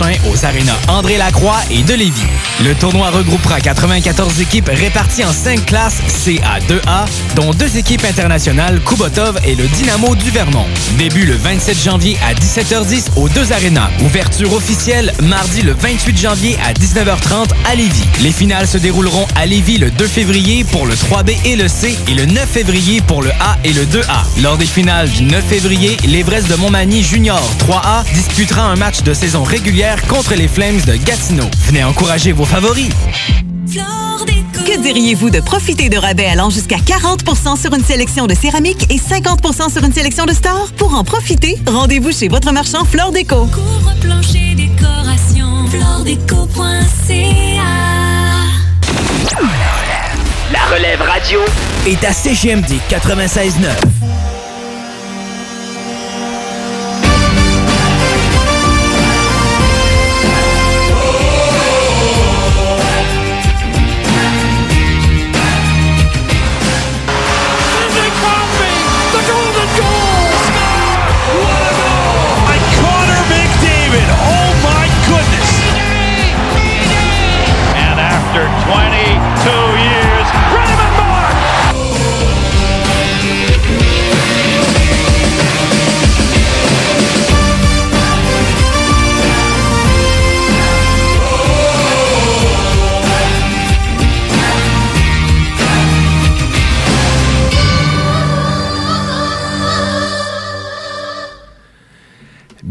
aux arénas André Lacroix et de Lévis. Le tournoi regroupera 94 équipes réparties en 5 classes CA2A, dont deux équipes internationales, Kubotov et le Dynamo du Vermont. Début le 27 janvier à 17h10 aux deux arénas. Ouverture officielle mardi le 28 janvier à 19h30 à Lévis. Les finales se dérouleront à Lévis le 2 février pour le 3B et le C et le 9 février pour le A et le 2A. Lors des finales du 9 février, l'Everest de Montmagny Junior 3A disputera un match de saison régulière contre les Flames de Gatineau. Venez encourager vos favoris. Que diriez-vous de profiter de rabais allant jusqu'à 40% sur une sélection de céramique et 50% sur une sélection de stores? Pour en profiter, rendez-vous chez votre marchand Flore Déco. Décoration, La relève radio est à CGMD 96.9.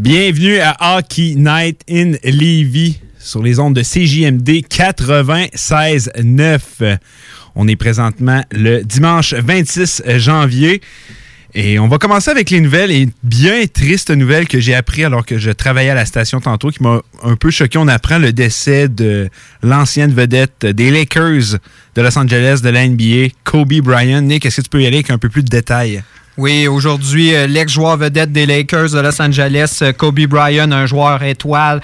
Bienvenue à Hockey Night in Levy sur les ondes de CJMD 96.9. On est présentement le dimanche 26 janvier. Et on va commencer avec les nouvelles et bien triste nouvelle que j'ai appris alors que je travaillais à la station tantôt qui m'a un peu choqué. On apprend le décès de l'ancienne vedette des Lakers de Los Angeles de la NBA, Kobe Bryant. Nick, est-ce que tu peux y aller avec un peu plus de détails? Oui, aujourd'hui, euh, l'ex-joueur vedette des Lakers de Los Angeles, euh, Kobe Bryant, un joueur étoile,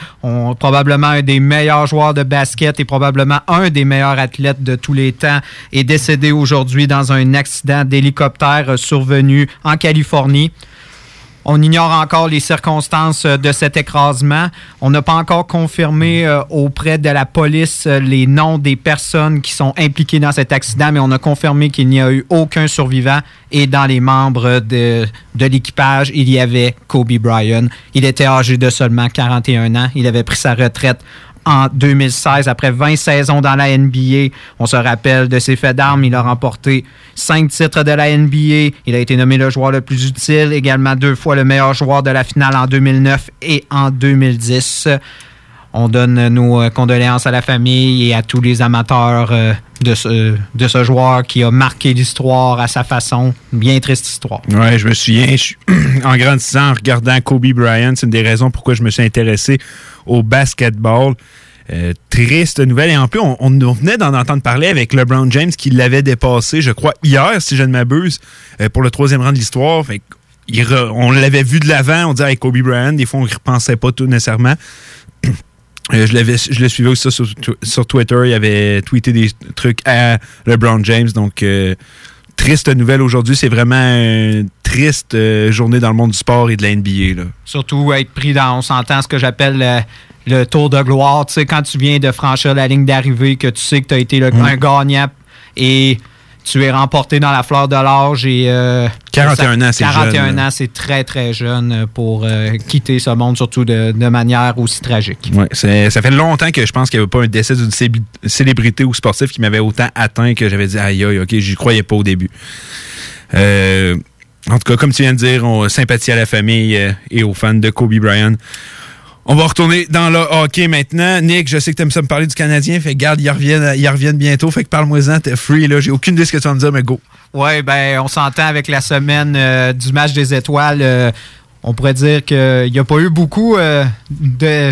probablement un des meilleurs joueurs de basket et probablement un des meilleurs athlètes de tous les temps, est décédé aujourd'hui dans un accident d'hélicoptère euh, survenu en Californie. On ignore encore les circonstances euh, de cet écrasement. On n'a pas encore confirmé euh, auprès de la police euh, les noms des personnes qui sont impliquées dans cet accident, mais on a confirmé qu'il n'y a eu aucun survivant. Et dans les membres de, de l'équipage, il y avait Kobe Bryant. Il était âgé de seulement 41 ans. Il avait pris sa retraite en 2016 après 20 saisons dans la NBA. On se rappelle de ses faits d'armes. Il a remporté cinq titres de la NBA. Il a été nommé le joueur le plus utile, également deux fois le meilleur joueur de la finale en 2009 et en 2010. On donne nos euh, condoléances à la famille et à tous les amateurs euh, de ce, de ce joueur qui a marqué l'histoire à sa façon. Bien triste histoire. Oui, je me souviens, en grandissant, en regardant Kobe Bryant, c'est une des raisons pourquoi je me suis intéressé au basketball. Euh, triste nouvelle. Et en plus, on, venait d'en entendre parler avec LeBron James qui l'avait dépassé, je crois, hier, si je ne m'abuse, euh, pour le troisième rang de l'histoire. on l'avait vu de l'avant, on disait avec Kobe Bryant, des fois on ne repensait pas tout nécessairement. Euh, je, je le suivais aussi sur, Twitter, il avait tweeté des trucs à LeBron James, donc triste nouvelle aujourd'hui. C'est vraiment une triste journée dans le monde du sport et de la NBA. Surtout être pris dans, on s'entend, ce que j'appelle le tour de gloire. Tu sais, quand tu viens de franchir la ligne d'arrivée, que tu sais que tu as été le, un gagnant et tu es remporté dans la fleur de l'âge et 41 euh, ans, c'est 41 ans, c'est très très jeune pour euh, quitter ce monde, surtout de, manière aussi tragique. Ouais, ça fait longtemps que je pense qu'il n'y avait pas un décès d'une célébrité ou sportif qui m'avait autant atteint que j'avais dit aïe aïe, ok, j'y croyais pas au début. Euh, en tout cas, comme tu viens de dire, on sympathie à la famille et aux fans de Kobe Bryant. On va retourner dans le hockey maintenant. Nick, je sais que tu aimes ça me parler du Canadien. Fait garde, ils reviennent, ils reviennent bientôt. Fait que parle-moi-en, t'es free. là. J'ai aucune idée de ce que tu vas me dire, mais go. Oui, ben, on s'entend avec la semaine euh, du match des étoiles. Euh, on pourrait dire qu'il n'y a pas eu beaucoup euh, de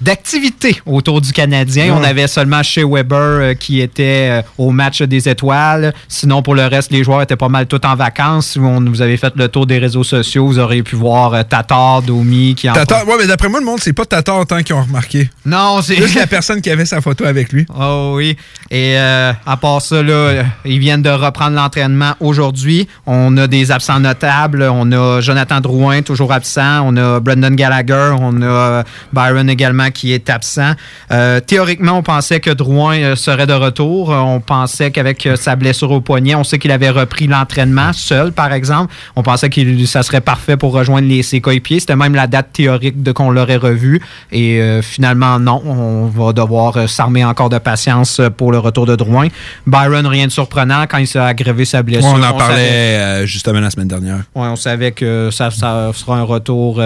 d'activité autour du Canadien. On avait seulement chez Weber euh, qui était euh, au match des étoiles. Sinon, pour le reste, les joueurs étaient pas mal tout en vacances. Si vous avez fait le tour des réseaux sociaux, vous auriez pu voir euh, Tatar, Domi qui en Tatar, ouais, mais d'après moi, le monde, c'est pas Tatar tant qu'ils ont remarqué. Non, c'est. Juste la personne qui avait sa photo avec lui. Oh oui. Et à part ça, là, ils viennent de reprendre l'entraînement aujourd'hui. On a des absents notables. On a Jonathan Drouin, toujours absent. On a Brendan Gallagher. On a Byron également qui est absent. Euh, théoriquement, on pensait que Drouin euh, serait de retour. Euh, on pensait qu'avec sa blessure au poignet, on sait qu'il avait repris l'entraînement seul, par exemple. On pensait que ça serait parfait pour rejoindre les, ses coéquipiers. C'était même la date théorique de qu'on l'aurait revu. Et finalement, non. On va devoir s'armer encore de patience pour le retour de Drouin. Byron, rien de surprenant quand il s'est aggravé sa blessure. on en parlait justement la semaine dernière. Oui, on savait que ça, ça sera un retour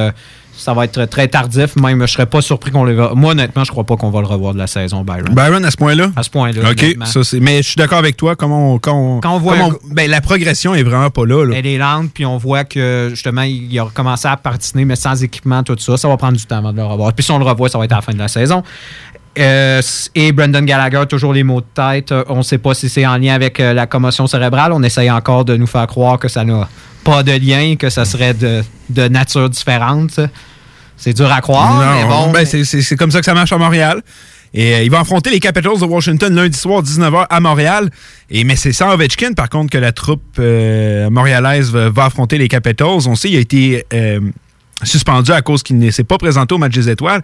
ça va être très tardif. Même, je serais pas surpris qu'on le voit. Moi, honnêtement, je crois pas qu'on va le revoir de la saison, Byron. Byron, à ce point-là? À ce point-là. OK. mais je suis d'accord avec toi. Comment on, quand on, voit. ben, la progression est vraiment pas là, Elle est lente, puis on voit que, justement, il a recommencé à partiner, mais sans équipement, tout ça. Ça va prendre du temps avant de le revoir. Puis si on le revoit, ça va être à la fin de la saison. Euh, et Brendan Gallagher, toujours les mots de tête. On ne sait pas si c'est en lien avec euh, la commotion cérébrale. On essaye encore de nous faire croire que ça n'a pas de lien, que ça serait de, de nature différente. C'est dur à croire, mais bon. Ben, c'est comme ça que ça marche à Montréal. Et euh, il va affronter les Capitals de Washington lundi soir 19h à Montréal. Et mais c'est sans Ovechkin par contre que la troupe euh, montréalaise va, affronter les Capitals. On sait qu'il a été euh, suspendu à cause qu'il ne s'est pas présenté au match des étoiles.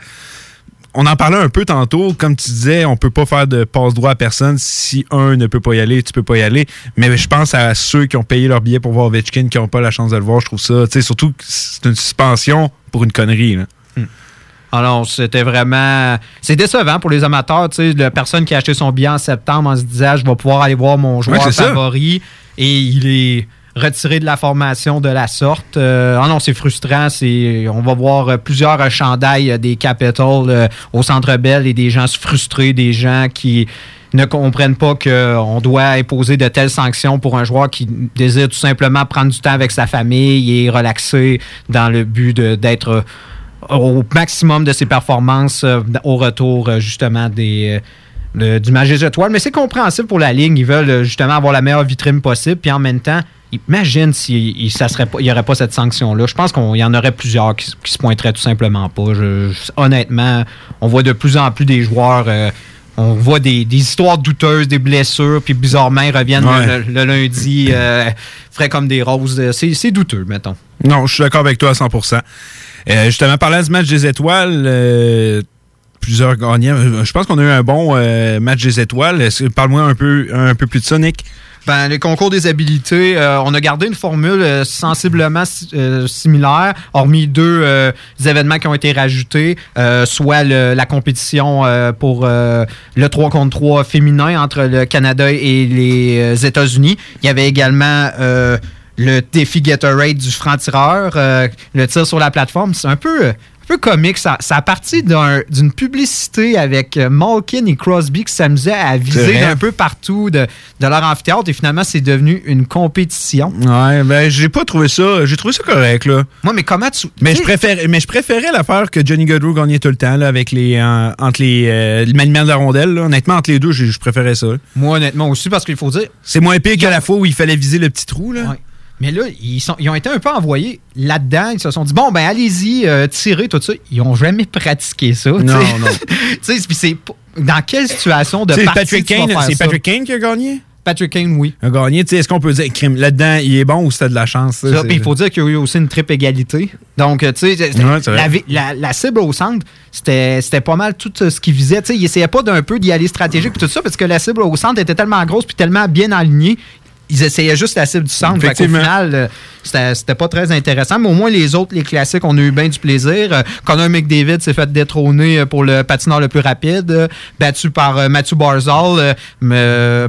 On en parlait un peu tantôt, comme tu disais, on peut pas faire de passe droit à personne. Si un ne peut pas y aller, tu peux pas y aller. Mais je pense à ceux qui ont payé leur billet pour voir Ovechkin, qui n'ont pas la chance de le voir. Je trouve ça, surtout que c'est une suspension pour une connerie. Là. Hmm. Alors, c'était vraiment. C'est décevant pour les amateurs. Tu sais, la personne qui a acheté son billet en septembre en se disant Je vais pouvoir aller voir mon joueur favori. Et il est retiré de la formation de la sorte. Euh, ah non, c'est frustrant. C'est, on va voir plusieurs chandails des Capitals au Centre Bell et des gens frustrés, des gens qui ne comprennent pas qu'on doit imposer de telles sanctions pour un joueur qui désire tout simplement prendre du temps avec sa famille et relaxer dans le but d'être au maximum de ses performances euh, au retour euh, justement des du match des étoiles. Mais c'est compréhensible pour la Ligue. Ils veulent justement avoir la meilleure vitrine possible. Puis en même temps, imagine s'il n'y aurait pas cette sanction-là. Je pense qu'il y en aurait plusieurs qui, se pointeraient tout simplement pas. honnêtement, on voit de plus en plus des joueurs euh, on voit des, histoires douteuses, des blessures, puis bizarrement, ils reviennent le, lundi euh, frais comme des roses. C'est douteux, mettons. Non, je suis d'accord avec toi à 100% euh, Justement, parlant du match des étoiles, euh, plusieurs gagnants. Je pense qu'on a eu un bon match des étoiles. Parle-moi un peu, un peu plus de ça, Nick. Ben, les concours des habilités, euh, on a gardé une formule euh, sensiblement euh, similaire, hormis deux événements qui ont été rajoutés, soit la compétition pour le 3 contre 3 féminin entre le Canada et les États-Unis. Il y avait également le défi Gatorade du franc-tireur, le tir sur la plateforme. C'est un peu peu comique. Ça, ça a parti d'une publicité avec euh, Malkin et Crosby qui s'amusaient à viser un peu partout de, leur amphithéâtre et finalement, c'est devenu une compétition. Ouais, ben, j'ai pas trouvé ça. J'ai trouvé ça correct, là. Moi, mais comment tu. Mais je, préfère, mais je préférais l'affaire que Johnny Godreau gagnait tout le temps, là, avec les. entre les. Euh, le maniement de la rondelle, Honnêtement, entre les deux, je préférais ça. Moi, honnêtement aussi, parce qu'il faut dire. C'est moins pire qu'à la fois où il fallait viser le petit trou, là. Mais là, ils, sont, ils ont été un peu envoyés là-dedans. Ils se sont dit, bon, ben allez-y, euh, tirez, tout ça. Ils n'ont jamais pratiqué ça. Non, non. tu sais, c'est dans quelle situation de partie Patrick Kane, C'est Patrick Kane qui a gagné? Patrick Kane, oui. A gagné. Est-ce qu'on peut dire, là-dedans, il est bon ou c'était de la chance? Ça, il faut dire qu'il y a eu aussi une triple égalité. Donc, tu sais, la, la, cible au centre, c'était pas mal tout ce qu'il visait. Tu sais, il essayait pas d'un peu d'y aller stratégique et tout ça parce que la cible au centre était tellement grosse puis tellement bien alignée ils essayaient juste la cible du centre. Au final, euh, c'était pas très intéressant. Mais au moins, les autres, les classiques, on a eu bien du plaisir. Euh, Connor McDavid s'est fait détrôner euh, pour le patineur le plus rapide, battu par Matthew Barzal,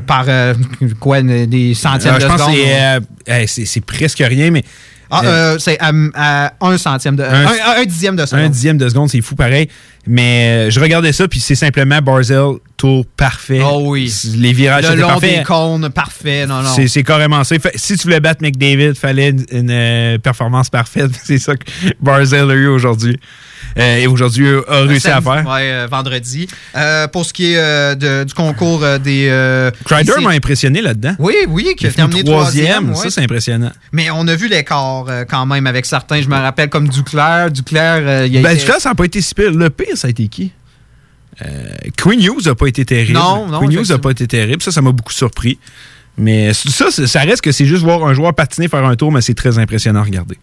par quoi, des centièmes de secondes. Je pense c'est presque rien, mais ah, euh, c'est à, un centième de. Un, dixième de seconde. Un dixième de seconde, c'est fou pareil. Mais euh, je regardais ça, puis c'est simplement Barzell, tour parfait. Oh oui. Les virages, Le long des cônes, parfait. Non, non. C'est carrément ça. Si tu voulais battre McDavid, il fallait une, euh, performance parfaite. C'est ça que Barzell a eu aujourd'hui. Et aujourd'hui a réussi à faire. Oui, vendredi. pour ce qui est du concours des. Crider m'a impressionné là-dedans. Oui, oui, qui a terminé troisième. Ça, c'est impressionnant. Mais on a vu l'écart quand même avec certains. Je me rappelle comme Duclair. Duclair, il a ben, Duclair, ça n'a pas été si pire. Le pire, ça a été qui? Queen News n'a pas été terrible. Non, non. Queen News n'a pas été terrible. Ça, ça m'a beaucoup surpris. Mais ça, ça reste que c'est juste voir un joueur patiner faire un tour, mais c'est très impressionnant à regarder.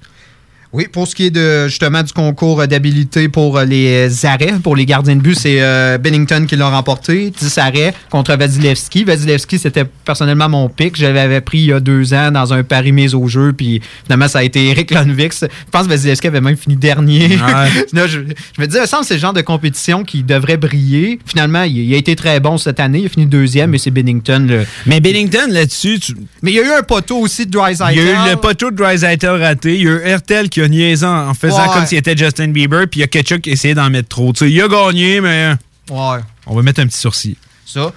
Oui, pour ce qui est de justement du concours d'habilité pour les arrêts, pour les gardiens de but, c'est euh, Bennington qui l'a remporté. 10 arrêts contre Vasilevski. Vasilevski, c'était personnellement mon pic. Je l'avais pris il y a deux ans dans un pari mise au jeu, puis finalement, ça a été Eric Lundvix. Je pense que Vasilevski avait même fini dernier. je, me disais, ça c'est le genre de compétition qui devrait briller. Finalement, il, a été très bon cette année. Il a fini deuxième, mais c'est Bennington. Mais Bennington, là-dessus... Mais il y a eu un poteau aussi de Dreisaitl. Il y a eu le poteau de Dreisaitl raté. Il y a eu Hertel qui a niaisant en faisant comme s'il était Justin Bieber, puis il y a Ketchuk qui essayait d'en mettre trop. il a gagné, mais ouais. on va mettre un petit sourcil. Ça.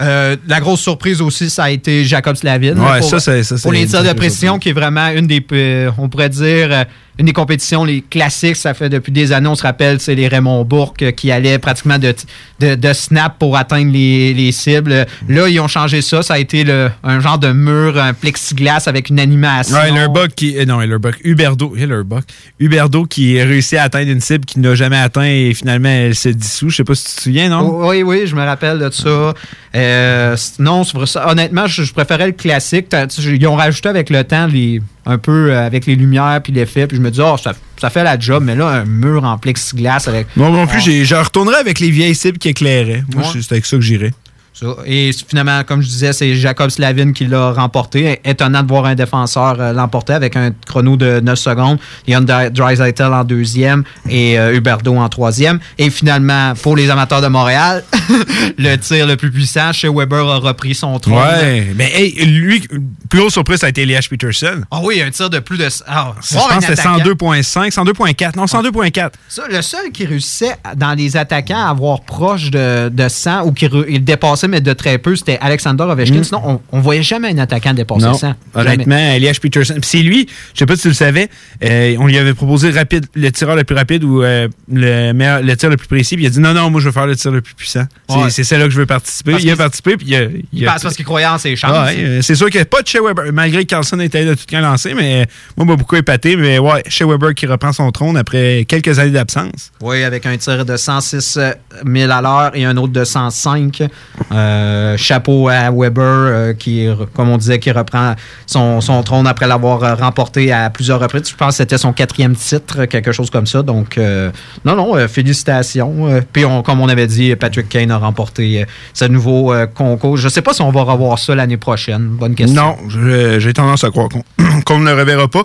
Euh, la grosse surprise aussi, ça a été Jacob Slavin. Ouais, pour, ça, ça, pour les tirs de pression, qui est vraiment une des, euh, on pourrait dire, euh, une des compétitions les classiques, ça fait depuis des années, on se rappelle, c'est les Raymond Bourque qui allaient pratiquement de, de, snap pour atteindre les, cibles. Là, ils ont changé ça. Ça a été un genre de mur, un plexiglas avec une animation. Ouais, Hellerbuck qui. Non, Hellerbuck. Huberdo. Hellerbuck. Huberdo qui a réussi à atteindre une cible qu'il n'a jamais atteint et finalement elle s'est dissout. Je sais pas si tu te souviens, non? Oui, oui, je me rappelle de ça. Euh, non, honnêtement, je, je, préférais le classique. Ils ont rajouté avec le temps les un peu euh, avec les lumières puis l'effet. Puis je me dis, oh, ça, fait la job, mais là, un mur en plexiglas avec. Non, non plus, je retournerais avec les vieilles cibles qui éclairaient. Moi, c'est avec ça que j'irais. Et finalement, comme je disais, c'est Jacob Slavin qui l'a remporté. Étonnant de voir un défenseur euh, l'emporter avec un chrono de 9 secondes. Yann Dreisaitl en deuxième et euh, Huberdo en troisième. Et finalement, pour les amateurs de Montréal, le tir le plus puissant, chez Weber a repris son trône. Ouais, mais lui, plus haut surprise, ça a été Elias Peterson. Ah oui, un tir de plus de... Ah, je pense que c'était 102.5, 102.4. Non, 102.4. Ça, le seul qui réussissait dans les attaquants à avoir proche de, de 100 ou qui il mais de très peu, c'était Alexander Ovechkin. Mm. Sinon, on, ne voyait jamais un attaquant dépasser non, ça. Honnêtement, Elias Peterson. c'est lui, je sais pas si tu le savais, euh, on lui avait proposé rapide, le tireur le plus rapide ou euh, le, meilleur, le tir le plus précis. Puis il a dit non, non, moi je veux faire le tir le plus puissant. C'est celle-là que je veux participer. il a participé. Puis il, a, parce qu'il croyait en ses chances. Euh, c'est sûr qu'il n'y a pas de Shea Weber, malgré que Carlson était là tout le lancé, mais moi, m'a beaucoup épaté. Mais ouais, Shea Weber qui reprend son trône après quelques années d'absence. Oui, avec un tir de 106 000 à l'heure et un autre de 105. Euh, chapeau à Weber, euh, qui, comme on disait, qui reprend son, trône après l'avoir euh, remporté à plusieurs reprises. Je pense que c'était son quatrième titre, quelque chose comme ça. Donc, non, non, félicitations. Puis, comme on avait dit, Patrick Kane a remporté ce nouveau concours. Je ne sais pas si on va revoir ça l'année prochaine. Bonne question. Non, j'ai tendance à croire qu'on ne le reverra pas.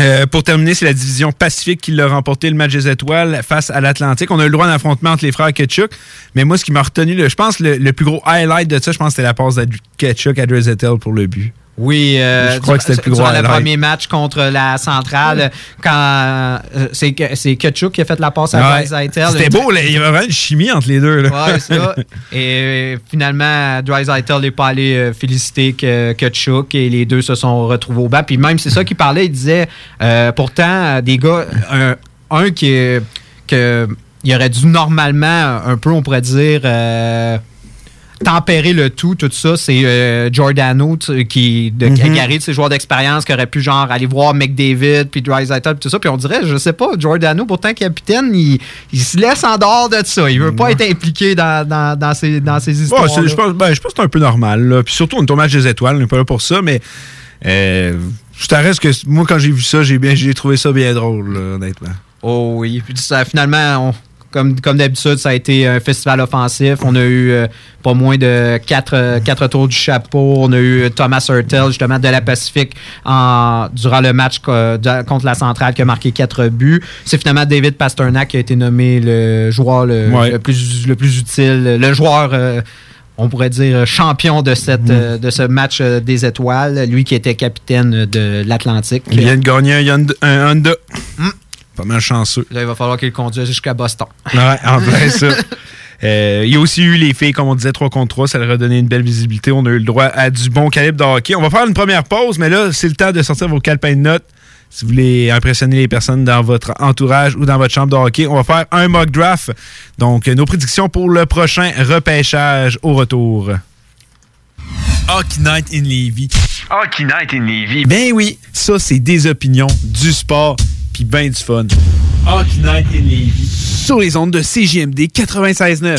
Euh, pour terminer, c'est la division Pacifique qui l'a remporté le match des étoiles face à l'Atlantique. On a eu le droit d'affrontement entre les frères Ketchuk. Mais moi, ce qui m'a retenu, je pense, le, le, plus gros highlight de ça, je pense, c'était la passe de Ketchuk à Drezetel pour le but. Oui, euh, je crois que c'était le plus gros. le premier match contre la centrale, quand euh, c'est Kachuk qui a fait la passe à ouais. C'était beau, il y avait vraiment une chimie entre les deux. Oui, ça. et finalement, Dreisaitl n'est pas allé euh, féliciter Kachuk et les deux se sont retrouvés au bas. Puis même, c'est ça qu'il parlait, il disait pourtant, des gars, un, un qui, que, il aurait dû normalement, un peu, on pourrait dire tempérer le tout, tout ça, c'est euh, Giordano qui, de, mm de ses joueurs d'expérience qui aurait pu genre aller voir McDavid puis Drysdale tout ça. Puis on dirait, je sais pas, Giordano, pourtant capitaine, il, se laisse en dehors de ça. Il veut pas être impliqué dans, dans, ces, dans ces histoires. je, pense, ben, je pense que c'est un peu normal. Puis surtout, on est au match des étoiles, on n'est pas là pour ça, mais euh, je t'arrête que moi, quand j'ai vu ça, j'ai bien j'ai trouvé ça bien drôle, honnêtement. Oh oui. Puis ça, finalement, on, comme, comme d'habitude, ça a été un festival offensif. On a eu euh, pas moins de quatre, euh, quatre, tours du chapeau. On a eu Thomas Hurtel, justement, de la Pacifique en, durant le match contre la Centrale qui a marqué quatre buts. C'est finalement David Pasternak qui a été nommé le joueur le, plus, le plus utile, le joueur... Euh, on pourrait dire champion de cette mm. de ce match des étoiles, lui qui était capitaine de l'Atlantique. Il vient de gagner un, Honda. Mm. Pas mal chanceux. Là, il va falloir qu'il conduise jusqu'à Boston. Ouais, en plein ça. Euh, il y a aussi eu les filles, comme on disait, 3 contre 3. Ça leur a donné une belle visibilité. On a eu le droit à du bon calibre de hockey. On va faire une première pause, mais là, c'est le temps de sortir vos calepins de notes. Si vous voulez impressionner les personnes dans votre entourage ou dans votre chambre de hockey, on va faire un mock draft. Donc, nos prédictions pour le prochain repêchage au retour. Hockey Night in Levy. Hockey Night in Levy. Ben oui, ça, c'est des opinions, du sport, puis ben du fun. Hockey Night in Levy. Sur les ondes de CJMD 96.9.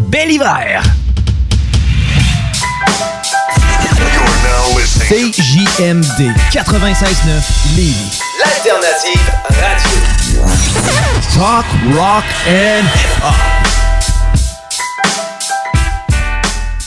bel hiver. CJMD 96.9 Lévis. L'alternative radio. Talk, rock and hip-hop.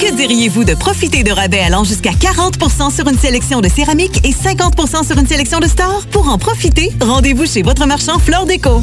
Que diriez-vous de profiter de rabais allant jusqu'à 40% sur une sélection de céramique et 50% sur une sélection de stores? Pour en profiter, rendez-vous chez votre marchand Flore Déco.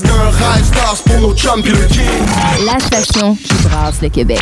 La station qui brasse le Québec.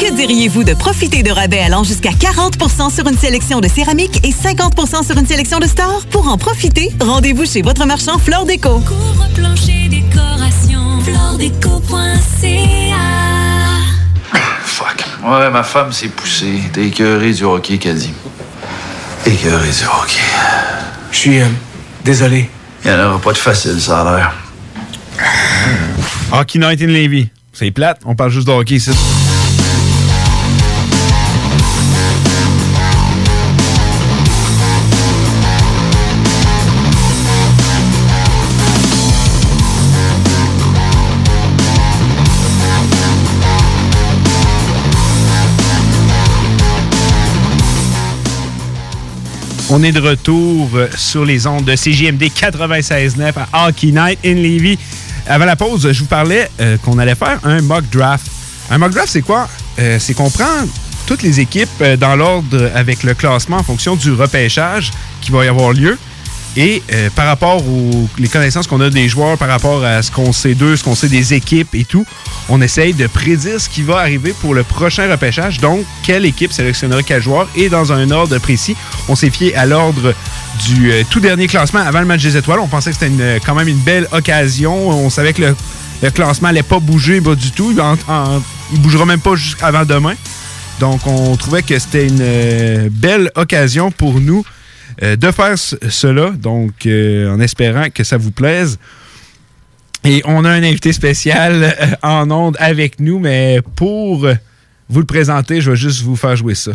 Que diriez-vous de profiter de rabais allant jusqu'à 40% sur une sélection de céramique et 50% sur une sélection de stores? Pour en profiter, rendez-vous chez votre marchand Flore Déco. Couvre-plancher, décoration, floredeco.ca Fuck. Ouais, ma femme s'est poussée. T'es écœuré du hockey, qu'elle dit. Écœuré du hockey. Je suis euh, désolé. Il n'y en aura pas de facile, ça a l'air. Hockey Night in Levy. Plate, on parle juste de. On est de retour sur les ondes de CJMD 96.9 à Hockey Night in Levy. Avant la pause, je vous parlais euh, qu'on allait faire un mock draft. Un mock draft, c'est quoi? Euh, c'est qu'on prend toutes les équipes euh, dans l'ordre avec le classement en fonction du repêchage qui va y avoir lieu. Et euh, par rapport aux les connaissances qu'on a des joueurs, par rapport à ce qu'on sait d'eux, ce qu'on sait des équipes et tout, on essaye de prédire ce qui va arriver pour le prochain repêchage. Donc, quelle équipe sélectionnera quel joueur? Et dans un ordre précis. On s'est fié à l'ordre du euh, tout dernier classement avant le match des étoiles. On pensait que c'était une- quand même une belle occasion. On savait que le, le classement allait pas bouger pas du tout. Il bougera même pas jusqu'avant demain. Donc, on trouvait que c'était une euh, belle occasion pour nous euh, de faire ce- cela. Donc, euh, en espérant que ça vous plaise. Et on a un invité spécial euh, en onde avec nous, mais pour euh, vous le présenter, je vais juste vous faire jouer ça.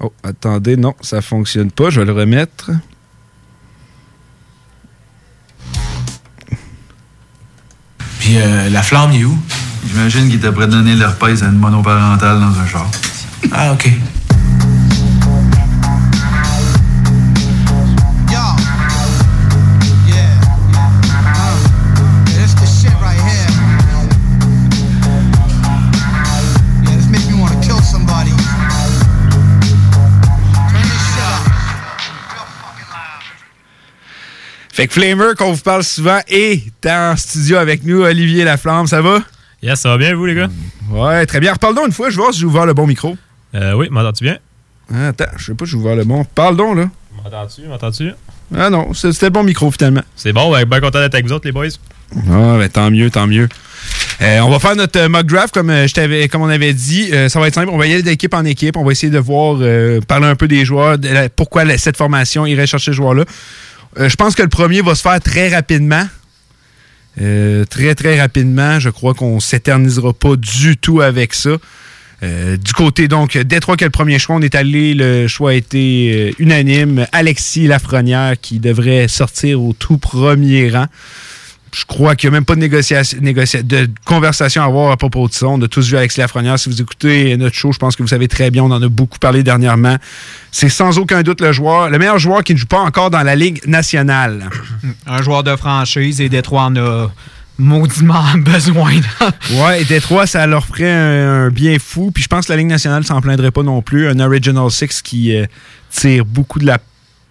Oh, attendez, non, ça fonctionne pas. Je vais le remettre. Puis euh, la flamme, il est où? J'imagine qu'il t'a prêt de donner l'herpès à une monoparentale dans un char. Ah, OK. Fait que Flamer, qu'on vous parle souvent, est en studio avec nous, Olivier Laflamme, ça va? Yes, ça va bien, vous, les gars? Ouais, très bien. Reparle donc une fois, je vais voir si j'ai ouvert le bon micro. Euh, oui, m'entends-tu bien? Attends, je sais pas si j'ai ouvert le bon. Parle donc, là. M'entends-tu? M'entends-tu? Ah non, c'est- c'était le bon micro, finalement. C'est bon, ben, ben content d'être avec vous autres, les boys. Ah, ben tant mieux, tant mieux. Euh, on va faire notre euh, mock draft comme, euh, je comme on avait dit. Ça va être simple. On va y aller d'équipe en équipe. On va essayer de voir, parler un peu des joueurs, de la- pourquoi la- cette formation irait chercher ce joueur-là. Euh, je pense que le premier va se faire très rapidement. Euh, très, très rapidement. Je crois qu'on s'éternisera pas du tout avec ça. Euh, du côté, donc, Détroit qui a le premier choix, on est allé, le choix a été unanime. Alexis Lafrenière qui devrait sortir au tout premier rang. Je crois qu'il n'y a même pas de, négociation, négocia- de conversation à avoir à propos de ça. On a tous vu Alexis Lafrenière. Si vous écoutez notre show, je pense que vous savez très bien, on en a beaucoup parlé dernièrement. C'est sans aucun doute le joueur, le meilleur joueur qui ne joue pas encore dans la Ligue nationale. Un joueur de franchise et Détroit en a maudiment besoin. Ouais, et Détroit, ça leur ferait un, un bien fou. Puis je pense que la Ligue nationale s'en plaindrait pas non plus. Un Original Six qui euh, tire beaucoup de la,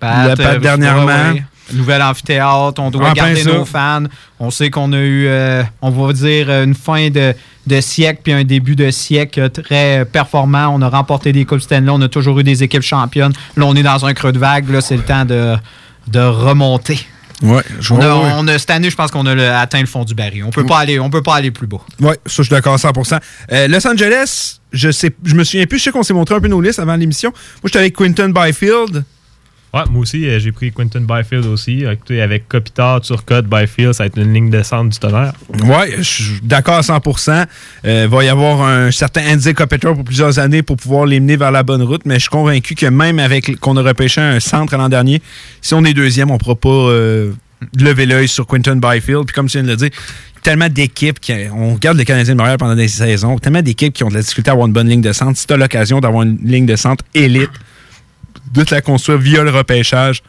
la patte euh, dernièrement. ouais. Nouvel amphithéâtre, on doit garder nos fans. On sait qu'on a eu, euh, on va dire, une fin de, de siècle puis un début de siècle très performant. On a remporté des Coupes Stanley, on a toujours eu des équipes championnes. Là, on est dans un creux de vague. Là, c'est le temps de, de remonter. Ouais, je On a, ouais. on a- cette année, je pense qu'on a le- atteint le fond du baril. On peut pas aller, on peut pas aller plus bas. Oui, ça, je suis d'accord à 100% Euh, Los Angeles, je sais, je me souviens plus, je sais qu'on s'est montré un peu nos listes avant l'émission. Moi, j'étais avec Quinton Byfield. Ouais, moi aussi, euh, j'ai pris Quentin Byfield aussi. Euh, Écoutez, avec Kopitar, Turcotte, Byfield, ça va être une ligne de centre du tonnerre. Ouais, je suis d'accord à 100 Il va y avoir un certain Andy Kopitar pour plusieurs années pour pouvoir les mener vers la bonne route, mais je suis convaincu que même avec qu'on a repêché un centre l'an dernier, si on est deuxième, on ne pourra pas euh, lever l'œil sur Quinton Byfield. Puis comme tu viens de le dire, tellement d'équipes qui. On regarde les Canadiens de Montréal pendant des saisons, tellement d'équipes qui ont de la difficulté à avoir une bonne ligne de centre. Si tu as l'occasion d'avoir une ligne de centre élite, de te la construire via le repêchage,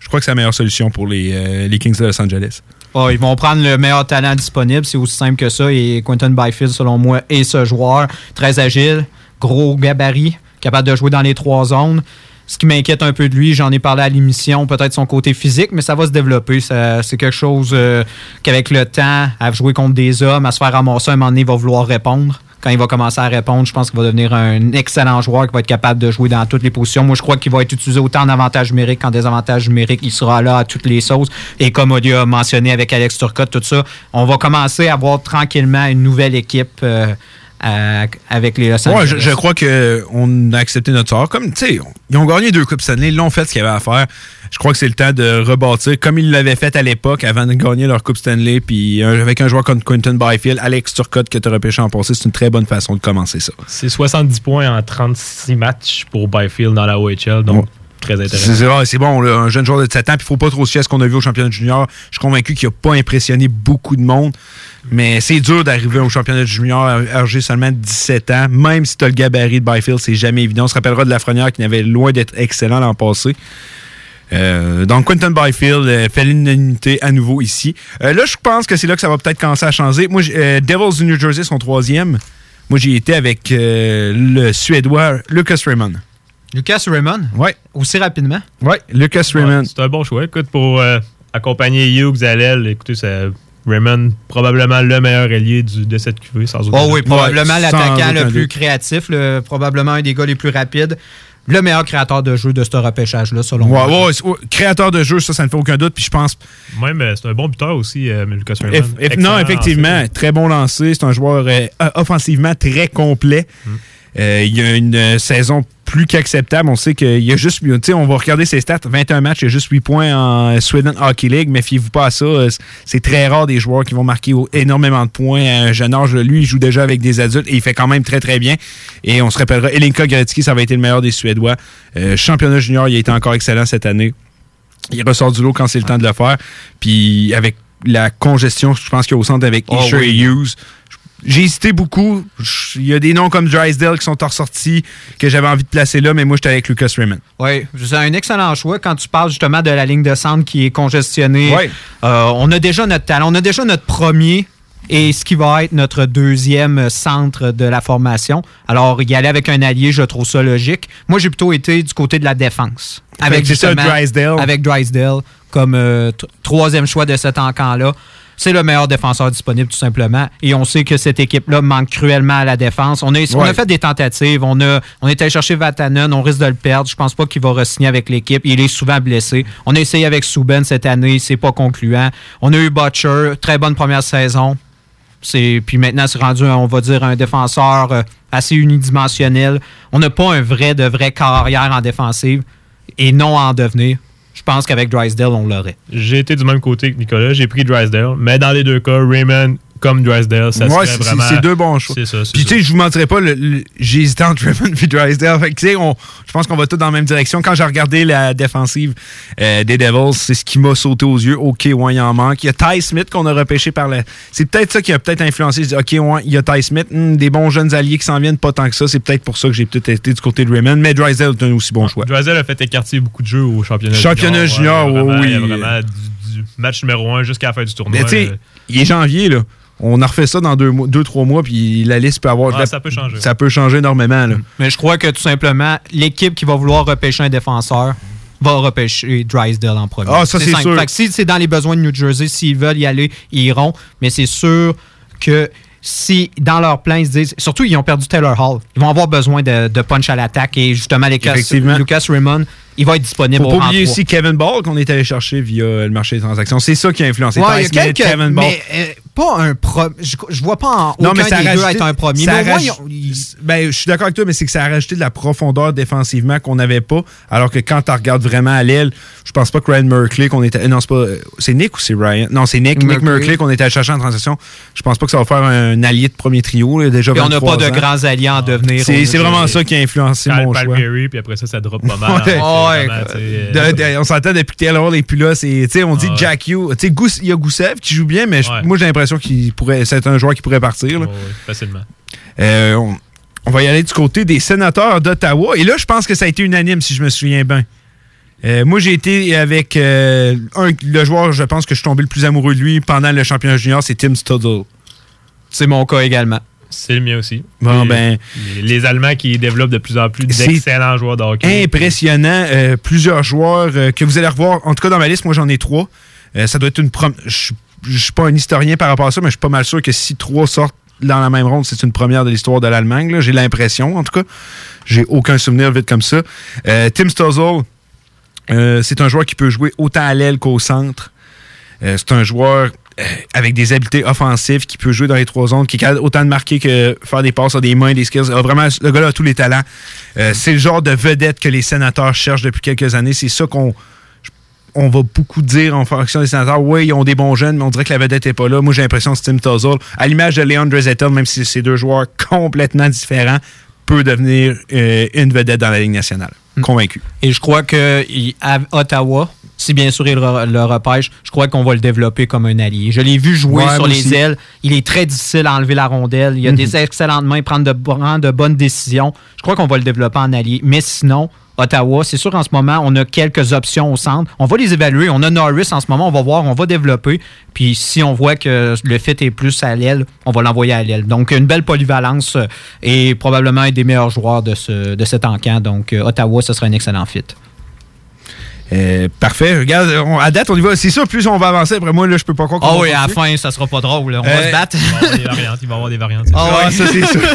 je crois que c'est la meilleure solution pour les, euh, Kings de Los Angeles. Ah, ils vont prendre le meilleur talent disponible, c'est aussi simple que ça. Et Quentin Byfield, selon moi, est ce joueur. Très agile, gros gabarit, capable de jouer dans les trois zones. Ce qui m'inquiète un peu de lui, j'en ai parlé à l'émission, peut-être son côté physique, mais ça va se développer. C'est quelque chose euh, qu'avec le temps, à jouer contre des hommes, à se faire ramasser, un moment donné, il va vouloir répondre. Quand il va commencer à répondre, je pense qu'il va devenir un excellent joueur qui va être capable de jouer dans toutes les positions. Moi, je crois qu'il va être utilisé autant en avantage numérique qu'en désavantage numérique. Il sera là à toutes les sauces. Et comme Oli a mentionné avec Alex Turcotte, tout ça, on va commencer à voir tranquillement une nouvelle équipe euh, à- avec les Los Ouais, Angeles. je, je crois qu'on a accepté notre sort. Comme, tu sais, ils ont gagné deux Coupes Stanley, ils l'ont fait ce qu'il y avait à faire. Je crois que c'est le temps de rebâtir comme ils l'avaient fait à l'époque avant de gagner leur Coupe Stanley. Puis avec un joueur comme Quentin Byfield, Alex Turcotte que tu as repêché en passé, c'est une très bonne façon de commencer ça. C'est 70 points en 36 matchs pour Byfield dans la OHL, donc très intéressant. c'est bon, un jeune joueur de 17 ans, puis il faut pas trop se fier à ce qu'on a vu au championnat junior. Je suis convaincu qu'il n'a pas impressionné beaucoup de monde, mais c'est dur d'arriver au championnat junior âgé seulement 17 ans, même si tu as le gabarit de Byfield, c'est jamais évident. On se rappellera de Lafrenière qui n'avait loin d'être excellent l'an passé. Euh, donc, Quentin Byfield euh, fait l'unanimité à nouveau ici. Euh, là, je pense que c'est là que ça va peut-être commencer à changer. Moi, euh, Devils du New Jersey sont troisième. Moi, j'ai été avec euh, le Suédois Lucas Raymond. Lucas Raymond? Ouais. Aussi rapidement? Ouais, Lucas Raymond. C'est un bon choix. Écoute, pour euh, accompagner Hughes à l'aile, écoutez, c'est Raymond, probablement le meilleur ailier du- de cette cuvée, sans aucun Oh oui, doute. probablement Ouais, l'attaquant le plus doute. créatif, le- probablement un des gars les plus rapides. Le meilleur créateur de jeu de ce repêchage-là, selon Ouais, moi. ouais, créateur de jeu, ça, ça ne fait aucun doute. Puis je pense. Même, euh, c'est un bon buteur aussi, euh, Lucas Raymond. eff- eff- Excellent non, effectivement, très bon lancé. C'est un joueur euh, offensivement très complet. Mm. Euh, il y a une euh, saison plus qu'acceptable. On sait qu'il y a juste. tu sais, On va regarder ses stats. 21 matchs, il y a juste 8 points en Sweden Hockey League. Méfiez-vous pas à ça. Euh, C'est très rare des joueurs qui vont marquer énormément de points à un jeune âge. Lui, il joue déjà avec des adultes et il fait quand même très, très bien. Et on se rappellera, Elinka Gretzky, ça va été le meilleur des Suédois. Euh, championnat junior, il a été encore excellent cette année. Il ressort du lot quand c'est le temps de le faire. Puis avec la congestion, je pense qu'il y a au centre avec Oh Isher oui. et Hughes. J'ai hésité beaucoup. Il y a des noms comme Drysdale qui sont ressortis que j'avais envie de placer là, mais moi, j'étais avec Lucas Raymond. Oui, c'est un excellent choix quand tu parles justement de la ligne de centre qui est congestionnée. Euh, on a déjà notre talent, on a déjà notre premier et ce qui va être notre deuxième centre de la formation. Alors, y aller avec un allié, je trouve ça logique. Moi, j'ai plutôt été du côté de la défense. Ça, justement- Drysdale. Avec Drysdale comme euh, troisième choix de cet encamp-là. C'est le meilleur défenseur disponible, tout simplement. Et on sait que cette équipe-là manque cruellement à la défense. On a, on Ouais. a fait des tentatives. On, a, on est allé chercher Vatanen. On risque de le perdre. Je pense pas qu'il va re-signer avec l'équipe. Il est souvent blessé. On a essayé avec Souben cette année. C'est pas concluant. On a eu Butcher. Très bonne première saison. C'est puis maintenant c'est rendu on va dire un défenseur euh, assez unidimensionnel. On n'a pas un vrai de vrai carrière en défensive et non en devenir. Pense qu'avec Drysdale on l'aurait. J'ai été du même côté que Nicolas, j'ai pris Drysdale, mais dans les deux cas, Raymond comme Drysdale, ça Ouais, serait c'est vraiment... c'est deux bons choix. Ça, Puis tu sais, je vous mentirais pas, j'ai hésité entre Raymond et Drysdale. Fait que, tu sais, on- je pense qu'on va tous dans la même direction. Quand j'ai regardé la défensive euh, des Devils, c'est ce qui m'a sauté aux yeux. OK, ouais, il en manque. Il y a Ty Smith qu'on a repêché par la... C'est peut-être ça qui a peut-être influencé. Je dis, OK, ouais, il y a Ty Smith. Hmm, des bons jeunes alliés qui s'en viennent, pas tant que ça. C'est peut-être pour ça que j'ai peut-être été du côté de Raymond. Mais Drysdale est un aussi bon choix. Drysdale a fait écarter beaucoup de jeux au championnat Championnat junior, ouais, vraiment, oui. Il y a vraiment du, du match numéro un jusqu'à la fin du tournoi. Mais tu sais, il est janvier, là. On a refait ça dans deux, mois- deux trois mois, puis la liste peut avoir... Ah, ça peut changer. Ça peut changer énormément, là. Mais je crois que tout simplement l'équipe qui va vouloir repêcher un défenseur va repêcher Drysdale en premier. Ah, ça, c'est sûr. Fait que si c'est dans les besoins de New Jersey, s'ils veulent y aller, ils iront. Mais c'est sûr que si dans leur plan, ils se disent. Surtout, ils ont perdu Taylor Hall. Ils vont avoir besoin de, de punch à l'attaque. Et justement, Lucas, Effectivement. Lucas Raymond, il va être disponible Faut au pas oublier 3. aussi Kevin Ball qu'on est allé chercher via le marché des transactions. C'est ça qui a influencé. Ouais, il y a quelques, Kevin Ball. mais euh, pas un pro. Je, je vois pas en Non, aucun mais ça a des deux être un premier. Mais moins, raj- Ben, je suis d'accord avec toi, mais c'est que ça a rajouté de la profondeur défensivement qu'on n'avait pas. Alors que quand tu regardes vraiment à l'aile, je pense pas que Ryan Merkley qu'on était. Non, c'est pas. C'est Nick ou c'est Ryan? Non, c'est Nick. Nick Merkley. Qu'on était allé chercher en transaction. Je pense pas que ça va faire un allié de premier trio. là, déjà Puis on n'a 23 pas de grands alliés en devenir. C'est vraiment ça qui a influencé Kyle mon choix. Palmieri, puis après ça, ça drop pas mal. Hein, Ouais, De- de- on s'entend depuis que Taylor Hall est plus là. c'est- tu sais, on dit Ah. Jack Hugh. Tu sais, Gous- Il y a Goussev qui joue bien, mais Ouais. moi j'ai l'impression qu'il pourrait. C'est un joueur qui pourrait partir. là. ouais, facilement. Euh, on, on va y aller du côté des sénateurs d'Ottawa. Et là, je pense que ça a été unanime, si je me souviens bien. Euh, moi, j'ai été avec euh, un- le joueur, je pense que je suis tombé le plus amoureux de lui pendant le championnat junior, c'est Tim Studdle. C'est mon cas également. C'est le mien aussi. Bon, Les- ben- Les, Allemands qui développent de plus en plus d'excellents joueurs de hockey. Impressionnant. euh, plusieurs joueurs euh, que vous allez revoir. En tout cas, dans ma liste, moi, j'en ai trois. Euh, ça doit être une prom- Je je suis pas un historien par rapport à ça, mais je suis pas mal sûr que si trois sortent dans la même ronde, c'est une première de l'histoire de l'Allemagne. J'ai l'impression, en tout cas. J'ai aucun souvenir vite comme ça. Tim Stuzzle, euh, c'est un joueur qui peut jouer autant à l'aile qu'au centre. C'est un joueur avec des habiletés offensives qui peut jouer dans les trois zones, qui est capable autant de marquer que faire des passes, a des mains, des skills. A vraiment, le gars-là a tous les talents. Euh, c'est le genre de vedette que les sénateurs cherchent depuis quelques années. C'est ça qu'on on va beaucoup dire en fonction des sénateurs. Oui, ils ont des bons jeunes, mais on dirait que la vedette n'est pas là. Moi, j'ai l'impression que Tim Tuzzle, à l'image de Leon Draisaitl, même si c'est deux joueurs complètement différents, peut devenir euh, une vedette dans la Ligue nationale. Convaincu. Et je crois que il- à Ottawa, si bien sûr il le, le repêche, je crois qu'on va le développer comme un allié. Je l'ai vu jouer Ouais, sur les aussi. ailes. Il est très difficile à enlever la rondelle. Il a Mhm. des excellentes mains, prendre de, prendre de bonnes décisions. Je crois qu'on va le développer en allié. Mais sinon, Ottawa, c'est sûr en ce moment, on a quelques options au centre. On va les évaluer. On a Norris en ce moment, on va voir, on va développer. Puis si on voit que le fit est plus à l'aile, on va l'envoyer à l'aile. Donc une belle polyvalence euh, et probablement un des meilleurs joueurs de, ce, de cet encamp. Donc euh, Ottawa, ce sera un excellent fit. Euh, parfait. Regarde, on- à date, on y va. C'est sûr, plus on va avancer. Après moi, là, je peux pas croire qu'on Ah oui, à la fin, ça sera pas drôle. là. On Euh, va se battre. Il va y avoir des variantes. Il va y avoir des variantes. Ah, ouais, ça, c'est sûr.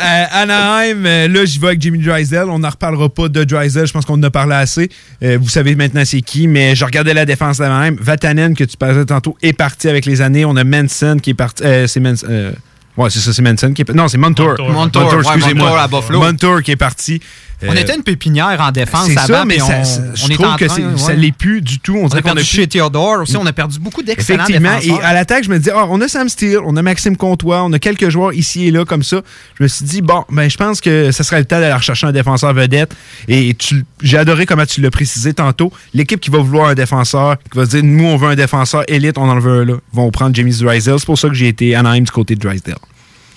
Euh, Anaheim, euh, là, j'y vais avec Jimmy Drysdale. On n'en reparlera pas de Drysdale. Je pense qu'on en a parlé assez. Euh, vous savez maintenant c'est qui, mais je regardais la défense d'Anaheim. Vatanen, que tu parlais tantôt, est parti avec les années. On a Manson qui est parti. euh, c'est Manson. euh, ouais, c'est ça, c'est Manson qui est parti. Non, c'est Montour. Montour. Montour, ouais, excusez-moi. Montour à Buffalo. Montour qui est parti. On Euh, était une pépinière en défense avant, ça, mais ça- on, ça- on je est trouve en que train, ouais. ça l'est plus du tout. On, a perdu chez plus- Theodore aussi. On a perdu beaucoup d'excellents Effectivement. Et à l'attaque, je me dis, ah, on a Sam Steele, on a Maxime Comtois, on a quelques joueurs ici et là comme ça. Je me suis dit, bon, ben, je pense que ce serait le temps d'aller rechercher un défenseur vedette. Et j'ai adoré comment tu l'as précisé tantôt. L'équipe qui va vouloir un défenseur, qui va se dire, nous, on veut un défenseur élite, on en veut un là, vont prendre Jamie Drysdale. C'est pour ça que j'ai été Anaheim du côté de Drysdale.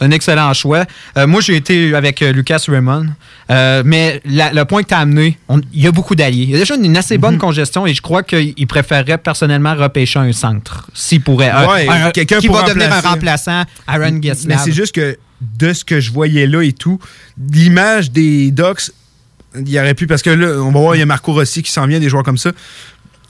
Un excellent choix. Euh, moi, j'ai été avec euh, Lucas Raymond. Euh, mais la- le point que tu as amené, il y a beaucoup d'alliés. Il y a déjà une assez Mhm. bonne congestion et je crois qu'il préférerait personnellement repêcher un centre. S'il pourrait. Ouais, quelqu'un qui va devenir un remplaçant, Aaron Mais Getzlav. c'est juste que de ce que je voyais là et tout, l'image des Ducks, il y aurait pu, parce que là, on va voir, il y a Marco Rossi qui s'en vient, des joueurs comme ça.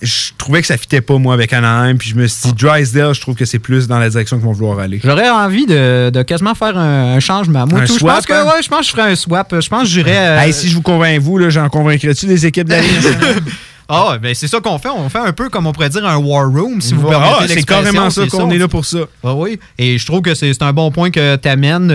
Je trouvais que ça fitait pas, moi, avec Anaheim. Puis je me suis dit, Drysdale, je trouve que c'est plus dans la direction qu'ils vont vouloir aller. J'aurais envie de, de quasiment faire un, un changement. Moi, Un tout, je pense que hein? ouais, je pense que je ferais un swap. Je pense que j'irais. euh, Hey, si je vous convainc, vous, là, j'en convaincrais-tu des équipes de la? Ah, ben c'est ça qu'on fait. On fait un peu comme on pourrait dire un war room, si vous Ah, permettez c'est l'expression, carrément ça qu'on on- est là pour ça. Ah oui, et je trouve que c'est c'est un bon point que tu amènes.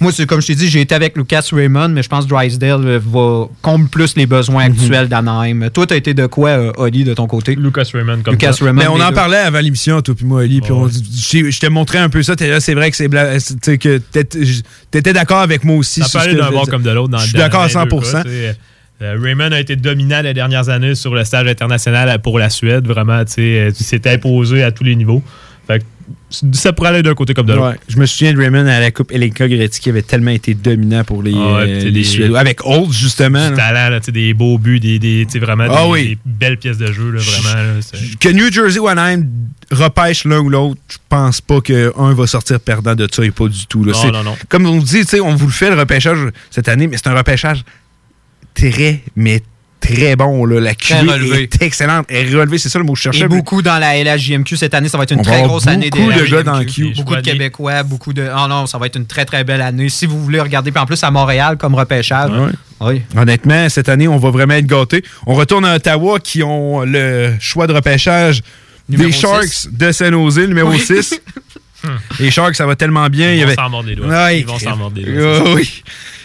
moi, c'est comme je t'ai dit, j'ai été avec Lucas Raymond, mais je pense que Drysdale euh, va comble plus les besoins Mhm. actuels d'Anaheim. Toi, tu as été de quoi, euh, Oli, de ton côté? Lucas Raymond, comme Lucas ça. Raymond. Mais on en deux. parlait avant l'émission, toi puis moi, Ali, puis on- je te montrais un peu ça. C'est vrai que c'est bla- que t'étais d'accord avec moi aussi. Ça sur peut aller d'un je bord comme de l'autre. dans- Je suis d'accord à dans les deux 100 Euh, Raymond a été dominant les dernières années sur le stage international pour la Suède. Vraiment, tu sais, euh, il s'était imposé à tous les niveaux. Fait que ça pourrait aller d'un côté comme de l'autre. Ouais, je me souviens de Raymond à la Coupe Elenka Gretzky qui avait tellement été dominant pour les, Ah ouais, euh, puis les des- Suédois. Avec Holt, justement. Du talent, là, des beaux buts, des, des, vraiment Ah des, oui. des belles pièces de jeu. Là, vraiment, là, Que New Jersey ou Anaheim repêche l'un ou l'autre, je pense pas qu'un va sortir perdant de ça et pas du tout. là. Non, non, non. Comme on dit, on vous le fait le repêchage cette année, mais c'est un repêchage très, mais très bon. Là. La cuvée est excellente. Elle est relevée, c'est ça le mot que je cherchais. Et beaucoup dans la LHJMQ cette année, ça va être une On très grosse année beaucoup de gars dans le queue. Beaucoup de Québécois, beaucoup de. Oh non, ça va être une très très belle année. Si vous voulez regarder, puis en plus à Montréal comme repêchage. Oui. Honnêtement, cette année, on va vraiment être gâtés. On retourne à Ottawa qui ont le choix de repêchage Numéro des Sharks de San Jose, numéro Oui. 6. Les Sharks, ça va tellement bien. Ils vont s'en mordre les doigts. Ils vont s'en mordre les doigts, c'est oui.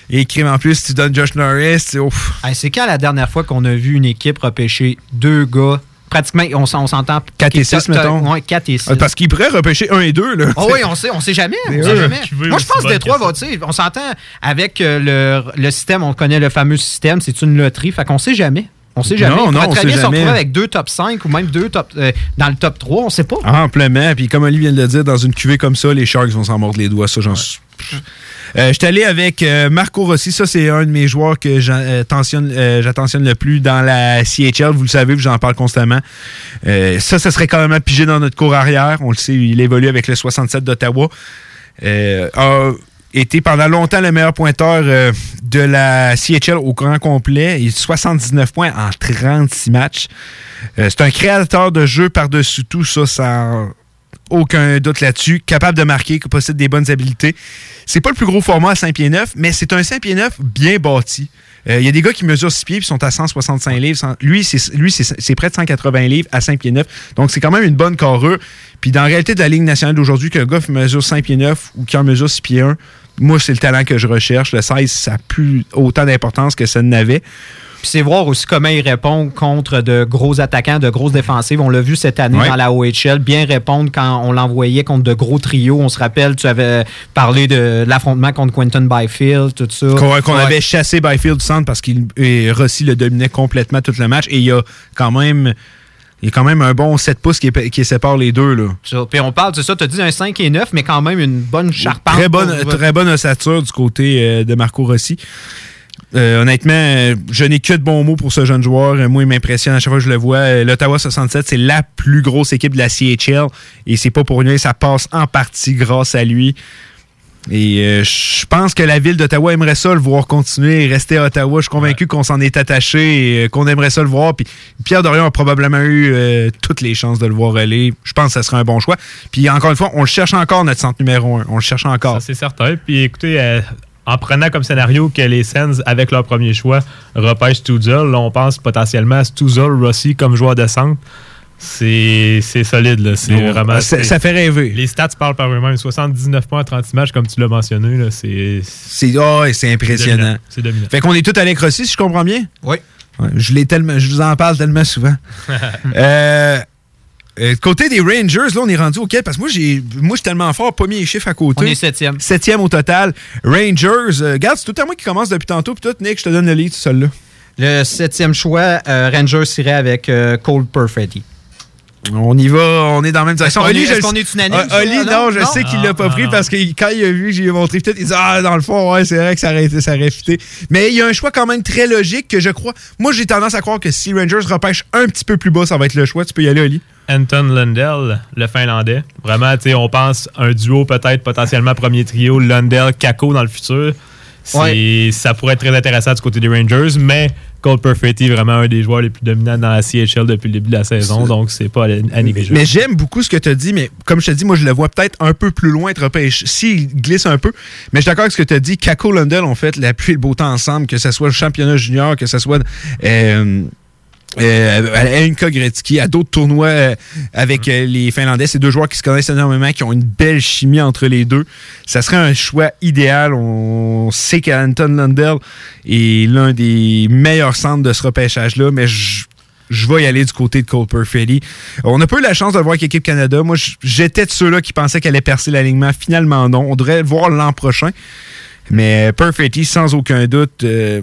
Et crime en plus, tu donnes Josh Norris. c'est- ouf. Hey, c'est quand la dernière fois qu'on a vu une équipe repêcher deux gars? Pratiquement, on, s'en- on s'entend. 4 et 6, mettons. Oui, 4 et 6. Ah, Parce qu'ils pourraient repêcher 1 et 2. Là. Ah oui, on sait, on sait jamais. On sait jamais. Moi, je pense que Détroit va, tu sais, on s'entend avec euh, le, le système, on connaît le fameux système, c'est une loterie, fait qu'on sait jamais. On sait jamais. Non, on non, pourrait on très sait bien se jamais. retrouver avec deux top 5 ou même deux top, euh, dans le top 3, on sait pas. Amplement. Puis comme Oli vient de le dire, dans une cuvée comme ça, les Sharks vont s'en mordre les doigts. Ça, j'en suis. Euh, J'étais allé avec euh, Marco Rossi. Ça, c'est un de mes joueurs que euh, j'attentionne le plus dans la CHL. Vous le savez, j'en parle constamment. Ça, ça serait quand même pigé dans notre cours arrière. On le sait, il évolue avec le 67 d'Ottawa. A été pendant longtemps le meilleur pointeur de la CHL au grand complet. Il a 79 points en 36 matchs. C'est un créateur de jeu par-dessus tout, ça, sans aucun doute là-dessus. Capable de marquer, qui possède des bonnes habiletés. C'est pas le plus gros format à 5 pieds 9, mais c'est un 5 pieds 9 bien bâti. Euh, Il y a des gars qui mesurent 6 pieds et sont à 165 livres. Lui, c'est près de 180 livres à 5 pieds 9. Donc, c'est quand même une bonne carrure. Puis, dans la réalité de la Ligue nationale d'aujourd'hui, qu'un gars mesure 5 pieds 9 ou qui en mesure 6 pieds 1, moi, c'est le talent que je recherche. Le 16, ça n'a plus autant d'importance que ça n'avait. Puis c'est voir aussi comment il répond contre de gros attaquants, de grosses défensives. On l'a vu cette année Ouais. dans la OHL, bien répondre quand on l'envoyait contre de gros trios. On se rappelle, tu avais parlé de l'affrontement contre Quentin Byfield, tout ça. Qu'on avait chassé Byfield du centre parce qu'il Rossi le dominait complètement tout le match. Et il y a quand même. Il y a quand même un bon 7 pouces qui, sépare les deux. Là. Ça. Puis on parle, c'est ça, tu as dit un 5 et 9, mais quand même une bonne charpente. Très bonne, pour- très bonne ossature du côté euh, de Marco Rossi. Euh, honnêtement, je n'ai que de bons mots pour ce jeune joueur. Moi, il m'impressionne à chaque fois que je le vois. Euh, L'Ottawa 67, c'est la plus grosse équipe de la CHL. Et c'est pas pour rien, ça passe en partie grâce à lui. Et euh, je pense que la ville d'Ottawa aimerait ça le voir continuer et rester à Ottawa. Je suis convaincu qu'on s'en est attaché et euh, qu'on aimerait ça le voir. Puis Pierre Dorion a probablement eu euh, toutes les chances de le voir aller. Je pense que ça serait un bon choix. Puis encore une fois, on le cherche encore, notre centre numéro un. On le cherche encore. Ça, c'est certain. Puis écoutez, en prenant comme scénario que les Sens, avec leur premier choix, repêchent Stuzel, là, on pense potentiellement à Stuzel, Rossi comme joueur de centre. C'est c'est solide, là. C'est Ouais. vraiment. Ça- c'est- ça fait rêver. Les stats parlent par eux-mêmes. 79 points en 36 matchs, comme tu l'as mentionné, là. C'est. C'est oh, ouais, c'est impressionnant. dominant. C'est dominant. Fait qu'on est tous avec Rossi, si je comprends bien? Oui. Ouais, je, l'ai tellement, je vous en parle tellement souvent. Euh, euh, côté des Rangers, là, on est rendu au quai parce que moi, j'ai, moi, je suis tellement fort, pas mis les chiffres à côté. On est septième. Septième au total. Rangers, euh, regarde, c'est tout à moi qui commence depuis tantôt. Puis toi, Nick, je te donne le lead, seul là. Le septième choix, euh, Rangers irait avec euh, Cole Perfetti. On y va, on est dans la même direction. Oli, je- qu'on est unanime, Ah, Oli, non, non? je Non? sais qu'il l'a pas ah, pris non. parce que quand il a vu, j'ai montré peut-être, il dit Ah, dans le fond, ouais, c'est vrai que ça aurait, été- ça aurait fité. Mais il y a un choix quand même très logique que je crois. Moi, j'ai tendance à croire que si Rangers repêche un petit peu plus bas, ça va être le choix. Tu peux y aller, Oli. Anton Lundell, le Finlandais. Vraiment, tu sais, on pense un duo peut-être potentiellement premier trio, Lundell, Kako dans le futur. C'est- Ça pourrait être très intéressant du côté des Rangers, mais Cole Perfetti est vraiment un des joueurs les plus dominants dans la CHL depuis le début de la saison, donc c'est pas à, à négliger. Mais j'aime beaucoup ce que tu as dit, mais comme je te dis, moi, je le vois peut-être un peu plus loin être repêché. S'il glisse un peu, mais je suis d'accord avec ce que tu as dit. Kako Lundell ont fait la pluie et le beau temps ensemble, que ce soit le championnat junior, que ce soit. Euh, euh, à Inka Gretzky, à d'autres tournois euh, avec euh, les Finlandais. C'est deux joueurs qui se connaissent énormément, qui ont une belle chimie entre les deux. Ça serait un choix idéal. On sait qu'Anton Lundell est l'un des meilleurs centres de ce repêchage-là, mais je je vais y aller du côté de Cole Perfetti. On n'a pas eu la chance de le voir avec l'équipe Canada. Moi, j'étais de ceux-là qui pensaient qu'elle allait percer l'alignement. Finalement, non. On devrait le voir l'an prochain. Mais Perfetti, sans aucun doute, euh,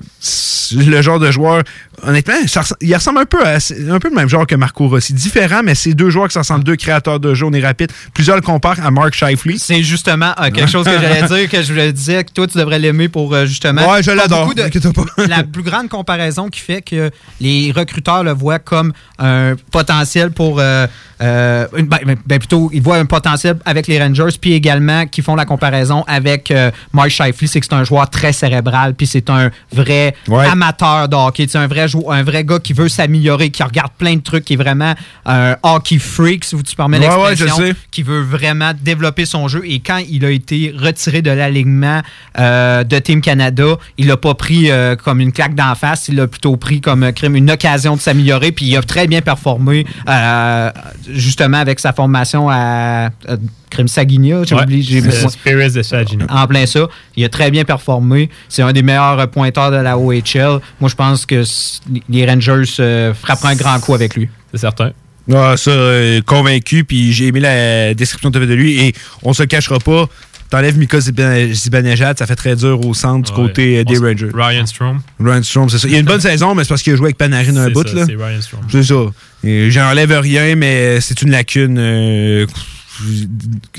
le genre de joueur, honnêtement, ça il ressemble un peu à un peu le même genre que Marco Rossi. Différent, mais c'est deux joueurs qui se ressemblent, deux créateurs de jeu, on est rapide. Plusieurs le comparent à Mark Shifley. C'est justement euh, quelque chose que j'allais dire, que je voulais dire que toi, tu devrais l'aimer pour euh, justement. Ouais, je l'adore, la plus grande comparaison qui fait que les recruteurs le voient comme un potentiel pour. Euh, une- ben, ben, plutôt, ils voient un potentiel avec les Rangers, puis également qui font la comparaison avec euh, Mark Shifley, c'est que c'est un joueur très cérébral, puis c'est un vrai Ouais. amateur de hockey, c'est un vrai, un vrai gars qui veut s'améliorer, qui regarde plein de trucs, qui est vraiment un hockey freak, si tu permets Ouais, ouais, l'expression, qui veut vraiment développer son jeu. Et quand il a été retiré de l'alignement euh, de Team Canada, il l'a pas pris comme une claque d'en face, il l'a plutôt pris comme crime, une occasion de s'améliorer. Puis il a très bien performé, euh, justement avec sa formation à euh, crime Saguinia. J'ai Ouais, oublié, j'ai c'est Spirits de Saginaw. en plein ça. Il a très bien performé. C'est un des meilleurs pointeurs de la OHL. Moi, je pense que les Rangers euh, frapperont un grand coup avec lui. C'est certain. Ah, ça, euh, convaincu, puis j'ai aimé la description que tu fait de lui, et on se le cachera pas. T'enlèves Mika Ziban- Zibanejad, ça fait très dur au centre du Ouais. côté euh, des Rangers. Ryan Strom. Ryan Strom, c'est ça. Il a une bonne saison, mais c'est parce qu'il a joué avec Panarin un bout. c'est Ryan Strome. C'est ça. J'enlève rien, mais c'est une lacune. euh,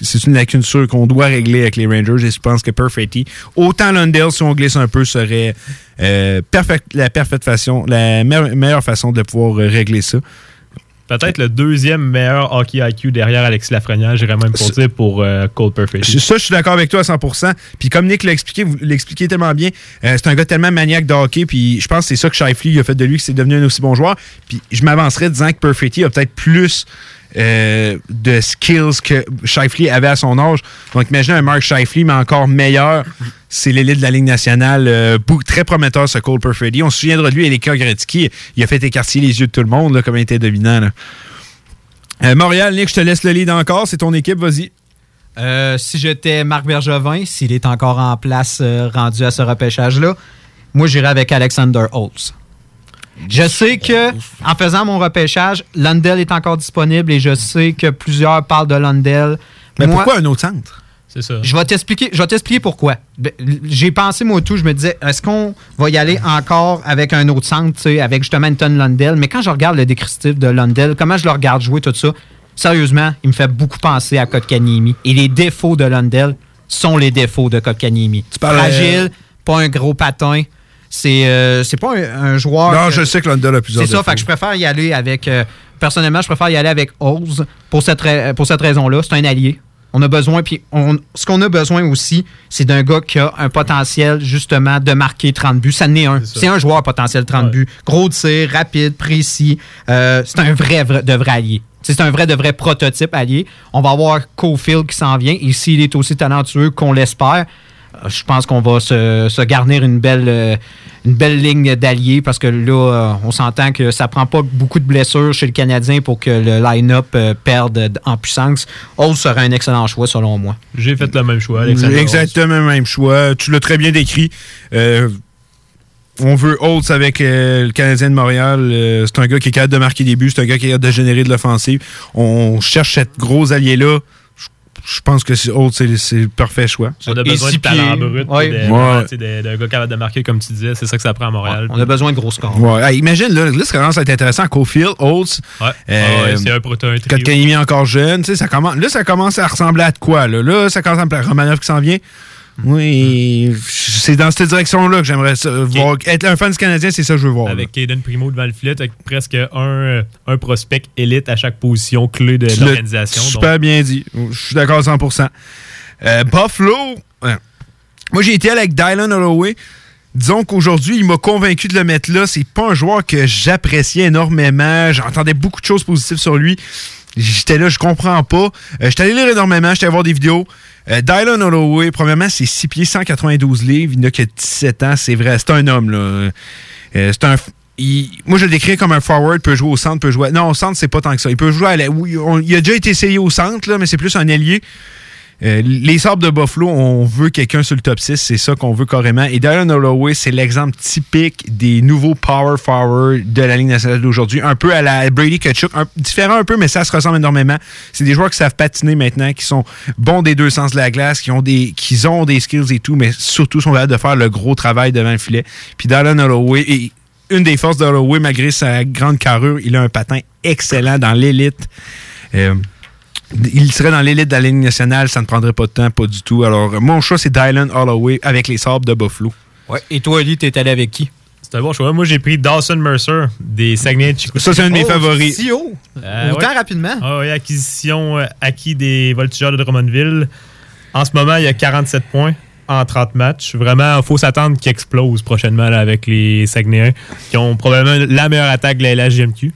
c'est une lacune sûre qu'on doit régler avec les Rangers et je pense que Perfetti, autant Lundell, si on glisse un peu, serait euh, perfect- la façon, la me- meilleure façon de pouvoir régler ça. Peut-être le deuxième meilleur hockey IQ derrière Alexis Lafrenière, j'irais même pour dire pour euh, Cole Perfetti. Ça, je suis d'accord avec toi à 100%. Puis comme Nick l'a expliqué, vous l'expliquez tellement bien, euh, c'est un gars tellement maniaque de hockey. Puis je pense que c'est ça que Shifley a fait de lui, que c'est devenu un aussi bon joueur. Puis je m'avancerais disant que Perfetti a peut-être plus euh, de skills que Shifley avait à son âge. Donc imaginez un Mark Shifley, mais encore meilleur. C'est l'élite de la Ligue nationale. Euh, très prometteur, ce Cole Perfetti. On se souviendra de lui les Gretzky. Il a fait écartier les yeux de tout le monde, là, comme il était dominant. Euh, Montréal, Nick, je te laisse le lead encore. C'est ton équipe, vas-y. Si j'étais Marc Bergevin, s'il est encore en place rendu à ce repêchage-là, moi j'irais avec Alexander Holtz. Je sais que en faisant mon repêchage, Lundell est encore disponible et je sais que plusieurs parlent de Lundell. Mais Moi, pourquoi un autre centre? C'est ça. Je vais t'expliquer, je vais t'expliquer pourquoi. Ben, J'ai pensé moi tout, je me disais, est-ce qu'on va y aller encore avec un autre centre, avec justement Anton Lundell, mais quand je regarde le descriptif de Lundell, comment je le regarde jouer tout ça, sérieusement, il me fait beaucoup penser à Kotkaniemi. Et les défauts de Lundell sont les défauts de Kotkaniemi. parles, Fragile, pas un gros patin. C'est euh, pas un, un joueur. Non, je sais que Lundell a plusieurs c'est ça, fait que je préfère y aller avec. euh, personnellement, je préfère y aller avec Oz pour cette, pour cette raison-là. C'est un allié. On a besoin, puis on- ce qu'on a besoin aussi, c'est d'un gars qui a un potentiel, justement, de marquer 30 buts. Ça en est un. C'est un joueur potentiel 30 buts. Gros tir, rapide, précis. Euh, c'est un vrai, vrai- de vrai allié. C'est un vrai de vrai prototype allié. On va avoir Cofield qui s'en vient. Et s'il est aussi talentueux qu'on l'espère, je pense qu'on va se, se garnir une belle, euh, une belle ligne d'alliés parce que là, euh, on s'entend que ça prend pas beaucoup de blessures chez le Canadien pour que le line-up euh, perde en puissance. Hall serait un excellent choix selon moi. J'ai fait le même choix, Alexander Holtz. Exactement le même choix. Tu l'as très bien décrit. Euh, on veut Holtz avec euh, le Canadien de Montréal. Euh, c'est un gars qui est capable de marquer des buts. C'est un gars qui est capable de générer de l'offensive. On cherche cette gros allié-là. Je pense que c'est Holt, c'est le parfait choix. On a besoin de talent brut, de gars capables de marquer, comme tu disais. C'est ça que ça prend à Montréal. On a besoin de gros scores. Ouais. Imagine, là, là, ça commence à être intéressant. Cofield, Holtz. Ouais. euh, ouais, c'est un proto- un trio. Kotkaniemi encore jeune. Ça commence, là, ça commence à ressembler à de quoi? Là, là ça commence à. Romanov qui s'en vient. Oui, c'est dans cette direction-là que j'aimerais ça voir. Être un fan du Canadien, c'est ça que je veux voir. Avec Caden Primo devant le filet, avec presque un, euh, un prospect élite à chaque position clé de l'organisation. donc- Super bien dit. Je suis d'accord à 100%. Euh, Buffalo, moi j'ai été avec Dylan Holloway. Disons qu'aujourd'hui, il m'a convaincu de le mettre là. C'est pas un joueur que j'appréciais énormément. J'entendais beaucoup de choses positives sur lui. J'étais là, je comprends pas. Euh, j'étais allé lire énormément, j'étais allé voir des vidéos. Euh, Dylan Holloway, premièrement, c'est 6 pieds, 192 livres. Il n'a que 17 ans, c'est vrai. C'est un homme, là. Euh, c'est un. moi, je le décris comme un forward, peut jouer au centre, peut jouer. Non, au centre, c'est pas tant que ça. Il peut jouer à la. Il a déjà été essayé au centre, là, mais c'est plus un ailier. Euh, les Sabres de Buffalo, on veut quelqu'un sur le top 6, c'est ça qu'on veut carrément. Et Dylan Holloway, c'est l'exemple typique des nouveaux power forward de la Ligue nationale d'aujourd'hui. Un peu à la Brady Kachuk, différent un peu, mais ça se ressemble énormément. C'est des joueurs qui savent patiner maintenant, qui sont bons des deux sens de la glace, qui ont des, qui ont des skills et tout, mais surtout sont capables de faire le gros travail devant le filet. Puis Dylan Holloway, et une des forces de Holloway, malgré sa grande carrure, il a un patin excellent dans l'élite. Euh, il serait dans l'élite de la Ligue nationale, ça ne prendrait pas de temps, pas du tout. Alors, mon choix, c'est Dylan Holloway avec les sabres de Buffalo. Ouais. Et toi, Oli, t'es allé avec qui? C'est un bon choix. Moi, j'ai pris Dawson Mercer des Saguenay de Chicoutimi. Ça, c'est un de mes Oh, favoris. Si haut! Euh, Autant ouais. rapidement. Ah oui, acquisition euh, acquis des Voltigeurs de Drummondville. En ce moment, il y a 47 points en 30 matchs. Vraiment, il faut s'attendre qu'il explose prochainement là, avec les Saguenayens, qui ont probablement la meilleure attaque de la LHGMQ.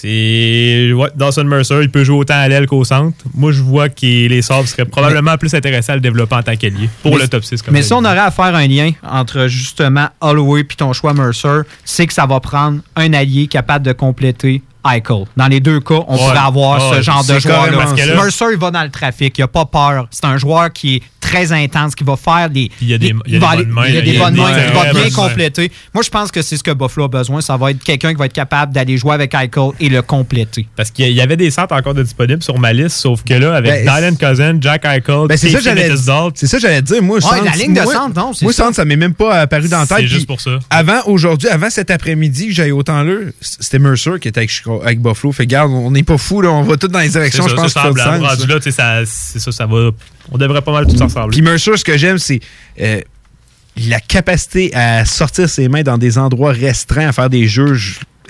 C'est ouais, Dawson Mercer, il peut jouer autant à l'aile qu'au centre. Moi, je vois que les Sabres seraient probablement plus intéressés à le développer en tant qu'allié pour Mais- le top 6. Comme Mais si on aurait à faire un lien entre justement Holloway puis ton choix Mercer, c'est que ça va prendre un allié capable de compléter Eichel. Dans les deux cas, on Ouais. pourrait avoir Ouais, ce genre de joueur-là. Mercer, il va dans le trafic, il n'a pas peur. C'est un joueur qui est très intense, qui va faire des. il y a des- il y a va des aller- bonnes mains, Il y a des y a bonnes mains, il va bien compléter. Moi, je pense que c'est ce que Buffalo a besoin. Ça va être quelqu'un qui va être capable d'aller jouer avec Eichel et le compléter. Parce qu'il y avait des centres encore de disponibles sur ma liste, sauf que là, avec Ben, Dylan Cousin, Jack Eichel, Ben, c'est ça j'allais C'est ça que j'allais dire. Moi, Ouais, centre, la ligne de moi- centre, non, Moi, centre, ça m'est même pas apparu dans la tête. C'est juste pour ça. Avant, aujourd'hui, avant cet après-midi que j'aille autant là, c'était Mercer qui était avec, Chicago- avec Buffalo. Fait garde, on n'est pas fou, là. On va tous dans les C'est directions. ça, Je pense ça Rendu là, ça- c'est ça, ça va. On devrait pas mal tout ensemble. Puis Mercer, ce que j'aime, c'est euh, la capacité à sortir ses mains dans des endroits restreints, à faire des jeux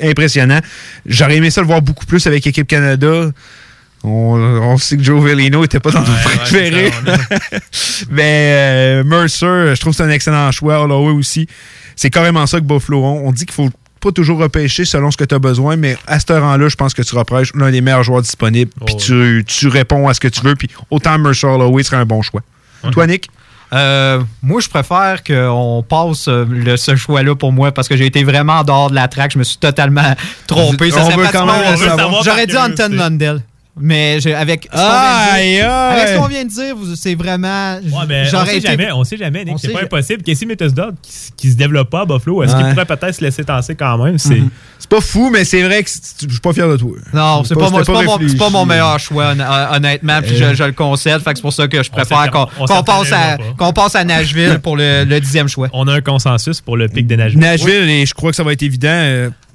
impressionnants. J'aurais aimé ça le voir beaucoup plus avec Équipe Canada. On, on sait que Joe Vellino n'était pas dans nos préférés. Mais euh, Mercer, je trouve que c'est un excellent choix. Holloway aussi. C'est carrément ça que Buffalo ont. On dit qu'il faut pas toujours repêcher selon ce que tu as besoin, mais à ce rang-là, je pense que tu repêches l'un des meilleurs joueurs disponibles. Puis tu, tu réponds à ce que tu veux. Puis autant Mercer Holloway serait un bon choix. Toi, Nick? Euh, moi, je préfère qu'on passe euh, le, ce choix-là pour moi parce que j'ai été vraiment en dehors de la track. Je me suis totalement trompé. Ça On veut quand même. J'aurais dit Anton Lundell. Mais avec ce qu'on Aïe, vient de dire- aïe. avec ce qu'on vient de dire, vous- c'est vraiment. Ouais, mais on sait, été- jamais, on sait jamais, Nick. C'est pas impossible. Casey Metisdahl, qui, qui se développe pas à Buffalo, est-ce qu'il pourrait peut-être se laisser tasser quand même? C'est Mhm. C'est pas fou, mais c'est vrai que je suis pas fier de toi. Non, c'est pas, mon- c'était c'est pas, mon- c'est pas mon meilleur choix, hon- honnêtement, puis Euh. je, je le concède. Fait que c'est pour ça que je préfère qu'on on qu'on passe, à- s'abstiendra pas. qu'on passe à Nashville pour le, le dixième choix. On a un consensus pour le pic de Nashville. Nashville, et je crois que ça va être évident.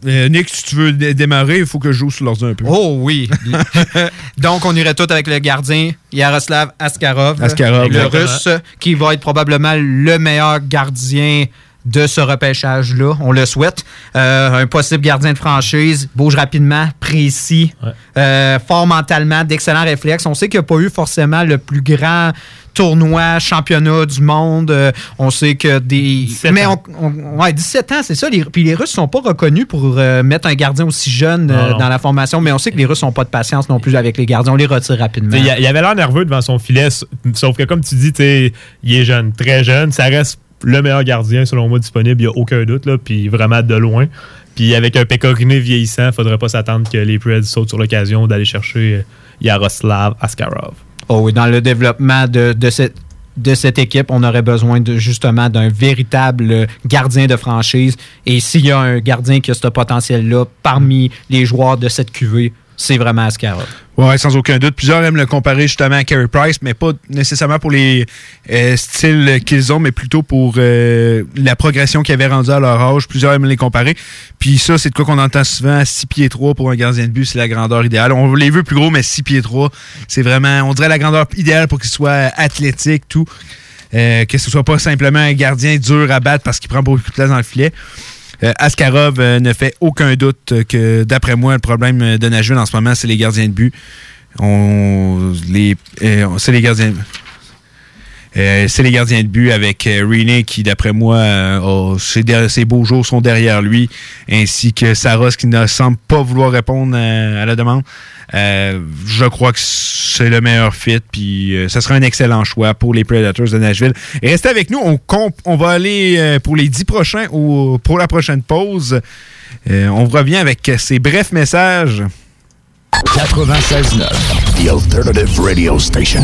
Euh, Nick, si tu veux dé- démarrer, il faut que je joue sur l'ordi un peu. Oh oui. Donc, on irait tout avec le gardien Yaroslav Askarov, Askarov, le russe, qui va être probablement le meilleur gardien de ce repêchage-là. On le souhaite. Euh, un possible gardien de franchise, bouge rapidement, précis, euh, fort mentalement, d'excellents réflexes. On sait qu'il n'y a pas eu forcément le plus grand tournoi, championnat du monde. Euh, on sait que des... 17 Mais ans. on, on- ouais, 17 ans, c'est ça. Les, puis les Russes sont pas reconnus pour euh, mettre un gardien aussi jeune euh, Non, non. dans la formation, mais on sait que les Russes n'ont pas de patience non plus avec les gardiens. On les retire rapidement. Il, avait l'air nerveux devant son filet, sauf que comme tu dis, il est jeune, très jeune. Ça reste le meilleur gardien, selon moi, disponible, il n'y a aucun doute, là, puis vraiment de loin. Puis avec un Pécoriné vieillissant, il faudrait pas s'attendre que les Preds sautent sur l'occasion d'aller chercher euh, Yaroslav Askarov. Oh oui, dans le développement de, cette équipe, on aurait besoin justement d'un véritable gardien de franchise. Et s'il y a un gardien qui a ce potentiel-là parmi les joueurs de cette QV, c'est vraiment Askarov. Ouais, sans aucun doute. Plusieurs aiment le comparer justement à Carey Price, mais pas nécessairement pour les euh, styles qu'ils ont, mais plutôt pour euh, la progression qu'ils avaient rendue à leur âge. Plusieurs aiment les comparer. Puis ça, c'est de quoi qu'on entend souvent. 6 pieds 3 pour un gardien de but, c'est la grandeur idéale. On les veut plus gros, mais 6 pieds 3, c'est vraiment, on dirait la grandeur idéale pour qu'ils soient athlétiques, tout. Euh, que ce soit pas simplement un gardien dur à battre parce qu'il prend beaucoup de place dans le filet. Euh, Askarov euh, ne fait aucun doute que, d'après moi, le problème de Nashville en ce moment, c'est les gardiens de but. Euh, c'est les gardiens. Euh, c'est les gardiens de but avec euh, René qui, d'après moi, euh, ses, beaux jours sont derrière lui, ainsi que Saros qui ne semble pas vouloir répondre à la demande. Je crois que c'est le meilleur fit, puis euh, ce sera un excellent choix pour les Predators de Nashville. Restez avec nous, on, on va aller pour les dix prochains ou pour la prochaine pause. On revient avec ces brefs messages. 96.9, The Alternative Radio Station.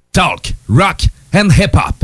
Talk, rock and hip-hop.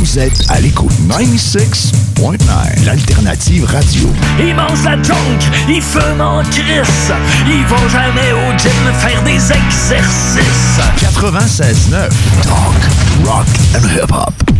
Vous êtes à l'écoute 96.9, l'alternative radio. Ils mangent la junk, ils fument en ils vont jamais au gym faire des exercices. 96.9, talk, rock and hip-hop.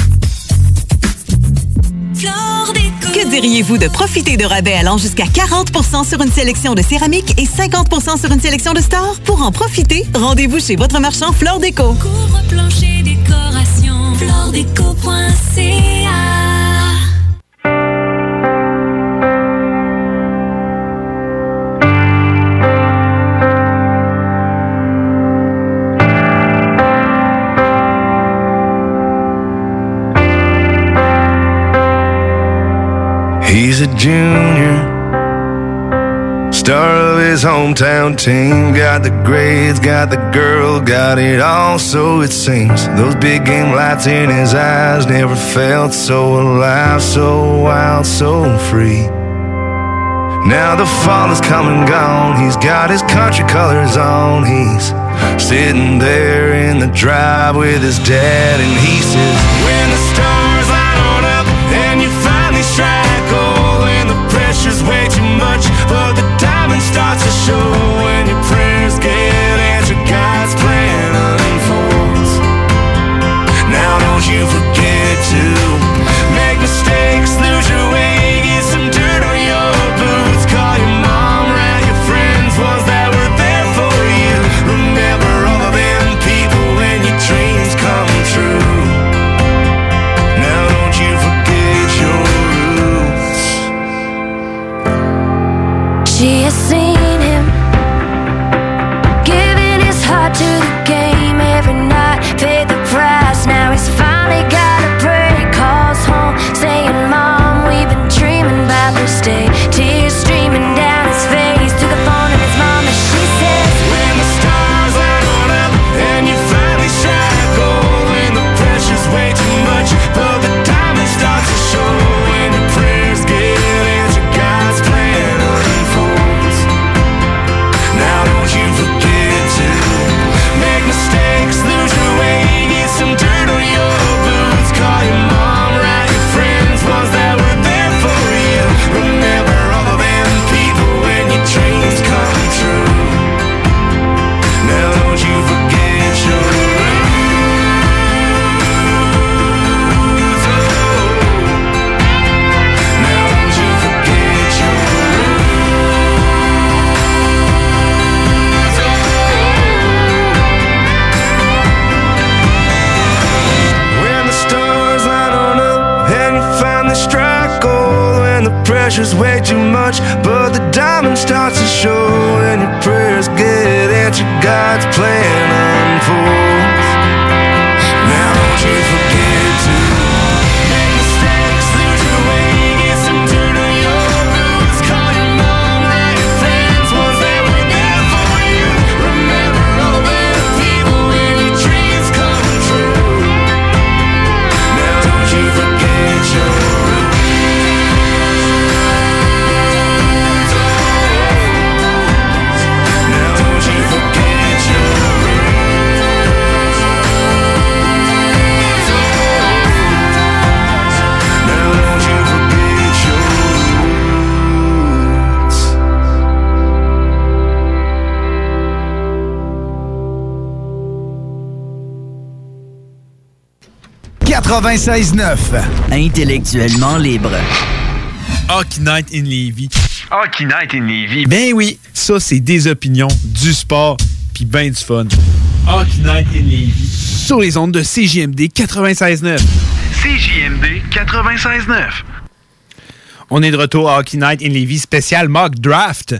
Que diriez-vous de profiter de rabais allant jusqu'à 40% sur une sélection de céramique et 50% sur une sélection de stores? Pour en profiter, rendez-vous chez votre marchand Flore Déco. Couvre-plancher décoration, floredeco.ca He's a junior, star of his hometown team. Got the grades, got the girl, got it all, so it seems. Those big game lights in his eyes never felt so alive, so wild, so free. Now the fall is come and gone. He's got his country colors on. He's sitting there in the drive with his dad, and he says, When the stars line on up and you finally strike starts to show when your prayers get answered. God's plan unfolds. Now don't you forget to make mistakes, lose your way, pressure's way too much, but the diamond starts to show, and your prayers get answered. God's plan unfolds. 96.9. Intellectuellement libre. Hockey Night in Levy. Hockey Night in Levy. Ben oui, ça c'est des opinions, du sport, puis ben du fun. Hockey Night in Levy. Sur les ondes de CJMD 96.9. CJMD 96.9. On est de retour à Hockey Night in Levy spécial mock draft.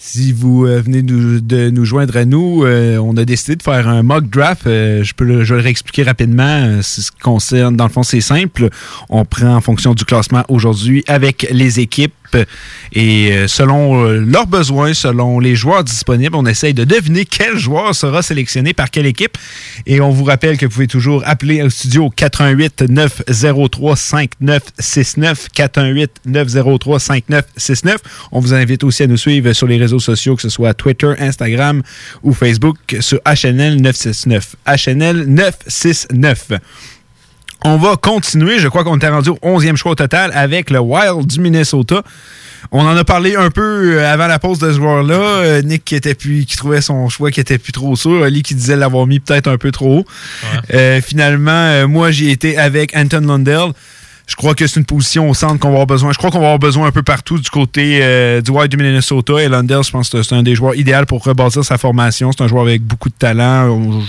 Si vous euh, venez de nous joindre à nous, euh, on a décidé de faire un mock draft. Euh, je peux le, je vais le réexpliquer rapidement. Ce qui concerne, dans le fond, c'est simple. On prend en fonction du classement aujourd'hui avec les équipes et euh, selon euh, leurs besoins, selon les joueurs disponibles, on essaye de deviner quel joueur sera sélectionné par quelle équipe. Et on vous rappelle que vous pouvez toujours appeler au studio au 88 903 5969 418 903 5969. On vous invite aussi à nous suivre sur les réseaux sociaux, que ce soit Twitter, Instagram ou Facebook sur HNL 969. HNL 969. On va continuer. Je crois qu'on était rendu au 11e choix au total avec le Wild du Minnesota. On en a parlé un peu euh, avant la pause de ce joueur-là. Euh, Nick qui était plus, qui trouvait son choix qui était plus trop sûr. Ali qui disait l'avoir mis peut-être un peu trop haut. Euh, finalement, moi j'ai été avec Anton Lundell. Je crois que c'est une position au centre qu'on va avoir besoin. Je crois qu'on va avoir besoin un peu partout du côté euh, du Wild du Minnesota. Et Lundell, je pense que c'est un des joueurs idéal pour rebâtir sa formation. C'est un joueur avec beaucoup de talent. On-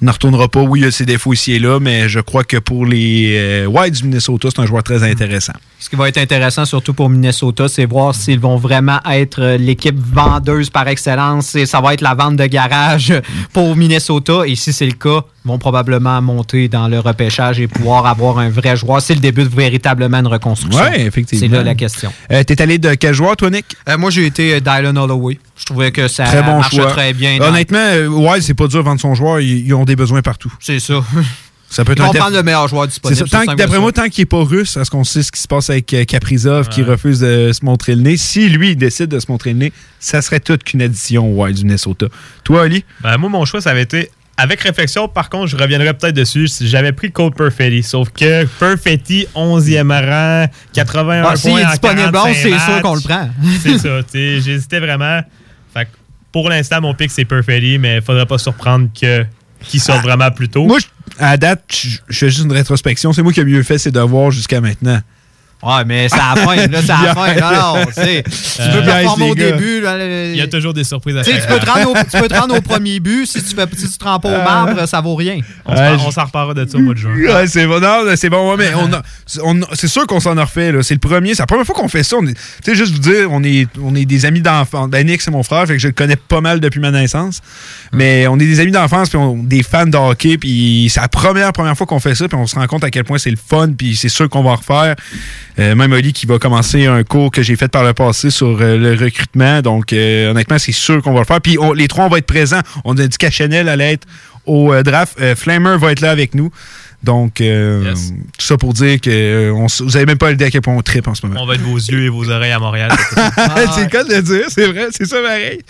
n'en retournera pas. Oui, il y a ses défauts ici et là, mais je crois que pour les euh, Wild du Minnesota, c'est un joueur très intéressant. Ce qui va être intéressant, surtout pour Minnesota, c'est voir s'ils vont vraiment être euh, l'équipe vendeuse par excellence. Et ça va être la vente de garage pour Minnesota. Et si c'est le cas, ils vont probablement monter dans le repêchage et pouvoir avoir un vrai joueur. C'est le début de véritablement une reconstruction. Oui, effectivement. C'est là la question. Euh, T'es allé de quel joueur, toi, Nick? Euh, moi, j'ai été euh, Dylan Holloway. Je trouvais que ça très bon marche choix. très bien. dans- Honnêtement, euh, Wild, c'est pas dur de vendre son joueur. Ils, ils ont des besoins partout. C'est ça. Ça peut être Ils un vont prendre le meilleur joueur disponible. D'après moi, tant qu'il n'est pas russe, est-ce qu'on sait ce qui se passe avec euh, Kaprizov qui refuse de se montrer le nez? Si lui, il décide de se montrer le nez, ça serait toute qu'une addition au Wild du Minnesota. Toi, Ali? Ben, moi, mon choix, ça avait été. Avec réflexion, par contre, je reviendrai peut-être dessus. si J'avais pris Cole Perfetti. Sauf que Perfetti, 11e rang, 81 Ah, s'il points est disponible 45 11, c'est sûr qu'on le prend. c'est ça. J'hésitais vraiment. Fait que pour l'instant, mon pick, c'est Perfetti, mais il faudrait pas surprendre que qu'il sorte vraiment plus tôt. Moi, je- à date, je je fais juste une rétrospection. C'est moi qui ai mieux fait ses devoirs jusqu'à maintenant. Ouais, mais c'est à la fin, là, c'est à la fin. Non, non, tu sais, tu Euh, peux performer au début. là, Il y a toujours des surprises à chaque tu peux, te rendre au, tu peux te rendre au premier but. Si tu fais, si tu te rends pas au marbre, ça vaut rien. On s'en- reparlera de ça au mois de juin. Ouais, c'est bon, non, c'est bon, ouais, mais on a- on a- c'est sûr qu'on s'en a refait. là. C'est le premier, c'est la première fois qu'on fait ça. Tu sais, juste vous dire, on est, on est des amis d'enfance. Ben, Nick, c'est mon frère, fait que je le connais pas mal depuis ma naissance. Mais on est des amis d'enfance, puis on des fans de hockey, puis c'est la première, première fois qu'on fait ça, puis on se rend compte à quel point c'est le fun, puis c'est sûr qu'on va en refaire. Euh, même Oli qui va commencer un cours que j'ai fait par le passé sur euh, le recrutement. Donc, euh, honnêtement, c'est sûr qu'on va le faire. Puis on- les trois, on va être présents. On a dit qu'à Chanel allait être au draft. Flamer va être là avec nous. Donc, tout ça pour dire que on vous avez même pas l'idée à quel point on tripe en ce moment. On va être vos yeux et vos oreilles à Montréal. c'est le cas de le dire, c'est vrai, c'est ça pareil.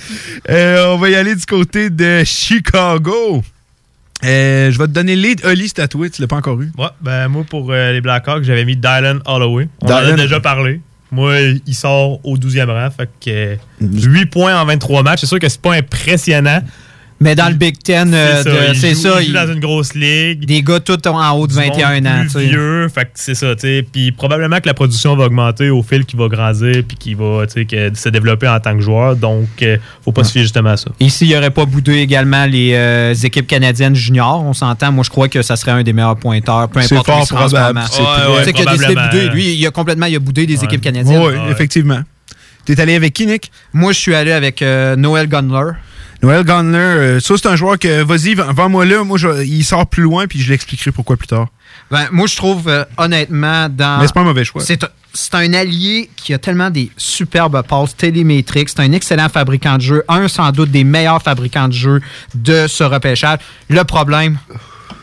On va y aller du côté de Chicago. Euh, je vais te donner le lead. Oli, c'est tatoué, tu l'as pas encore eu. Ouais, ben moi pour euh, les Blackhawks, j'avais mis Dylan Holloway. On en a Dylan. déjà parlé. Moi, il sort au 12e rang. Fait que euh, 8 points en 23 matchs. C'est sûr que c'est pas impressionnant. Mais dans le Big Ten, euh, C'est ça, il joue- ça. il joue dans une grosse ligue. Des gars tout en haut de du monde 21 ans. plus tu sais. vieux, fait que c'est ça, tu sais. Puis probablement que la production va augmenter au fil qu'il va grandir puis qu'il va, tu sais, que- se développer en tant que joueur. Donc, euh, faut pas se fier justement à ça. Ici, il n'y aurait pas boudé également les euh, équipes canadiennes juniors. On s'entend. Moi, je crois que ça serait un des meilleurs pointeurs, peu C'est importe où fort probable. C'est très- Tu sais qu'il a décidé de probablement. bouder. Lui, il a complètement il a boudé des équipes canadiennes. Oui, effectivement. T'es allé avec qui, Nick? Moi, je suis allé avec euh, Noël Gunler. Noël Gunler, euh, ça c'est un joueur que, vas-y, vends- vends-moi là, moi je- il sort plus loin puis je l'expliquerai pourquoi plus tard. Ben, moi, je trouve, euh, honnêtement, dans. Mais c'est pas un mauvais choix. C'est un, c'est un allié qui a tellement des superbes passes télémétriques. C'est un excellent fabricant de jeu. Un, sans doute, des meilleurs fabricants de jeu de ce repêchage. Le problème,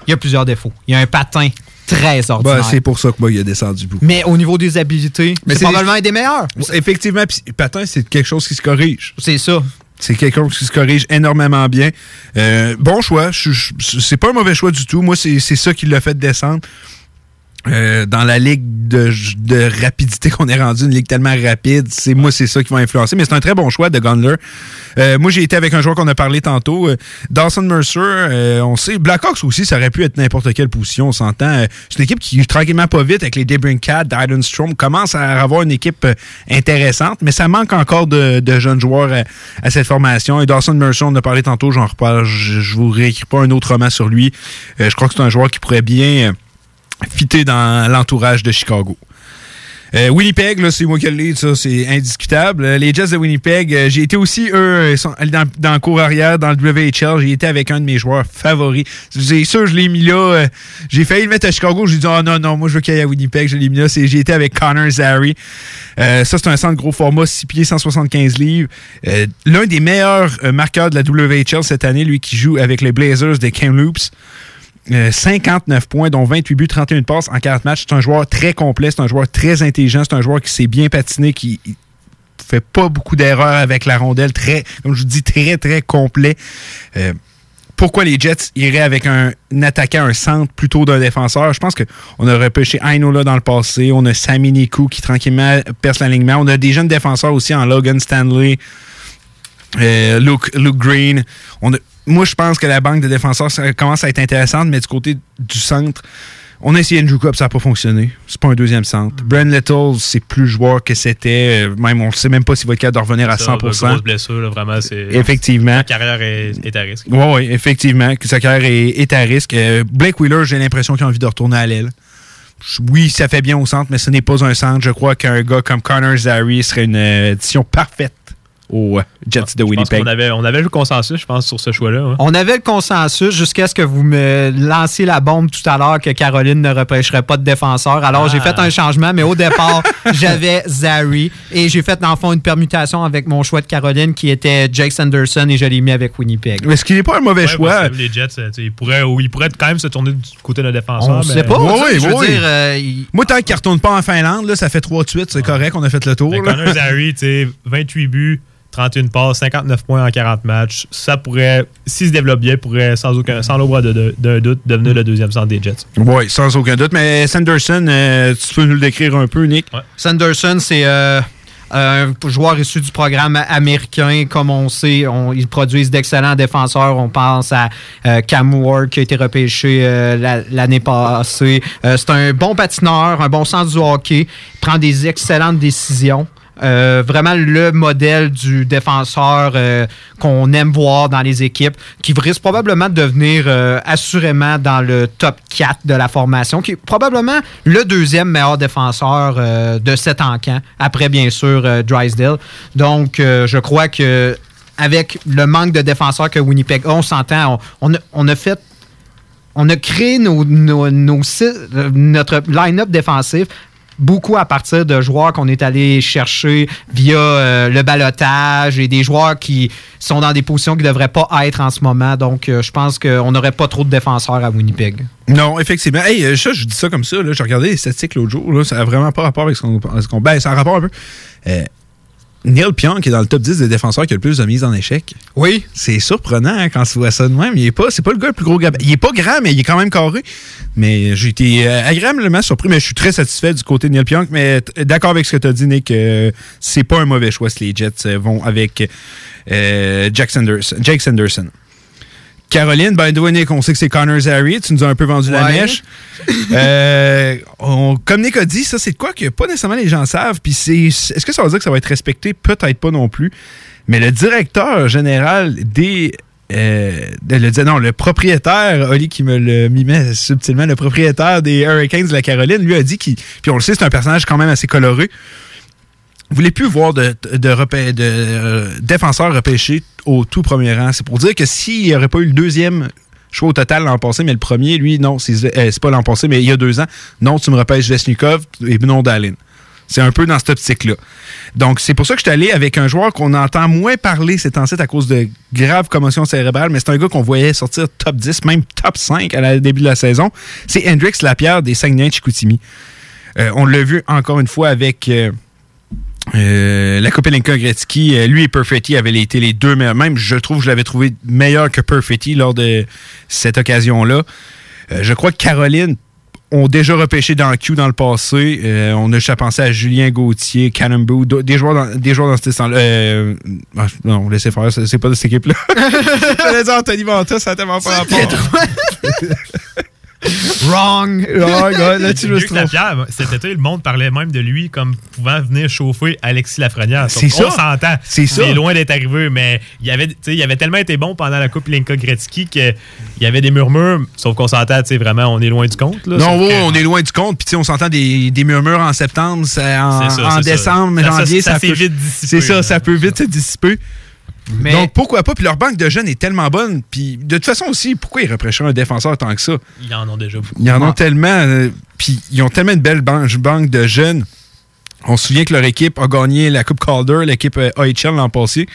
il y a plusieurs défauts. Il y a un patin très ordinaire. Ben, c'est pour ça que moi il a descendu beaucoup. Mais au niveau des habiletés, Mais c'est probablement un des meilleurs. Effectivement, patin, c'est quelque chose qui se corrige. C'est ça. C'est quelque chose qui se corrige énormément bien. Euh, bon choix. C'est pas un mauvais choix du tout. Moi, c'est c'est ça qui l'a fait descendre. Euh, dans la ligue de, de rapidité qu'on est rendu, une ligue tellement rapide, c'est moi c'est ça qui va influencer. Mais c'est un très bon choix de Gunler. Euh, moi j'ai été avec un joueur qu'on a parlé tantôt, euh, Dawson Mercer. euh, on sait Blackhawks aussi, ça aurait pu être n'importe quelle position. On s'entend. Euh, c'est une équipe qui tranquillement pas vite avec les Debrincat, Dylan Strom commence à avoir une équipe euh, intéressante, mais ça manque encore de, de jeunes joueurs à, à cette formation. Et Dawson Mercer, on a parlé tantôt, j'en reparle. Je, je vous réécris pas un autre roman sur lui. Je crois que c'est un joueur qui pourrait bien. Fitter dans l'entourage de Chicago. Euh, Winnipeg, là, c'est moi qui l'ai, ça, c'est indiscutable. Euh, les Jets de Winnipeg, euh, j'ai été aussi, eux, sont dans, dans le cours arrière, dans le WHL. J'ai été avec un de mes joueurs favoris. C'est sûr, je l'ai mis là. j'ai failli le mettre à Chicago. J'ai dit, oh non, non, moi, je veux qu'il aille à Winnipeg. Je l'ai mis là. J'ai été avec Connor Zary. Ça, c'est un centre gros format, 6 pieds, 175 livres. L'un des meilleurs marqueurs de la WHL cette année, lui qui joue avec les Blazers des Kamloops. Euh, 59 points, dont 28 buts, 31 passes en 40 matchs. C'est un joueur très complet, c'est un joueur très intelligent, c'est un joueur qui sait bien patiner, qui fait pas beaucoup d'erreurs avec la rondelle, très, comme je vous dis, très, très complet. Euh, pourquoi les Jets iraient avec un, attaquant, un centre plutôt d'un défenseur? Je pense qu'on a repêché Aino là dans le passé. On a Sami Nikou qui tranquillement perce l'alignement. On a des jeunes défenseurs aussi en Logan Stanley, euh, Luke Green. On a- moi, je pense que la banque de défenseurs ça commence à être intéressante, mais du côté du centre, on a essayé Andrew Cup, ça n'a pas fonctionné. C'est pas un deuxième centre. Brand Little, c'est plus joueur que c'était. Euh, Même, on ne sait même pas s'il va être capable de revenir à Ça, 100 de grosses blessures, là, vraiment. Effectivement. La carrière est, est à risque. Oui, oui, effectivement, que sa carrière est, est à risque. Euh, Blake Wheeler, j'ai l'impression qu'il a envie de retourner à l'aile. Oui, ça fait bien au centre, mais ce n'est pas un centre. Je crois qu'un gars comme Connor Zary serait une euh, addition parfaite aux euh, Jets de Winnipeg. qu'on avait, on avait le consensus, je pense, sur ce choix-là. hein. On avait le consensus jusqu'à ce que vous me lanciez la bombe tout à l'heure que Caroline ne repêcherait pas de défenseur. Alors, j'ai Ah. fait un changement, mais au départ, j'avais Zary et j'ai fait, dans le fond, une permutation avec mon choix de Caroline qui était Jake Sanderson et je l'ai mis avec Winnipeg. Mais ce qui n'est pas un mauvais Ouais, choix. Les Jets, euh, ils pourraient, ou ils pourraient quand même se tourner du côté de défenseur. On mais- sait pas. Oui, oui, je veux oui. dire, euh, il- Moi, tant qu'il ne retourne pas en Finlande, là, ça fait 3 de suite, c'est correct, on a fait le tour. Mais là. Connor Zary, tu sais, 28 buts, 31 passes, 59 points en 40 matchs. Ça pourrait, s'il se développe bien, pourrait sans aucun, sans l'ombre de- de- d'un doute, devenir le deuxième centre des Jets. Oui, sans aucun doute. Mais Sanderson, euh, tu peux nous le décrire un peu, Nick? Sanderson, c'est euh, un joueur issu du programme américain. Comme on sait, on- ils produisent d'excellents défenseurs. On pense à euh, Cam Ward qui a été repêché euh, la- l'année passée. Euh, c'est un bon patineur, un bon sens du hockey. Il prend des excellentes décisions. Euh, vraiment le modèle du défenseur euh, qu'on aime voir dans les équipes, qui risque probablement de devenir euh, assurément dans le top 4 de la formation, qui est probablement le deuxième meilleur défenseur de cet encan, après bien sûr Drysdale. Donc, je crois que avec le manque de défenseurs que Winnipeg a, on s'entend, on, on a, fait on a créé notre line-up défensif beaucoup à partir de joueurs qu'on est allé chercher via euh, le balotage et des joueurs qui sont dans des positions qui ne devraient pas être en ce moment. Donc, euh, je pense qu'on n'aurait pas trop de défenseurs à Winnipeg. Non, effectivement. Hey, euh, ça, je dis ça comme ça. J'ai regardé les statistiques l'autre jour. Là, ça n'a vraiment pas rapport avec ce qu'on. qu'on- ben, ça a rapport un peu. Neil Pionk est dans le top 10 des défenseurs qui a le plus de mises en échec. Oui. C'est surprenant hein, quand tu vois ça de même. Il est pas, c'est pas le gars le plus gros gabarit. Il est pas grand, mais il est quand même carré. Mais j'ai été euh, agréablement surpris, mais je suis très satisfait du côté de Neil Pionk. Mais d'accord avec ce que tu as dit, Nick, euh, c'est pas un mauvais choix si les Jets euh, vont avec euh, Jack. Jake Sanderson. Caroline, ben, Nick, on sait que c'est Connor Zary. Tu nous as un peu vendu la mèche. Euh, on- comme Nick a dit, ça, c'est de quoi que pas nécessairement les gens savent. Puis c'est, est-ce que ça veut dire que ça va être respecté? Peut-être pas non plus. Mais le directeur général des. euh, le, non, le propriétaire, Oli qui me le mimait subtilement, le propriétaire des Hurricanes de la Caroline, lui a dit qu'il. Puis on le sait, c'est un personnage quand même assez coloré. Voulez plus voir de, euh, défenseurs repêchés au tout premier rang. C'est pour dire que s'il n'y aurait pas eu le deuxième choix au total l'an passé, mais le premier, lui, non, c'est euh, c'est pas l'an passé, mais il y a deux ans, non, tu me repêches Vesnikov et non Dalin. C'est un peu dans cette optique-là. Donc, c'est pour ça que je suis allé avec un joueur qu'on entend moins parler ces temps-ci à cause de graves commotions cérébrales, mais c'est un gars qu'on voyait sortir top 10, même top 5 à la début de la saison. C'est Hendrix Lapierre des Saguenay de Chicoutimi. Euh, on l'a vu encore une fois avec euh, la Kopelinka Gretzky. Euh, lui et Perfetti avaient été les deux meilleurs. Même, je trouve que je l'avais trouvé meilleur que Perfetti lors de cette occasion-là. Euh, je crois que Caroline ont déjà repêché dans le Q dans le passé. Euh, on a juste à penser à Julien Gauthier, Cannonboo, do- des joueurs dans, des joueurs dans ce temps-là. Euh, ah, non, laissez faire, c'est c'est pas de cette équipe-là. J'allais dire Anthony Manta, ça a tellement pas rapport. Wrong! Wrong, là, tu Lapierre, cet été, le monde parlait même de lui comme pouvant venir chauffer Alexis Lafrenière. C'est On ça. s'entend. C'est ça. Il est loin d'être arrivé, mais il avait, il avait tellement été bon pendant la Coupe Linka Gretzky qu'il y avait des murmures, sauf qu'on s'entend, tu sais, vraiment, on est loin du compte. Là, Non, Sauf ouais, que- on est loin du compte. Puis, tu sais, on s'entend des, des murmures en septembre, en, ça, en décembre, Ça- janvier. ça peut- vite dissipé, C'est ça, là. ça peut vite se dissiper. Mais- Donc, pourquoi pas? Puis, leur banque de jeunes est tellement bonne. Puis, de toute façon aussi, pourquoi ils repêcheraient un défenseur tant que ça? Ils en ont déjà beaucoup. Ils en ont tellement. euh, puis, ils ont tellement une belle ban- banque de jeunes. On se souvient que leur équipe a gagné la Coupe Calder, l'équipe euh, AHL l'an passé.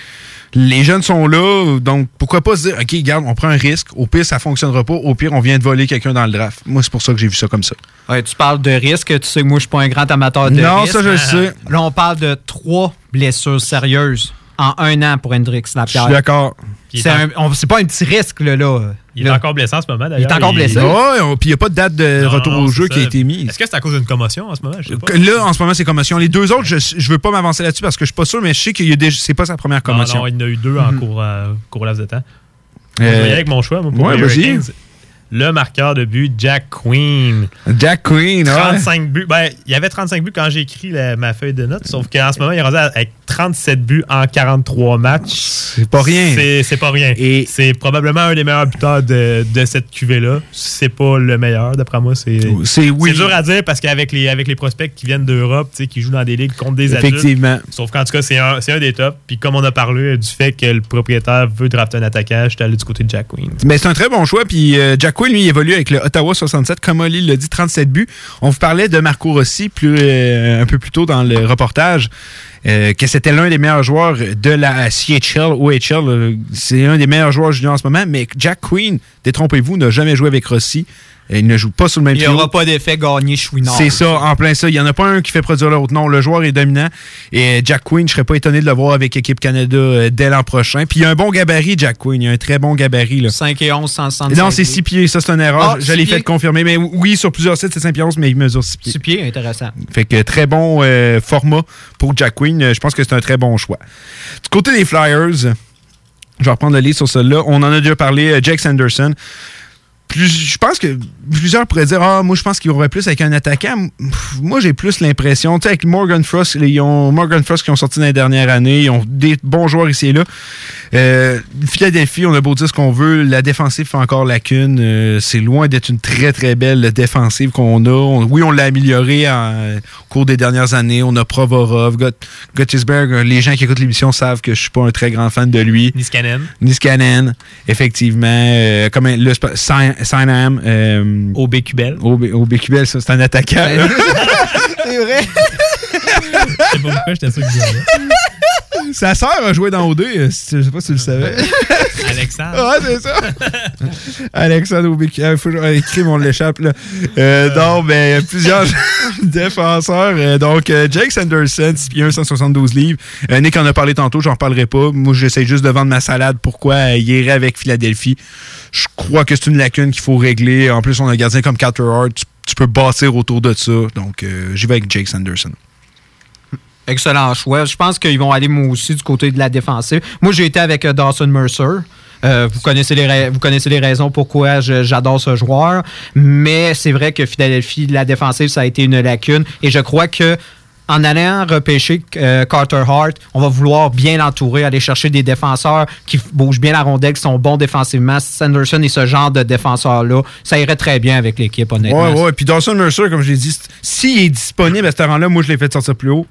Les jeunes sont là, donc pourquoi pas se dire, OK, regarde, on prend un risque. Au pire, ça fonctionnera pas. Au pire, on vient de voler quelqu'un dans le draft. Moi, c'est pour ça que j'ai vu ça comme ça. Ouais, tu parles de risque. Tu sais que moi, je suis pas un grand amateur de Non, risque. ça, je le sais. Là, on parle de trois blessures sérieuses en un an pour Hendrix Lapierre. Je suis d'accord. C'est pas un petit risque, là. là. Il est Là. encore blessé en ce moment, d'ailleurs. Il est encore blessé. Puis il n'y a pas de date de Non, retour non, au jeu ça. qui a été mise. Est-ce que c'est à cause d'une commotion en ce moment? Je sais pas. Là, en ce moment, c'est commotion. Les deux autres, je ne veux pas m'avancer là-dessus parce que je suis pas sûr, mais je sais qu'il y a déjà. C'est pas sa première commotion. non, il y en a eu deux en cours, euh, cours laps de temps. Euh, Je vais y aller avec mon choix, moi, pour ouais, les vas-y. Hurricanes. Le marqueur de but, Jack Queen. Jack Queen, ouais. 35 buts. Ben, il y avait 35 buts quand j'ai écrit la- ma feuille de notes, sauf qu'en ce moment, il est rendu avec 37 buts en 43 matchs. C'est pas rien. C'est- pas rien. Et- C'est probablement un des meilleurs buteurs de, de cette cuvée-là. C'est pas le meilleur, d'après moi. C'est oui. c'est dur à dire parce qu'avec les, avec les prospects qui viennent d'Europe, qui jouent dans des ligues contre des adultes. Effectivement. Sauf qu'en tout cas, c'est un, c'est un des tops. Puis comme on a parlé du fait que le propriétaire veut drafter un attaquant, j'étais allé du côté de Jack Queen. Mais c'est un très bon choix. Puis euh, Jack Lui, évolue avec le Ottawa 67. Comme Oli l'a dit, 37 buts. On vous parlait de Marco Rossi euh, un peu plus tôt dans le reportage. euh, que c'était l'un des meilleurs joueurs de la CHL, OHL. euh, C'est un des meilleurs joueurs juniors en ce moment. Mais Jack Quinn, détrompez-vous, n'a jamais joué avec Rossi. Il ne joue pas sur le même Il n'y aura pas d'effet gagné chouinard. C'est ça, en plein ça. Il n'y en a pas un qui fait produire l'autre. Non, le joueur est dominant. Et Jack Quinn, je serais pas étonné de le voir avec Équipe Canada euh, dès l'an prochain. Puis il a un bon gabarit, Jack Quinn. Il a un très bon gabarit. Là. 5 et 11, 165. Non, c'est 6 pieds. Ça, c'est une erreur. Ah, je l'ai fait confirmer. Mais oui, sur plusieurs sites, c'est 5 pieds 11, mais il mesure 6 pieds. 6 pieds, intéressant. Fait que très bon euh, format pour Jack Quinn. Euh, Je pense que c'est un très bon choix. Du côté des Flyers, je vais reprendre le livre sur celle-là. On en a déjà parlé. Jake Sanderson. Plus, je pense que plusieurs pourraient dire Ah, moi, je pense qu'il y aurait plus avec un attaquant. Moi, j'ai plus l'impression. Tu sais, avec Morgan Frost, ils ont Morgan Frost qui ont sorti dans les dernières années. Ils ont des bons joueurs ici et là. Euh, Philadelphie, on a beau dire ce qu'on veut. La défensive fait encore lacune. Euh, c'est loin d'être une très, très belle défensive qu'on a. On- oui, on l'a améliorée au cours des dernières années. On a Provorov, Got- Gottisberg. Les gens qui écoutent l'émission savent que je suis pas un très grand fan de lui. Niskanen. Niskanen, effectivement. Euh, comme un- Sinham. Euh, OBQBL. OB, OBQBL, ça, c'est un attaquant. c'est vrai. Je sais pas pourquoi j'étais sûr que Sa sœur a joué dans OD. euh, si- Je sais pas si tu le savais. Alexandre. Ouais, c'est ça. Alexandre OBQBL. Faut que je- écrit, on l'échappe. là. Euh, non, mais plusieurs défenseurs. Euh, donc, euh, Jake Sanderson, 6 pieds 1, 172 livres. Euh, Nick en a parlé tantôt, j'en reparlerai pas. Moi, j'essaie juste de vendre ma salade. Pourquoi? Euh, il irait avec Philadelphie? Je crois que c'est une lacune qu'il faut régler. En plus, on a un gardien comme Carter Hart. Tu, tu peux bâtir autour de ça. Donc, euh, j'y vais avec Jake Sanderson. Excellent choix. Je pense qu'ils vont aller moi aussi du côté de la défensive. Moi, j'ai été avec euh, Dawson Mercer. Euh, vous, connaissez les vous connaissez les raisons pourquoi j'adore ce joueur. Mais c'est vrai que Philadelphie, la défensive, ça a été une lacune. Et je crois que en allant repêcher euh, Carter Hart, on va vouloir bien l'entourer, aller chercher des défenseurs qui bougent bien la rondelle, qui sont bons défensivement. Sanderson est ce genre de défenseur-là. Ça irait très bien avec l'équipe, honnêtement. Ouais, ouais. Puis Dawson Mercer, comme je l'ai dit, s'il est disponible à ce rang-là, moi, je l'ai fait sortir plus haut.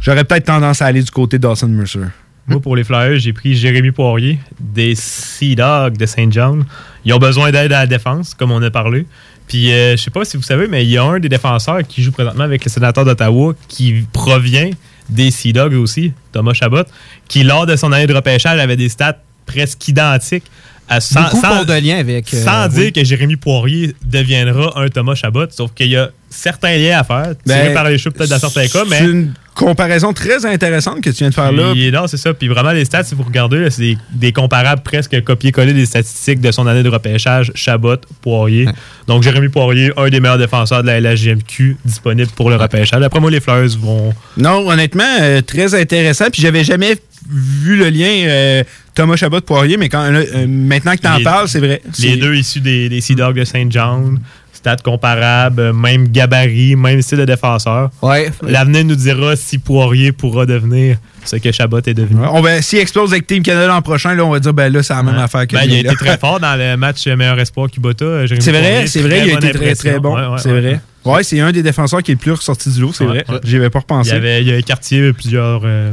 J'aurais peut-être tendance à aller du côté de Dawson Mercer. Moi, pour les Flyers, j'ai pris Jérémy Poirier des Sea Dogs de Saint John. Ils ont besoin d'aide à la défense, comme on a parlé. Puis, euh, je sais pas si vous savez, mais il y a un des défenseurs qui joue présentement avec les sénateurs d'Ottawa qui provient des Sea Dogs aussi, Thomas Chabot, qui, lors de son année de repêchage, avait des stats presque identiques. À, sans, sans- de lien avec. euh, sans oui. dire que Jérémy Poirier deviendra un Thomas Chabot, sauf qu'il y a certains liens à faire, tirés Ben, par les cheveux peut-être dans certains cas, mais... Une comparaison très intéressante que tu viens de faire là. Puis, non, c'est ça. Puis vraiment, les stats, si vous regardez, là, c'est des, des comparables presque copier-coller des statistiques de son année de repêchage, Chabot, Poirier. Donc, Jérémy Poirier, un des meilleurs défenseurs de la LHJMQ disponible pour le repêchage. Après moi, les Flyers vont. Non, honnêtement, euh, très intéressant. Puis j'avais jamais vu le lien euh, Thomas Chabot-Poirier, mais quand, là, euh, maintenant que tu en Les- parles, c'est vrai. Les deux issus des, des Sea Dogs de Saint John. Stats comparables, même gabarit, même style de défenseur. Ouais. L'avenir nous dira si Poirier pourra devenir ce que Chabot est devenu. On va, s'il explose avec Team Canada l'an prochain, là, on va dire, ben là, c'est la même affaire que Ben, il a lui, été très fort dans le match meilleur espoir Kubota. Jérémy C'est vrai, c'est vrai, il a été très, très bon. Ouais, ouais, c'est ouais. vrai. Ouais, c'est un des défenseurs qui est le plus ressorti du lot, c'est Ouais, vrai. ouais. J'y avais pas Il repensé. y avait, il y plusieurs euh,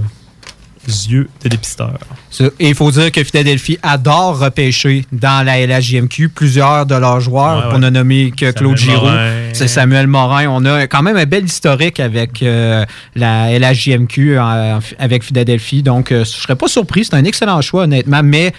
yeux. Et il faut dire que Philadelphie adore repêcher dans la LHJMQ plusieurs de leurs joueurs, Ouais, ouais. pour ne nommer que Claude Giroux. C'est Samuel Morin. On a quand même un bel historique avec euh, la LHJMQ en- avec Philadelphie. Donc, euh, je serais pas surpris. C'est un excellent choix, honnêtement. Mais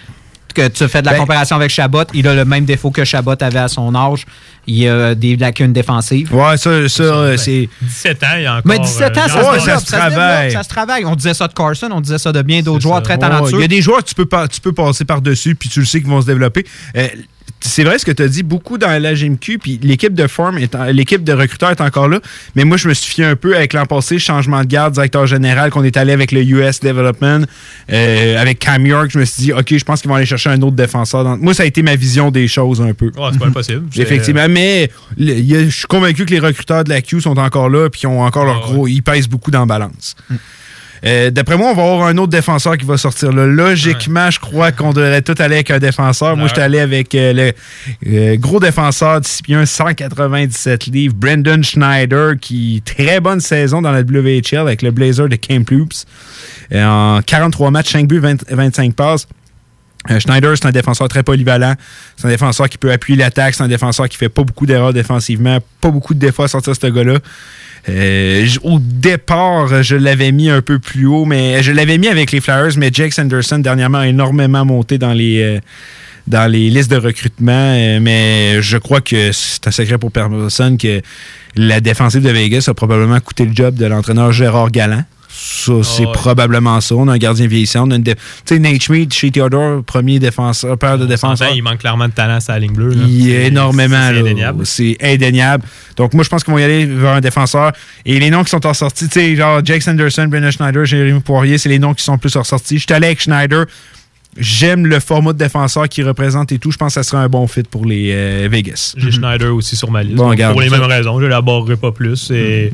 que tu fais de la Ben- comparaison avec Chabot, il a le même défaut que Chabot avait à son âge. Il a des lacunes défensives. Ouais, ça, ça, euh, c'est. 17 ans, il y a encore. Mais 17 ans, euh, ça, se Ouais, ça développe, se ça se développe, travaille. ça se travaille. On disait ça de Carson, on disait ça de bien d'autres joueurs très Ouais, talentueux. Il y a des joueurs que tu peux, pas, tu peux passer par-dessus, puis tu le sais qu'ils vont se développer. Euh, c'est vrai ce que tu as dit, beaucoup dans la GMQ, puis l'équipe de forme, l'équipe de recruteurs est encore là. Mais moi, je me suis fié un peu avec l'an passé, changement de garde, directeur général, qu'on est allé avec le US Development, euh, avec Cam York. Je me suis dit, OK, je pense qu'ils vont aller chercher un autre défenseur. dans- Moi, ça a été ma vision des choses un peu. Ouais, c'est pas impossible. Effectivement, mais le- il y a- je suis convaincu que les recruteurs de la Q sont encore là, puis qu'ils ont encore leur Ah, gros. Ils pèsent beaucoup dans la balance. Euh, D'après moi, on va avoir un autre défenseur qui va sortir là. Logiquement, je crois qu'on devrait tout aller avec un défenseur. Moi, Ouais. j'étais allé avec euh, le euh, gros défenseur de 6 pieds 1, 197 livres, Brendan Schneider, qui très bonne saison dans la WHL avec le Blazer de Kamloops. Euh, en 43 matchs, 5 buts, 20 25 passes. Schneider, c'est un défenseur très polyvalent. C'est un défenseur qui peut appuyer l'attaque. C'est un défenseur qui fait pas beaucoup d'erreurs défensivement. Pas beaucoup de défauts à sortir ce gars-là. Euh, au départ, je l'avais mis un peu plus haut, mais je l'avais mis avec les Flyers, mais Jake Sanderson, dernièrement, a énormément monté dans les, euh, listes de recrutement. euh, mais je crois que c'est un secret pour personne que la défensive de Vegas a probablement coûté le job de l'entraîneur Gérard Galland. Ça, c'est ouais. probablement ça. On a un gardien vieillissant. On a une Tu sais, Nate Schmidt, chez Theodore, premier défenseur, père de défenseur. Il manque clairement de talent sur la ligne bleue. là. Il C'est- énormément. C'est indéniable. C'est indéniable. Donc, moi, je pense qu'ils vont y aller vers un défenseur. Et les noms qui sont ressortis, tu sais, genre Jake Sanderson, Brendan Schneider, Jérémy Poirier, c'est les noms qui sont plus ressortis. Je suis allé avec Schneider. J'aime le format de défenseur qu'il représente et tout. Je pense que ça serait un bon fit pour les euh, Vegas. J'ai Schneider aussi sur ma liste. Bon, pour les mêmes raisons, je l'élaborerai pas plus. Et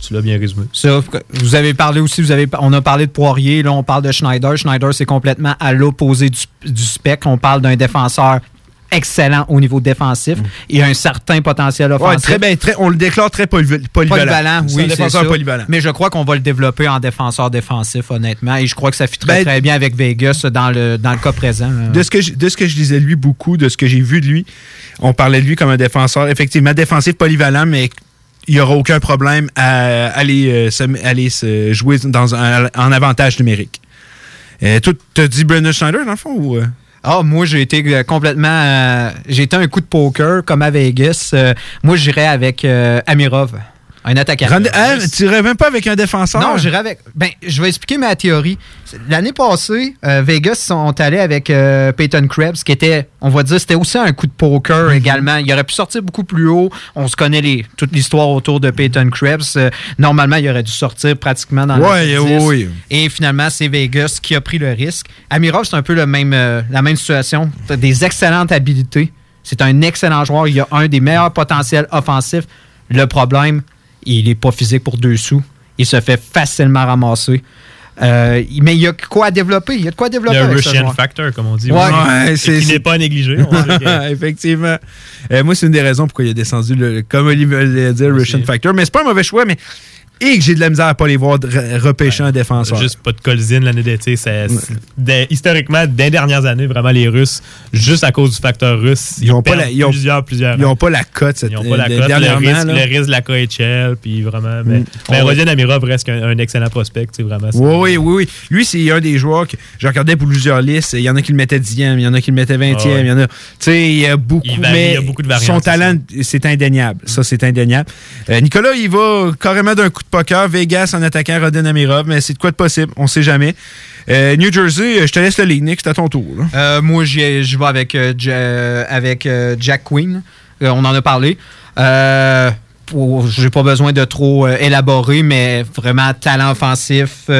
tu l'as bien résumé. Ça, vous avez parlé aussi, vous avez, on a parlé de Poirier, là on parle de Schneider. Schneider, c'est complètement à l'opposé du, du spec. On parle d'un défenseur excellent au niveau défensif et un certain potentiel Ouais, offensif. très bien. Très, on le déclare très polyv- polyvalent. Polyvalent, C'est oui, défenseur polyvalent. Mais je crois qu'on va le développer en défenseur défensif, honnêtement. Et je crois que ça fit très, Ben, très bien avec Vegas dans le, dans le cas présent. De ce, que je, de ce que je lisais de lui beaucoup, de ce que j'ai vu de lui, on parlait de lui comme un défenseur, effectivement, défensif polyvalent, mais il n'y aura aucun problème à aller, euh, se, aller se jouer dans un, en avantage numérique. Euh, t'as dit Brendan Schneider, dans le fond, ou... euh? Ah, moi, j'ai été euh, complètement. euh, j'ai été un coup de poker comme à Vegas. Euh, moi, j'irais avec Amirov. Un attaquant. Rand- hein, tu irais même pas avec un défenseur? Non, j'irais avec. Ben, je vais expliquer ma théorie. L'année passée, euh, Vegas sont allés avec euh, Peyton Krebs, qui était, on va dire, c'était aussi un coup de poker Mhm. également. Il aurait pu sortir beaucoup plus haut. On se connaît les, toute l'histoire autour de Peyton Krebs. Euh, normalement, il aurait dû sortir pratiquement dans Ouais, le 10. oui. Et finalement, c'est Vegas qui a pris le risque. Amirov, c'est un peu le même, la même situation. Des excellentes habilités. C'est un excellent joueur. Il a un des meilleurs potentiels offensifs. Le problème, il n'est pas physique pour deux sous. Il se fait facilement ramasser. Euh, mais il y a quoi à développer? Il y a de quoi développer. Le Russian factor, comme on dit. Ouais. Ouais, c'est- qui n'est pas que- Effectivement. Euh, moi, c'est une des raisons pourquoi il a descendu, le, comme Olivier l'a dit, le Russian Factor. Mais c'est pas un mauvais choix, mais. Et que j'ai de la misère à pas les voir repêcher un défenseur. Juste pas de colzine l'année d'été. des- Historiquement, des dernières années, vraiment, les Russes, juste à cause du facteur russe, ils, ont pas la- ils ont- plusieurs, plusieurs. Ils n'ont pas la cote cette Ils n'ont pas la euh, cote, le risque, le risque de la KHL, puis vraiment. Mais, Mm. mais Rodion Amirov reste un, un excellent prospect, vraiment. Oui, oui, oui, oui. Lui, c'est un des joueurs que je regardais pour plusieurs listes. Il y en a qui le mettaient 10e, il y en a qui le mettaient 20e, Ah ouais. il y en a. Tu sais, il y a beaucoup. Il varie, mais il y a beaucoup de variantes, Son talent, c'est indéniable. Ça, c'est indéniable. Euh, Nicolas, il va carrément d'un coup de poker. Vegas en attaquant Rodin Amirov, mais c'est de quoi de possible. On sait jamais. Euh, New Jersey, euh, je te laisse le ligue, Nick, c'est à ton tour. Euh, moi, je vais avec, Ja- avec Jack Queen. On en a parlé. Pour- J'ai pas besoin de trop élaborer, mais vraiment talent offensif,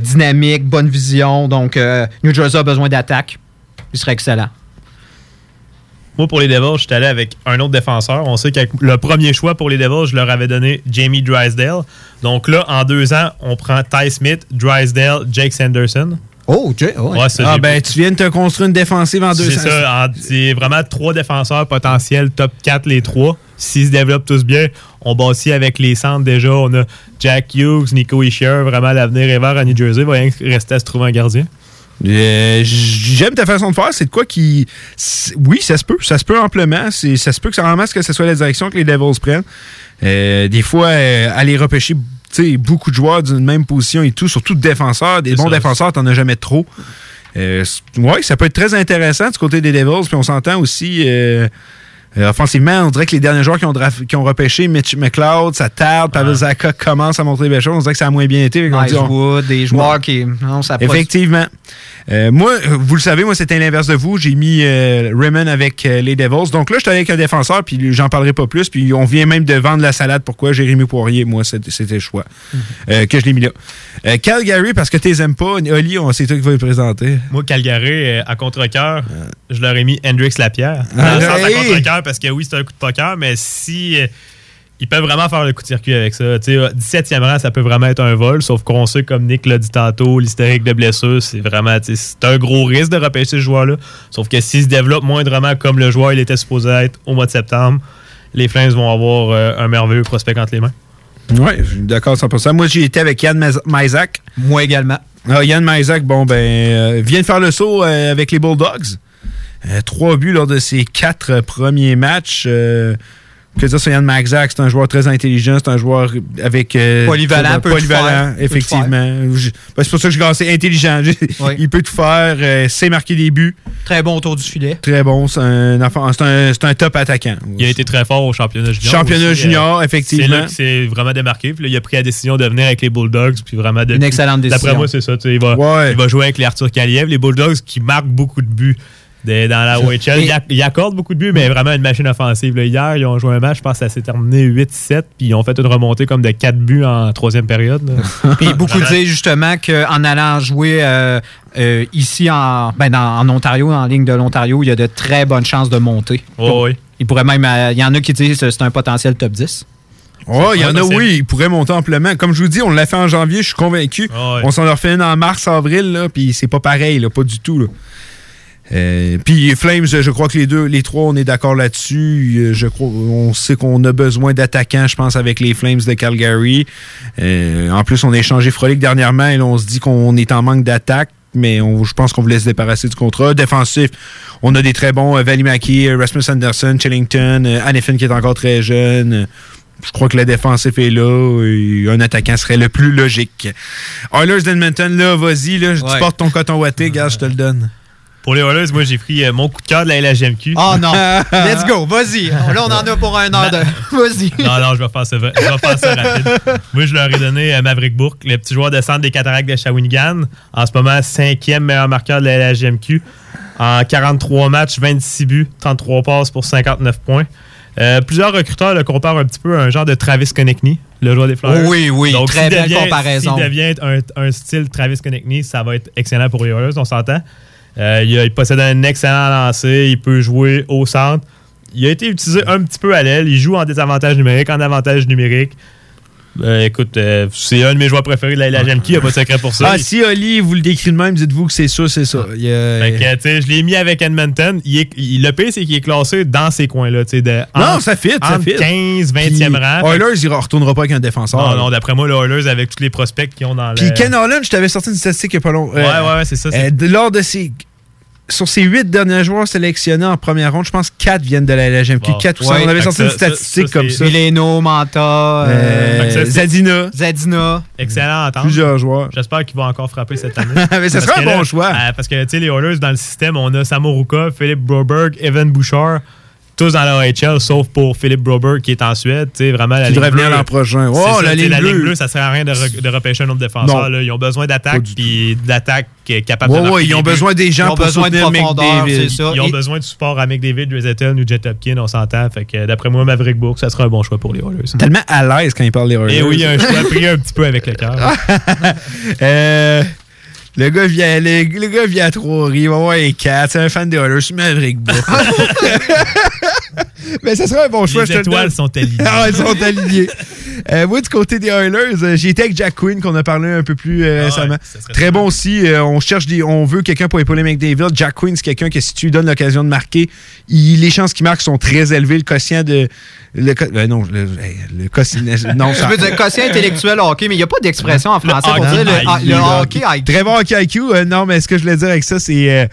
dynamique, bonne vision. Donc, New Jersey a besoin d'attaque. Il serait excellent. Moi, pour les Devils, je suis allé avec un autre défenseur. On sait que le premier choix pour les Devils, je leur avais donné Jamie Drysdale. Donc là, en deux ans, on prend Ty Smith, Drysdale, Jake Sanderson. Oh, Jay, oh, ouais. Ouais, ça, ah, ben, tu viens de te construire une défensive en deux C'est ça, c'est vraiment trois défenseurs potentiels, top 4 les trois. S'ils se développent tous bien, on bâtit avec les centres déjà. On a Jack Hughes, Nico Ishier, vraiment l'avenir est vert à New Jersey. Il va rien rester à se trouver un gardien. Euh, J'aime ta façon de faire. C'est de quoi qui. Oui, ça se peut. Ça se peut amplement. Ça se peut que ça ramasse que ce soit la direction que les Devils prennent. Euh, des fois, euh, aller repêcher beaucoup de joueurs d'une même position et tout, surtout de défenseurs. Des bons ça. défenseurs, t'en as jamais trop. Ouais, ça peut être très intéressant du côté des Devils. Puis on s'entend aussi. Euh, offensivement, on dirait que les derniers joueurs qui ont, draf- qui ont repêché, Mitch McLeod, ça tarde, Pavel Zaka commence à montrer des belles choses. On dirait que ça a moins bien été. Nice dit, on- Wood, des joueurs qui. Non, ça Effectivement. Euh, moi, vous le savez, moi, c'était l'inverse de vous. J'ai mis euh, Raymond avec euh, les Devils. Donc là, je suis allé avec un défenseur, puis j'en parlerai pas plus. Puis on vient même de vendre la salade. Pourquoi? Jérémy Poirier, moi, c'était le choix euh, que je l'ai mis là. Calgary, parce que tu les aimes pas. Oli, on- c'est toi qui vas le présenter. Moi, Calgary, à contre-cœur, je leur ai mis Hendrix Lapierre. Dans Ah, le sens à hey! contre-cœur, parce que oui, c'est un coup de poker, mais si. Ils peuvent vraiment faire le coup de circuit avec ça. Tu sais, euh, 17e rang, ça peut vraiment être un vol, sauf qu'on sait, comme Nick l'a dit tantôt, l'hystérique de blessure, c'est vraiment. C'est un gros risque de repêcher ce joueur-là. Sauf que s'il se développe moindrement comme le joueur il était supposé être au mois de septembre, les Flames vont avoir euh, un merveilleux prospect entre les mains. Oui, je suis d'accord 100%. Moi, j'ai été avec Yann Maisak. Moi également. Ah, Yann Maisak, bon, ben, euh, vient de faire le saut euh, avec les Bulldogs. Euh, trois buts lors de ses quatre premiers matchs. Euh, que dire Maxac, c'est un joueur très intelligent, c'est un joueur avec... euh, Polyvalent, peut polyvalent, faire, effectivement. Ben, c'est pour ça que je gagne, c'est intelligent. Il peut tout faire, euh, sait marquer des buts. Très bon autour du filet. Très bon, c'est un, enfant- c'est un, c'est un top attaquant. Il a été très fort au championnat junior. Championnat aussi, junior, euh, effectivement. C'est là qu'il s'est vraiment démarqué. Puis là, il a pris la décision de venir avec les Bulldogs. Puis vraiment de, Une excellente D'après décision. moi, c'est ça. Il va, Ouais. il va jouer avec les Arthur Kaliev. Les Bulldogs qui marquent beaucoup de buts de- dans la OHL. Et- Ils, acc- ils accordent beaucoup de buts, mais vraiment une machine offensive. là. Hier, ils ont joué un match, je pense que ça s'est terminé 8-7. Puis ils ont fait une remontée comme de 4 buts en troisième période. Puis beaucoup disent justement qu'en allant jouer euh, euh, ici en, ben, dans- en Ontario, en ligne de l'Ontario, il y a de très bonnes chances de monter. Oh, oui. Il pourrait même. euh, Il y en a qui disent que c'est un potentiel top 10. Oh, il y en a, oui, ils pourraient monter amplement. Comme je vous dis, on l'a fait en janvier, je suis convaincu. Ouais. On s'en a refait une en mars, avril, là, puis c'est pas pareil, là, pas du tout. Là. Euh, puis Flames, je crois que les deux, les trois, on est d'accord là-dessus. Euh, Je crois, on sait qu'on a besoin d'attaquants, je pense, avec les Flames de Calgary. Euh, en plus, on a échangé Frolic dernièrement et là, on se dit qu'on est en manque d'attaque. Mais on- je pense qu'on voulait se débarrasser du contrat. Défensif, on a des très bons euh, Valimaki, Rasmus Anderson, Chillington, Hannifin qui est encore très jeune. Je crois que le défensif est là et un attaquant serait le plus logique. Oilers d'Edmonton, là, vas-y, là, tu portes ton coton ouaté, gars, je te le donne. Pour les Oilers, moi, j'ai pris euh, mon coup de cœur de la LHMQ. Oh non. Let's go. Vas-y. Là, on en a pour un heure de. Vas-y. Non, non, je vais faire ça, je vais faire ça rapide. Moi, je leur ai donné euh, Maverick Bourque, le petit joueur de centre des cataractes de Shawinigan. En ce moment, cinquième meilleur marqueur de la LHMQ. En 43 matchs, 26 buts, 33 passes pour 59 points. Euh, plusieurs recruteurs le comparent un petit peu à un genre de Travis Konechny, le joueur des Flyers. Oui, oui, très s'il belle devient- comparaison. S'il devient un, un style Travis Konechny, ça va être excellent pour les Oilers, on s'entend. Euh, il, il possède un excellent lancer, il peut jouer au centre. Il a été utilisé un petit peu à l'aile, il joue en désavantage numérique, en avantage numérique. Euh, écoute, euh, c'est un de mes joueurs préférés de la LHMQ, il n'y a pas de secret pour ça. Ah, si Oli vous le décrit de même, dites-vous que c'est ça, c'est ça. Il y a- Fait que, tu sais, je l'ai mis avec Edmonton. Il est- il- le pire, c'est qu'il est classé dans ces coins-là. tu sais, de- Non, entre- ça fit, ça fit. 15, 20e Puis rang. Oilers, il ne retournera pas avec un défenseur. Non, là. non, d'après moi, les Oilers, avec tous les prospects qu'ils ont dans le. Puis Ken Holland, je t'avais sorti une statistique il n'y a pas long. Ouais, ouais, ouais, c'est ça, euh, lors de ses. Sur ses huit derniers joueurs sélectionnés en première ronde, je pense quatre viennent de la LHMQ. Bon. Quatre ou Ouais. On avait sorti une ça- statistique ça, comme ça. Mileno, Manta, Euh, euh, ça, Zadina. Zadina. Excellent à entendre. Plusieurs joueurs. J'espère qu'il va encore frapper cette année. Mais Parce serait un bon là, choix. euh, parce que, tu sais, les Oilers, dans le système, on a Samo Ruka, Philippe Broberg, Evan Bouchard, tous dans la OHL, sauf pour Philippe Broberg qui est en Suède. Vraiment, la Qui ligne devrait venir bleue, l'an prochain. Oh, ça, la ligne la ligne bleue. bleue, ça sert à rien de, re- de repêcher un autre défenseur. Non. là. Ils ont besoin d'attaque, puis d'attaque capable Ouais, de ouais, ils ont besoin des gens Ils ont pour besoin de soutenir profondeur, McDavid. c'est ça. Ils ont Et- besoin de support à McDavid, Dreisaitl ou Jet Hopkins, on s'entend. Fait que d'après moi, Maverick Bourque, ça sera un bon choix pour les Oilers. Tellement à l'aise quand il parle des Oilers. Et oui, un choix pris un petit peu avec le cœur. Euh, le gars vient, le, le gars vient à Trois-Rives, il va voir les quatre, c'est un fan des Oilers, c'est Maverick Bourque. Mais ça serait un bon choix. Les je te étoiles sont alignées. ah, elles sont alignées. Euh, moi, du côté des Oilers, euh, j'ai été avec Jack Quinn, qu'on a parlé un peu plus euh, récemment. Très bon aussi. euh, on cherche des, on veut quelqu'un pour épauler McDavid. Jack Quinn, c'est quelqu'un que si tu lui donnes l'occasion de marquer, il- les chances qu'il marque sont très élevées. Le quotient de. Le, non, le, hey, le quotient. Non, Je veux dire, quotient intellectuel hockey, mais il n'y a pas d'expression en français pour dire le, le hockey IQ. Très bon hockey IQ. Non, mais ce que je voulais dire avec ça, c'est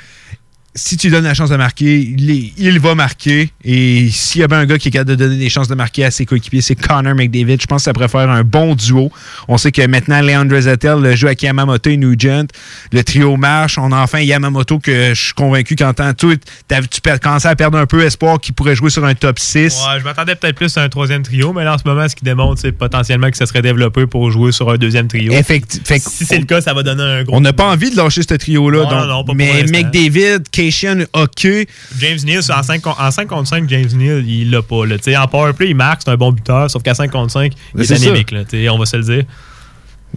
si tu lui donnes la chance de marquer, il, est- il va marquer. Et s'il y avait un gars qui est capable de donner des chances de marquer à ses coéquipiers, c'est Connor McDavid. Je pense que ça pourrait faire un bon duo. On sait que maintenant, Leandre Zettel joue avec Yamamoto et Nugent. Le trio marche. On a enfin Yamamoto que je suis convaincu qu'en tu t'as- tu commençais à perdre un peu espoir qu'il pourrait jouer sur un top 6. Ouais, je m'attendais peut-être plus à un troisième trio, mais là, en ce moment, ce qui démontre, c'est potentiellement que ça serait développé pour jouer sur un deuxième trio. Fait que si c'est le cas, ça va donner un gros. On n'a pas envie de lâcher ce trio-là. Mais. McDavid, Hockey. James Neal, en 5, en 5 contre 5, James Neal, il l'a pas. Là. En powerplay, il marque, c'est un bon buteur, sauf qu'à 5 contre 5, il est C'est ça. anémique. Là, on va se le dire.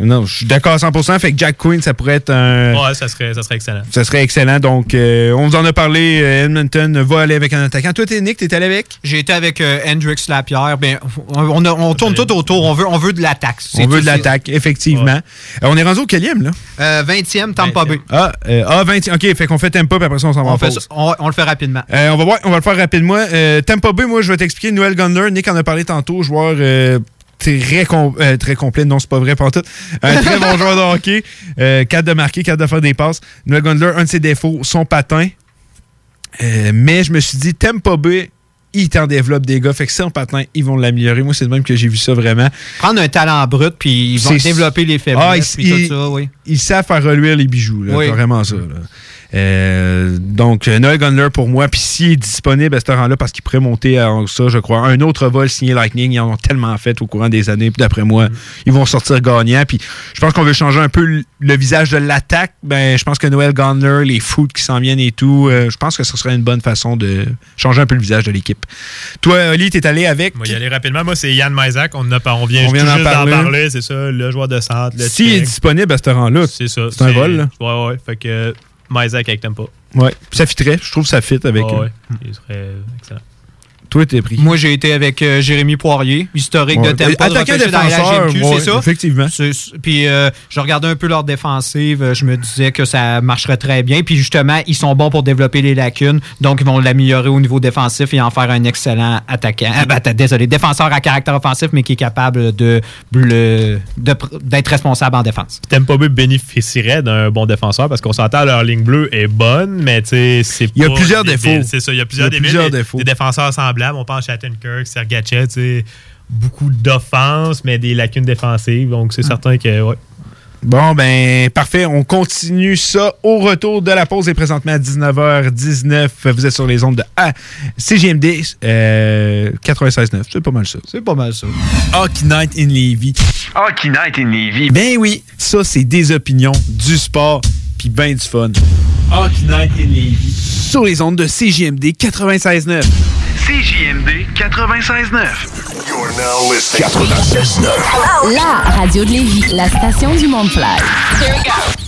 Non, je suis d'accord à 100%. Fait que Jack Quinn, ça pourrait être un. Ouais, ça serait, ça serait excellent. Ça serait excellent. Donc, euh, on vous en a parlé. euh, Edmonton va aller avec un attaquant. Toi, t'es Nick, t'es allé avec? J'ai été avec euh, Hendrix Lapierre. Ben, on, a- on tourne tout autour. On veut, on veut de l'attaque. On veut de l'attaque, effectivement. Euh, on est rendu au quatrième, là? c'est- Euh, 20e, Tampa Bay. Ah, euh, ah 20 OK, fait qu'on fait Tampa, puis après ça, on s'en va On, en fait pause. ça- on- on le fait rapidement. Euh, on, va voir, on va le faire rapidement. Euh, Tampa Bay, moi, je vais t'expliquer. Noël Gunner, Nick en a parlé tantôt, joueur euh, très, com- euh, très complet. Non, c'est pas vrai, pas tout. Un très bon joueur de hockey. Euh, de marquer, capable de faire des passes. Noël Gunner, un de ses défauts, son patin. Euh, mais je me suis dit, Tampa Bay, il t'en développe des gars. Fait que sans patin, ils vont l'améliorer. Moi, c'est de même que j'ai vu ça vraiment. Prendre un talent brut, puis ils vont développer les Ah, faiblesses, il- puis tout ça, oui. Ils savent faire reluire les bijoux. là. Oui. Vraiment ça. là. Euh, donc, euh, Noel Gunler pour moi. Puis s'il est disponible à ce rang-là, parce qu'il pourrait monter à ça, je crois. Un autre vol signé Lightning, ils en ont tellement fait au courant des années. Puis d'après moi, ils vont sortir gagnants. Puis je pense qu'on veut changer un peu le, visage de l'attaque. Ben, je pense que Noel Gunler, les foot qui s'en viennent et tout, euh, je pense que ce serait une bonne façon de changer un peu le visage de l'équipe. Toi, Oli, t'es allé avec? Va y aller rapidement. Moi, c'est Yann Maisak. On, a vient, On vient juste d'en parler. parler. C'est ça, le joueur de centre. S'il est disponible à ce rang-là, c'est ça. c'est un vol. là. Ouais, ouais. Fait que Maisak avec Tampa. Ouais. Ça fitterait. Je trouve que ça fit avec. Ouais, euh, ouais. Il serait excellent. Toi, t'es pris. Moi, j'ai été avec euh, Jérémy Poirier, historique Ouais. de de Attaquant repêché dans la défenseur, ouais, c'est ça? effectivement. Puis euh, je regardais un peu leur défensive, euh, je me disais que ça marcherait très bien. Puis justement, ils sont bons pour développer les lacunes, donc ils vont l'améliorer au niveau défensif et en faire un excellent attaquant. Ah, ben, désolé, défenseur à caractère offensif, mais qui est capable de de- de pr- d'être responsable en défense. Tampa Bay bénéficierait d'un bon défenseur parce qu'on s'entend leur ligne bleue est bonne, mais tu sais, c'est Il y a plusieurs défauts. C'est ça, il y a plusieurs, Il y a débiles, plusieurs des- défauts. Des défenseurs semblables. On pense à Shattenkirk, Sergachev, tu sais, beaucoup d'offense, mais des lacunes défensives. Donc, c'est certain que, ouais. Bon, ben, parfait. On continue ça au retour de la pause et présentement à 19h19. Vous êtes sur les ondes de A CGMD euh, 96.9. C'est pas mal ça. C'est pas mal ça. Hockey Night in Levy. Hockey Night in Levy. Ben oui, ça, c'est des opinions, du sport, puis ben du fun. Hockey Night in Levy. Sur les ondes de CGMD 96.9. CJMD 96.9. 96.9. La radio de Lévis, la station du monde fly.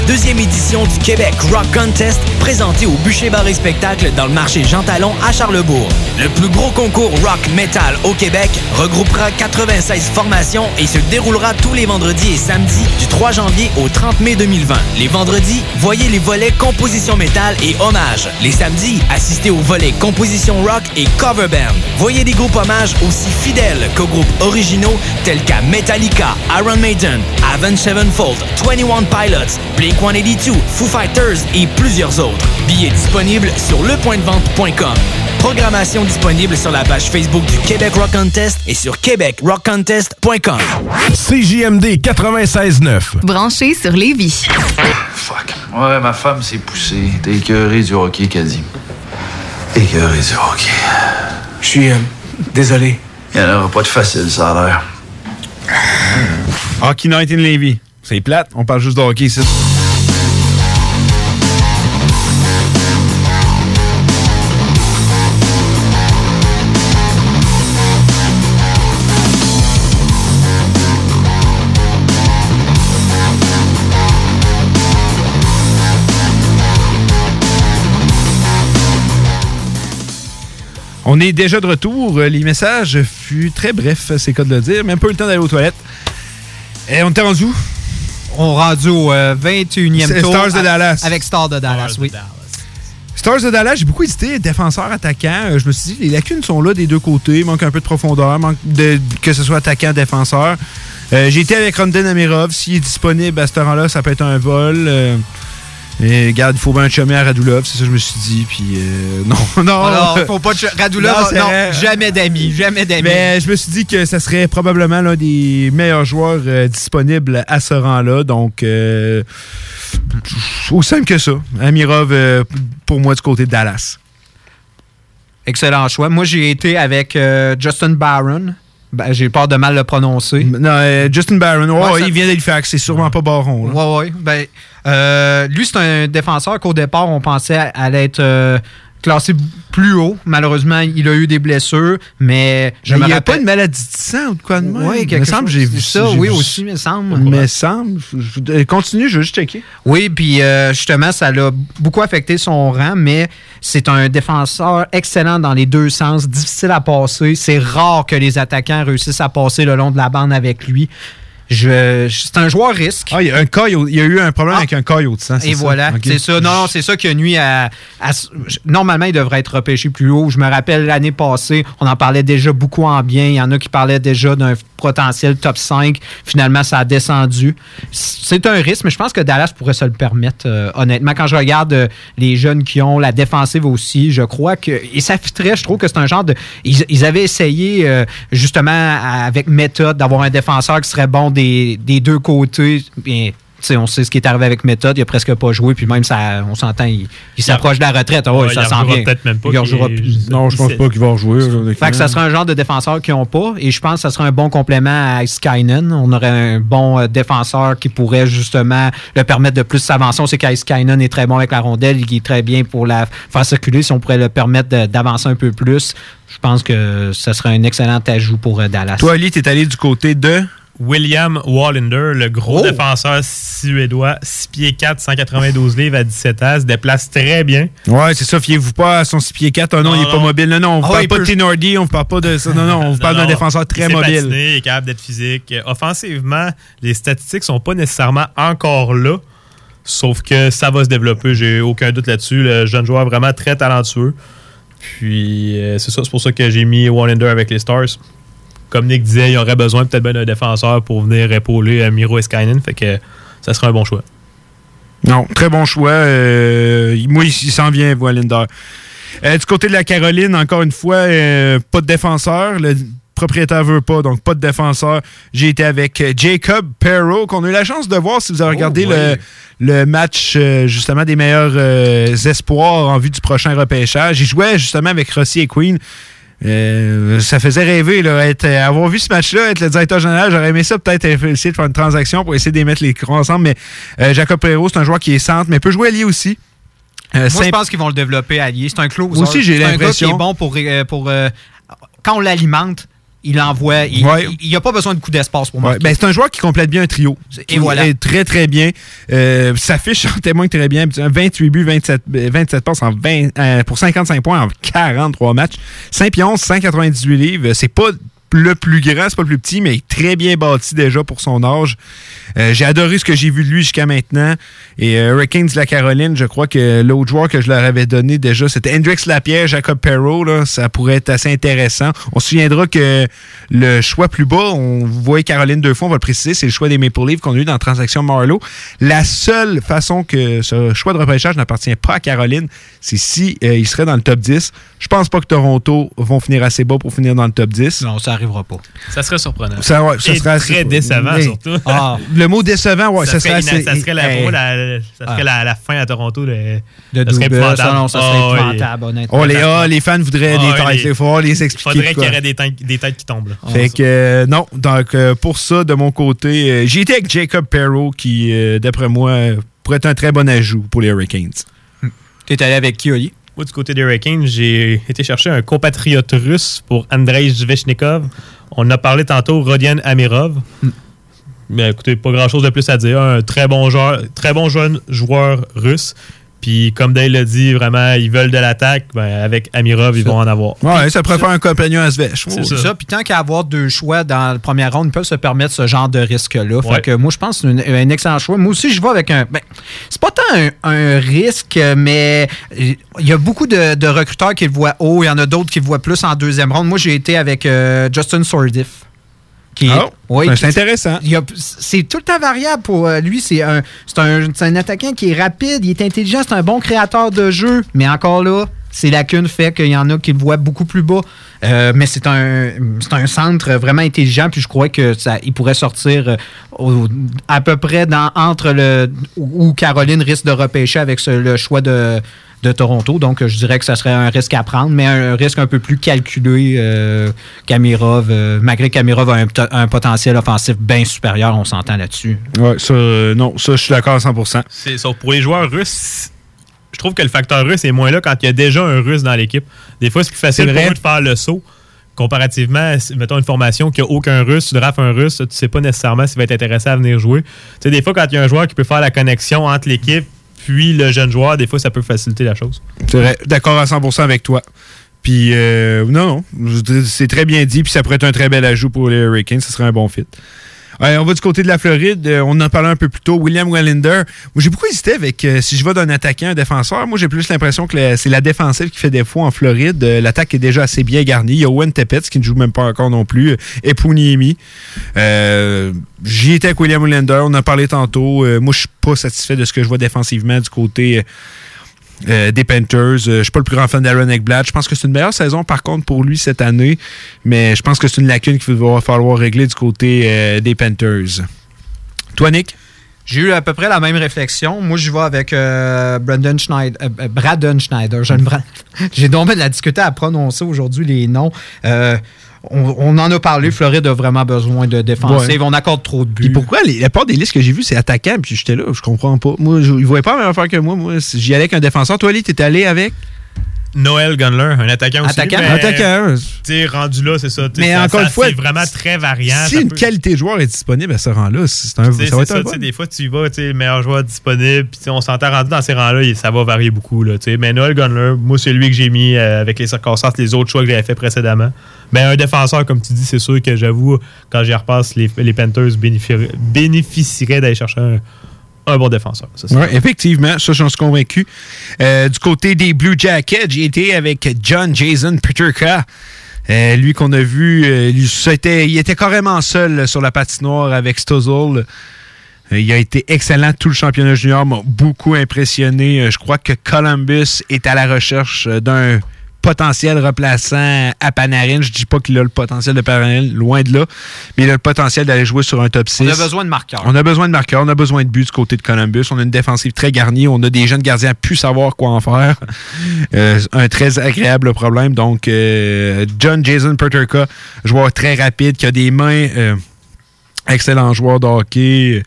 deuxième édition du Québec Rock Contest présentée au Bûcher Bar et Spectacle dans le marché Jean Talon à Charlebourg. Le plus gros concours rock metal au Québec regroupera 96 formations et se déroulera tous les vendredis et samedis du 3 janvier au 30 mai 2020. Les vendredis, voyez les volets composition métal et hommage. Les samedis, assistez aux volets composition rock et cover band. Voyez des groupes hommages aussi fidèles qu'aux groupes originaux tels qu'à Metallica, Iron Maiden, Avenged Sevenfold, 21 Pilots, Blink-182, Foo Fighters et plusieurs autres. Billets disponibles sur lepointdevente.com. Programmation disponible sur la page Facebook du Québec Rock Contest et sur québecrockcontest.com. CJMD 96.9. Branché sur Lévis. Fuck. Ouais, ma femme s'est poussée. T'es écœuré du hockey, qu'a dit. Écœuré du hockey. Je suis euh, désolé. Il n'y en aura pas de facile, ça a l'air. Hockey Night in Levy. C'est plate, on parle juste de hockey ici. On est déjà de retour. Les messages furent très brefs, c'est cas de le dire. Même pas eu le temps d'aller aux toilettes. Et on était rendu où? On est rendu au euh, 21e C'est tour. Stars de Dallas. Avec Stars de Dallas, oui. Stars de Dallas, j'ai beaucoup hésité. Défenseur, attaquant. Euh, Je me suis dit, les lacunes sont là des deux côtés. Il manque un peu de profondeur. Manque de, que ce soit attaquant, défenseur. Euh, j'ai été avec Rondon Amirov. S'il est disponible à ce temps-là, ça peut être un vol. Euh, et regarde, il faut bien un chemin à Radulov. C'est ça que je me suis dit. Puis euh, non, non. Alors, faut pas Radulov, Non, jamais d'amis, jamais d'amis. Mais je me suis dit que ça serait probablement l'un des meilleurs joueurs euh, disponibles à ce rang-là. Donc, euh, aussi simple que ça. Amirov, euh, pour moi, du côté de Dallas. Excellent choix. Moi, j'ai été avec Justin Barron. Ben, j'ai peur de mal le prononcer. Non, euh, Justin Barron, oh, Ouais, ça- il vient d'Halifax, c'est sûrement pas Baron. là. Ouais, ouais. Ben, euh, lui, c'est un défenseur qu'au départ, on pensait allait être euh, classé plus haut. Malheureusement, il a eu des blessures, mais je Mais me il y a pas une maladie de sang ou de quoi de même? Oui, Il quelque me semble chose. j'ai vu ça. Oui, vu aussi, il me semble. Il me semble. Je- je- Continue, je veux juste checker. Oui, puis euh, justement, ça l'a beaucoup affecté son rang, mais c'est un défenseur excellent dans les deux sens, difficile à passer. C'est rare que les attaquants réussissent à passer le long de la bande avec lui. Je, c'est un joueur risque. Ah, il y a, un il y a eu un problème avec un caillot de sang. Et ça? voilà, c'est ça. Non, non, c'est ça qui a nuit à, à- Normalement, il devrait être repêché plus haut. Je me rappelle l'année passée, on en parlait déjà beaucoup en bien. Il y en a qui parlaient déjà d'un potentiel top 5. Finalement, ça a descendu. C'est un risque, mais je pense que Dallas pourrait se le permettre, euh, honnêtement. Quand je regarde euh, les jeunes qui ont la défensive aussi, je crois que. Et ça fitterait, je trouve que c'est un genre de. Ils, ils avaient essayé, euh, justement, avec méthode, d'avoir un défenseur qui serait bon des, des deux côtés. Bien, tu sais, on sait ce qui est arrivé avec méthode, il a presque pas joué, puis même ça, on s'entend, il, il s'approche de la retraite. Ouais, Ouais, ça il s'en rejouera vient. peut-être même pas, Il rejouera il- plus. Non, je pense pas qu'il va rejouer. Fait que ça serait un genre de défenseur qu'ils n'ont pas. Et je pense que ça serait un bon complément à Skynen. On aurait un bon euh, défenseur qui pourrait justement le permettre de plus s'avancer. On sait qu'Iskainen est très bon avec la rondelle. Il est très bien pour la faire circuler. Si on pourrait le permettre d'avancer un peu plus, je pense que ça serait un excellent ajout pour euh, Dallas. Toi, Ali, t'es allé du côté de William Wallander, le gros défenseur suédois, 6 pieds 4, 192 livres à 17 ans, se déplace très bien. Ouais, c'est ça. Fiez-vous pas à son 6 pieds 4. Oh non, Non, il est pas mobile. Non, non, on vous Ah, parle pas peut- de Tinordi, on vous parle pas de ça. Non, non, on vous parle d'un défenseur très il mobile. il est capable d'être physique. Offensivement, les statistiques sont pas nécessairement encore là. Sauf que ça va se développer, j'ai aucun doute là-dessus. Le jeune joueur vraiment très talentueux. Puis euh, c'est ça, c'est pour ça que j'ai mis Wallander avec les Stars. Comme Nick disait, il aurait besoin peut-être bien d'un défenseur pour venir épauler euh, Miro Eskainen. Fait que ça serait un bon choix. Non, très bon choix. Euh, moi, il, s'en vient, Wallander. Euh, du côté de la Caroline, encore une fois, euh, pas de défenseur. Le propriétaire veut pas, donc pas de défenseur. J'ai été avec Jacob Perro, qu'on a eu la chance de voir si vous avez regardé ouais. le, le match euh, justement des meilleurs euh, espoirs en vue du prochain repêchage. Il jouait justement avec Rossi et Queen. Euh, ça faisait rêver, là, être, euh, avoir vu ce match-là, être le directeur général. J'aurais aimé ça peut-être euh, essayer de faire une transaction pour essayer de les mettre les crocs ensemble. Mais euh, Jacob Perro, c'est un joueur qui est centre, mais peut jouer allié aussi. Euh, Moi, je pense qu'ils vont le développer allié. C'est un closer. Moi aussi, j'ai C'est un gars l'impression. qui est bon pour. pour quand on l'alimente, il envoie. Il Ouais. n'y a pas besoin de coup d'espace pour moi. Ouais, ben, c'est un joueur qui complète bien un trio. Et voilà. Très, très bien. Euh, sa fiche en témoigne très bien. 28 buts, 27, euh, 27 passes en 20, euh, pour 55 points en 43 matchs. 5 pions, 198 livres. C'est pas le plus grand, c'est pas le plus petit, mais très bien bâti déjà pour son âge. Euh, j'ai adoré ce que j'ai vu de lui jusqu'à maintenant. Et euh, Hurricanes de la Caroline, je crois que l'autre joueur que je leur avais donné déjà, c'était Hendrix Lapierre, Jacob Perro. Là, ça pourrait être assez intéressant. On se souviendra que le choix plus bas, on voit Caroline deux fois, on va le préciser, c'est le choix des Maple Leafs qu'on a eu dans la transaction Marlowe. La seule façon que ce choix de repêchage n'appartient pas à Caroline, c'est si euh, il serait dans le top 10. Je pense pas que Toronto vont finir assez bas pour finir dans le top 10. Non, ça arrivera pas. Ça serait surprenant. Ça, ouais, ça Et serait assez- très décevant, Mais- surtout. Ah, le mot décevant, ouais, ça, ça, serait serait, assez. ça serait la, Hey. ça serait Ah. la, la fin à Toronto. De, De ça serait épouvantable. ça, non, ça serait Ah, oui. épouvantable, honnêtement. Oh, les, ah, les fans voudraient Ah, des têtes. les- Il faut les expliquer. faudrait qu'il y ait des, têtes- des têtes qui tombent. là. Fait que euh, non, donc euh, pour ça, de mon côté, euh, j'ai été avec Jacob Perro qui, euh, d'après moi, pourrait être un très bon ajout pour les Hurricanes. T'es allé avec qui, Oli? Moi, du côté des Hurricanes, j'ai été chercher un compatriote russe pour Andrei Zvechnikov. On a parlé tantôt, Rodian Amirov. Mais écoutez, pas grand-chose de plus à dire. Un très bon joueur, très bon jeune joueur russe. Puis, comme Dale l'a dit, vraiment, ils veulent de l'attaque. Ben, avec Amirov, ils vont en avoir. Ouais, ça faire un compagnon à Svech. C'est ça. Puis tant qu'à avoir deux choix dans le premier round, ils peuvent se permettre ce genre de risque-là. Fait Ouais. que moi, je pense que c'est un, excellent choix. Moi aussi, je vais avec un. Ben, c'est pas tant un, un risque, mais il y a beaucoup de, de recruteurs qui le voient haut. Il y en a d'autres qui le voient plus en deuxième round. Moi, j'ai été avec euh, Justin Sordif. Oh, Oui, qui- c'est intéressant. C'est tout le temps variable pour euh, lui. C'est un, attaquant qui est rapide, il est intelligent, c'est un bon créateur de jeu. Mais encore là, ses lacunes fait qu'il y en a qui le voient beaucoup plus bas. Euh, mais c'est un, centre vraiment intelligent. Puis je crois que ça, il pourrait sortir euh, au- à peu près dans, entre le où où Caroline risque de repêcher avec ce- le choix de, de Toronto. Donc, je dirais que ça serait un risque à prendre, mais un risque un peu plus calculé euh, qu'Amirov. euh, malgré qu'Amirov a un, pot- un potentiel offensif bien supérieur, on s'entend là-dessus. Ouais, ça, euh, non, ça, je suis d'accord à 100%. C'est sauf pour les joueurs russes, je trouve que le facteur russe est moins là quand il y a déjà un russe dans l'équipe. Des fois, c'est plus facile C'est pour eux de faire le saut. Comparativement, mettons une formation qui n'a aucun russe, tu drafts un russe, tu sais pas nécessairement s'il va être intéressé à venir jouer. Tu sais, des fois, quand il y a un joueur qui peut faire la connexion entre l'équipe puis le jeune joueur, des fois, ça peut faciliter la chose. C'est vrai, d'accord à 100% avec toi. Puis, euh, non, non, c'est très bien dit, puis ça pourrait être un très bel ajout pour les Hurricanes, ce serait un bon fit. On va du côté de la Floride. Euh, on en parlait un peu plus tôt. William Wallander. Moi, j'ai beaucoup hésité avec euh, si je vais d'un attaquant, un défenseur. Moi, j'ai plus l'impression que c'est la défensive qui fait défaut en Floride. Euh, L'attaque est déjà assez bien garnie. Il y a Owen Tepetz qui ne joue même pas encore non plus. Et Puniemi. J'y étais avec William Wallander. On en parlé tantôt. Moi, je suis pas satisfait de ce que je vois défensivement du côté. Euh, des Panthers. Euh, je suis pas le plus grand fan d'Aaron Ekblad. Je pense que c'est une meilleure saison, par contre, pour lui cette année. Mais je pense que c'est une lacune qu'il va falloir régler du côté euh, des Panthers. Toi, Nick? J'ai eu à peu près la même réflexion. Moi, je vais avec euh, Brandon Schneider. Braden Schneider. J'ai donc de la discuter à prononcer aujourd'hui les noms. On, on en a parlé. Floride a vraiment besoin de défensive. Ouais. On accorde trop de buts. Pourquoi les- la part des listes que j'ai vues, c'est attaquant, puis j'étais là, je comprends pas. Moi, je, il voyait pas la même affaire que moi. Moi, j'y allais avec un défenseur. Toi, Ali, t'étais allé avec? Noël Gunler, un attaquant aussi. Attaquant? mais, Attaquant. tu sais, rendu là, c'est ça. Mais ça- encore ça- une fois, c'est vraiment très variant. Si une peut- qualité de joueur est disponible à ce rang-là, c'est un, ça va être un bon. des fois, tu y vas, tu sais, le meilleur joueur disponible, puis on s'entend rendu dans ces rangs-là, et ça va varier beaucoup. Là, tu sais. mais Noel Gunler, moi, c'est lui que j'ai mis euh, avec les circonstances, les autres choix que j'avais fait précédemment. Mais un défenseur, comme tu dis, c'est sûr que j'avoue, quand j'y repasse, les, les Panthers bénéficieraient d'aller chercher un, un bon défenseur. Oui, effectivement, ça, j'en suis convaincu. Euh, du côté des Blue Jackets, j'ai été avec John Jason Peterka. Euh, lui qu'on a vu, euh, lui, il était carrément seul là, sur la patinoire avec Stuzzle. Euh, il a été excellent. Tout le championnat junior m'a beaucoup impressionné. Je crois que Columbus est à la recherche d'un potentiel remplaçant à Panarin. Je dis pas qu'il a le potentiel de Panarin, loin de là, mais il a le potentiel d'aller jouer sur un top 6. On a besoin de marqueurs. On a besoin de marqueurs, on a besoin de buts du côté de Columbus. On a une défensive très garnie. On a des jeunes gardiens pu savoir quoi en faire. Euh, un très agréable problème. Donc, euh, John Jason Peterka, joueur très rapide, qui a des mains. euh, excellent joueur de hockey.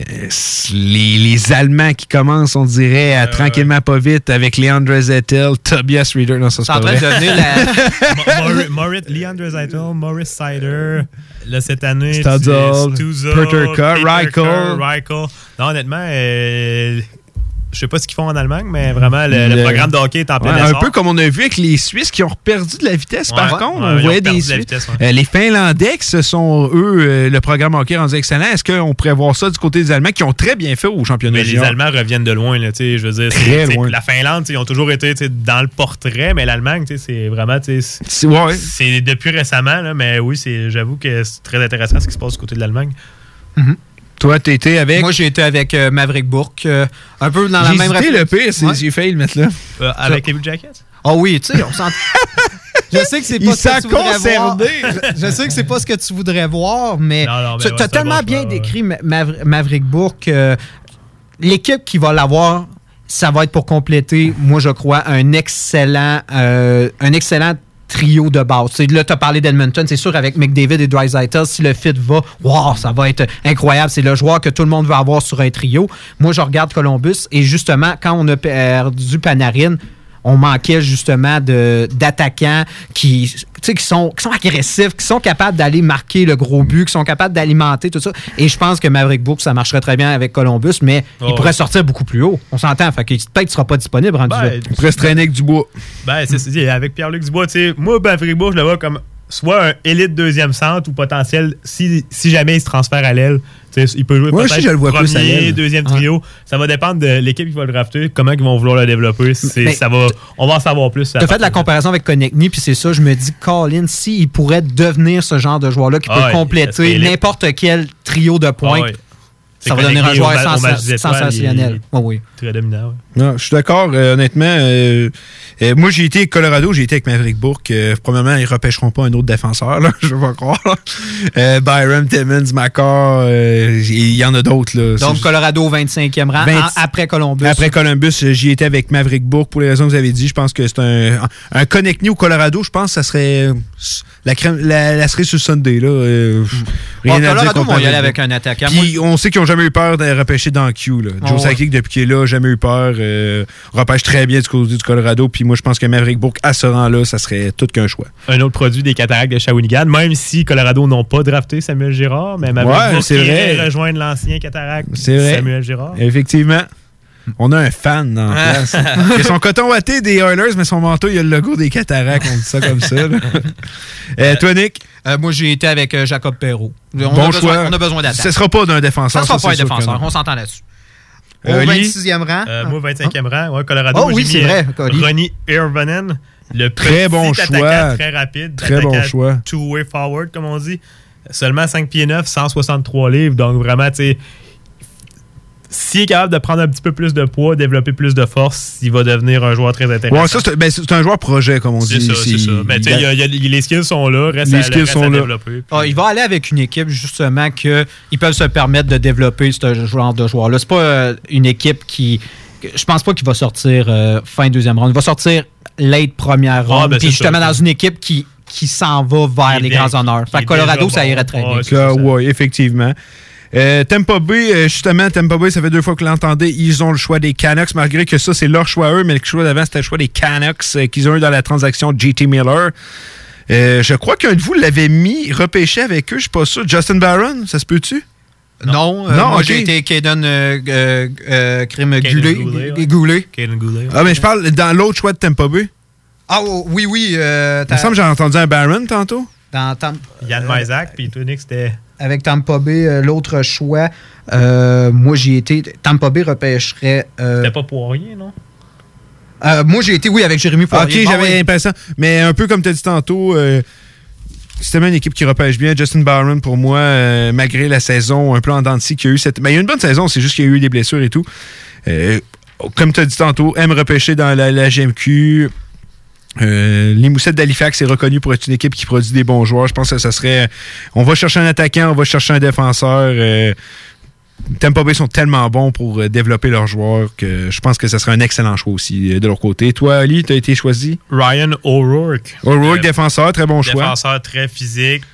Euh, les, les Allemands qui commencent, on dirait, à tranquillement pas vite avec Leandre Zettel, Tobias Reader. Non, ça c'est en pas train vrai. de devenir la. Leandre Zeitel, Maurice Sider, là, cette année, Studzle, Peterka, Reichel. Reichel. Non, honnêtement, euh, je sais pas ce qu'ils font en Allemagne, mais vraiment, le, le Le- programme de hockey est en plein Ouais, un peu comme on a vu avec les Suisses qui ont perdu de la vitesse, par contre. on voyait des de vitesse. Euh, les Finlandais, qui ce sont eux, euh, le programme hockey rendu excellent. Est-ce qu'on pourrait voir ça du côté des Allemands qui ont très bien fait au championnat Mais les? Allemands reviennent de loin, là, tu sais, je veux dire. Très loin. La Finlande, ils ont toujours été dans le portrait, mais l'Allemagne, c'est vraiment, C'est ouais. depuis récemment, là, mais oui, j'avoue que c'est très intéressant ce qui se passe du côté de l'Allemagne. Toi, tu été avec? Moi, j'ai été avec euh, Maverick Bourque. euh, un peu dans la J'ai même hésité, le réflexion. pire, c'est Ouais. j'ai failli le mettre là. Euh, avec les Blue Jackets? Ah oui, tu sais, on s'entend. Je sais que c'est pas ce que tu voudrais voir. concerné. Je, je sais que c'est pas ce que tu voudrais voir, mais Non, non, mais tu ouais, as tellement bon bien choix, décrit Ma- Maver- Maverick Bourque. euh, L'équipe qui va l'avoir, ça va être pour compléter, moi je crois, un excellent, euh, un excellent trio de base. Là, tu as parlé d'Edmonton, c'est sûr, avec McDavid et Dreisaitl, si le fit va, wow, ça va être incroyable. C'est le joueur que tout le monde veut avoir sur un trio. Moi, je regarde Columbus et justement, quand on a perdu Panarin, on manquait justement de- d'attaquants qui, tu sais, qui, sont, qui sont agressifs, qui sont capables d'aller marquer le gros but, qui sont capables d'alimenter tout ça. Et je pense que Maverick Book, ça marcherait très bien avec Columbus, mais Oh, il pourrait ouais. sortir beaucoup plus haut. On s'entend. Fait que peut-être qu'il ne sera pas disponible rendu Ben, là. Il pourrait se traîner avec du bois. Ben, c'est. Avec Pierre-Luc Dubois, tu sais, moi, ben, Fribourg, je le vois comme soit un élite deuxième centre ou potentiel, si, si jamais il se transfère à l'aile, il peut jouer Moi peut-être aussi, je le vois plus à premier, deuxième trio. Ça va dépendre de l'équipe qui va le drafter, comment ils vont vouloir le développer. Mais ça va, on va en savoir plus. Tu as fait de la comparaison avec Konechny, puis c'est ça, je me dis, Colin, s'il pourrait devenir ce genre de joueur-là qui Ah peut ouais, serait compléter n'importe quel trio de points, Ah ouais. Ça va devenir un joueur au au sensationnel. est oui. Très dominant, ouais. Non, je suis d'accord, euh, honnêtement. euh, euh, moi, j'ai été avec Colorado, j'ai été avec Maverick Bourque. Euh, premièrement, ils repêcheront pas un autre défenseur, là, je veux pas croire. là. Euh, Byron, Timmons, Macar, euh, il y en a d'autres. là. Donc, Colorado au 25e rang, 20 en- après Columbus. Après Columbus, j'y étais avec Maverick Bourque pour les raisons que vous avez dit. Je pense que c'est un, un Connectny au Colorado. Je pense que ça serait la crème, la, la cerise sur le Sunday. Là. Euh, Bon, rien à dire vont y aller avec un attaquant. Puis on sait qu'ils n'ont jamais eu peur de repêcher dans le Q. Là. Joe Oh, ouais. Sakic, depuis qu'il est là, jamais eu peur. euh, repêche très bien du côté du Colorado. Puis moi, je pense que Maverick Bourque, à ce rang-là, ça serait tout qu'un choix. Un autre produit des cataractes de Shawinigan, même si Colorado n'ont pas drafté Samuel Girard, mais Maverick Ouais, Bourque c'est irait vrai. rejoindre l'ancien cataracte C'est vrai. Samuel Girard. Effectivement. On a un fan dans la place. Il a son coton watté des Oilers, mais son manteau, il a le logo des cataractes. On dit ça comme ça. Euh, toi, Nick? Euh, moi, j'ai été avec euh, Jacob Perrault. On bon a besoin, choix. on a besoin d'attaque. Ce sera pas d'un défenseur. Ça sera ça, pas un défenseur. On s'entend là-dessus. Au Euh, Oli? 26e rang. Euh, moi, 25e rang, ouais, Colorado. Oh oui, c'est vrai. Ronnie Irvonen, le Très petit bon attaquant choix. très rapide. Très bon choix. Two-way forward, comme on dit. Seulement 5 pieds 9, 163 livres. Donc, vraiment, tu sais, s'il est capable de prendre un petit peu plus de poids, développer plus de force, il va devenir un joueur très intéressant. Ouais, ça, c'est ben, c'est un joueur projet, comme on C'est dit. ça, c'est ça. Mais tu sais, a- les skills sont là, reste Les à, skills reste sont à là. développer. Ah, il va aller avec une équipe, justement, qu'ils peuvent se permettre de développer ce genre de joueur-là. C'est pas euh, une équipe qui. Je pense pas qu'il va sortir euh, fin deuxième ronde. Il va sortir late première Ah, ronde. ben, puis c'est justement, ça. dans une équipe qui, qui s'en va vers les grands honneurs. Fait Colorado, ça irait très Ouais, bien. Ah, ouais, effectivement. Euh, Tampa Bay, euh, justement, Tampa Bay, ça fait deux fois que vous l'entendez, ils ont le choix des Canucks, malgré que ça, c'est leur choix à eux, mais le choix d'avant, c'était le choix des Canucks euh, qu'ils ont eu dans la transaction JT Miller. Euh, je crois qu'un de vous l'avait mis, repêché avec eux, je suis pas sûr. Justin Barron, ça se peut-tu? Non, euh, Non, moi ok. j'ai été Kaden euh, euh, euh, Crime Caden Goulet. Goulet, ouais. Goulet. Caden Goulet. Ah, mais je parle dans l'autre choix de Tampa Bay. Ah oh, oui, oui. Euh, Il me semble que j'ai entendu un Barron tantôt. dans Yann euh, Isaac, puis toi, Nick, c'était. Avec Tampa Bay, euh, l'autre choix, euh, moi j'ai été. Tampa Bay repêcherait. euh, C'était pas Poirier, non? euh, moi j'ai été, oui, avec Jérémy Ah, Poirier. ok, Bon, j'avais oui. l'impression. Mais un peu comme tu as dit tantôt, euh, c'est tellement une équipe qui repêche bien. Justin Barron, pour moi, euh, malgré la saison un peu en dents de scie qu'il y a eu cette. Mais il y a eu une bonne saison, c'est juste qu'il y a eu des blessures et tout. Euh, comme tu as dit tantôt, aime repêcher dans la, la GMQ. Euh, les Moussettes d'Halifax est reconnu pour être une équipe qui produit des bons joueurs. Je pense que ça serait. On va chercher un attaquant, on va chercher un défenseur. Euh, Tampa Bay sont tellement bons pour euh, développer leurs joueurs que je pense que ça serait un excellent choix aussi euh, de leur côté. Toi, Ali, tu as été choisi? Ryan O'Rourke. O'Rourke, défenseur, très bon choix. Défenseur très physique.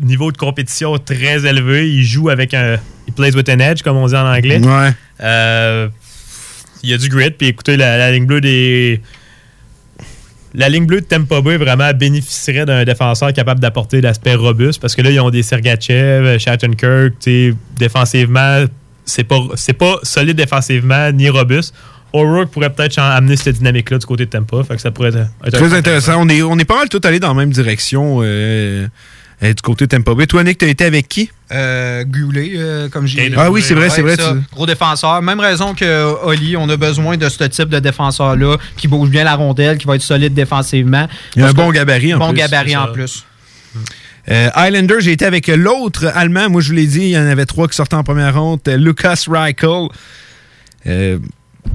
niveau de compétition très élevé. Il joue avec un. Il plays with an edge, comme on dit en anglais. Ouais. Euh, il y a du grit. Puis écoutez, la, la ligne bleue des. La ligne bleue de Tampa Bay vraiment bénéficierait d'un défenseur capable d'apporter l'aspect robuste parce que là, ils ont des Sergachev, Shattenkirk, tu sais, défensivement, c'est pas, pas solide défensivement ni robuste. O'Rourke pourrait peut-être amener cette dynamique-là du côté de Tampa. Fait que ça pourrait être, être Très intéressant. On est, on est pas mal tout allé dans la même direction euh, euh, du côté de Tampa Bay. Toi, Nick, tu as été avec qui? Euh, Goulet, euh, comme j'ai Ah oui, c'est vrai, c'est vrai, ça. tu- Gros défenseur. Même raison que Oli, on a besoin de ce type de défenseur-là, qui bouge bien la rondelle, qui va être solide défensivement. Il y a un bon gabarit en bon plus. gabarit C'est en plus. Euh, Highlander, j'ai été avec l'autre Allemand. Moi, je vous l'ai dit, il y en avait trois qui sortaient en première ronde. Euh, Lucas Reichel. Euh,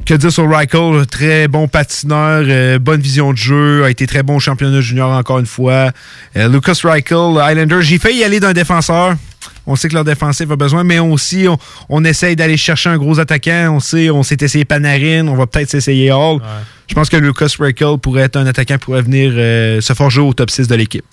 que dire sur Reichel? Très bon patineur, euh, bonne vision de jeu, a été très bon au championnat junior encore une fois. Euh, Lucas Reichel, Highlander, j'ai failli y aller d'un défenseur. On sait que leur défensif a besoin, mais aussi, on, on essaye d'aller chercher un gros attaquant. On sait, on s'est essayé Panarin, on va peut-être s'essayer Hall. Je pense que Lucas Reichel pourrait être un attaquant qui pourrait venir euh, se forger au top 6 de l'équipe.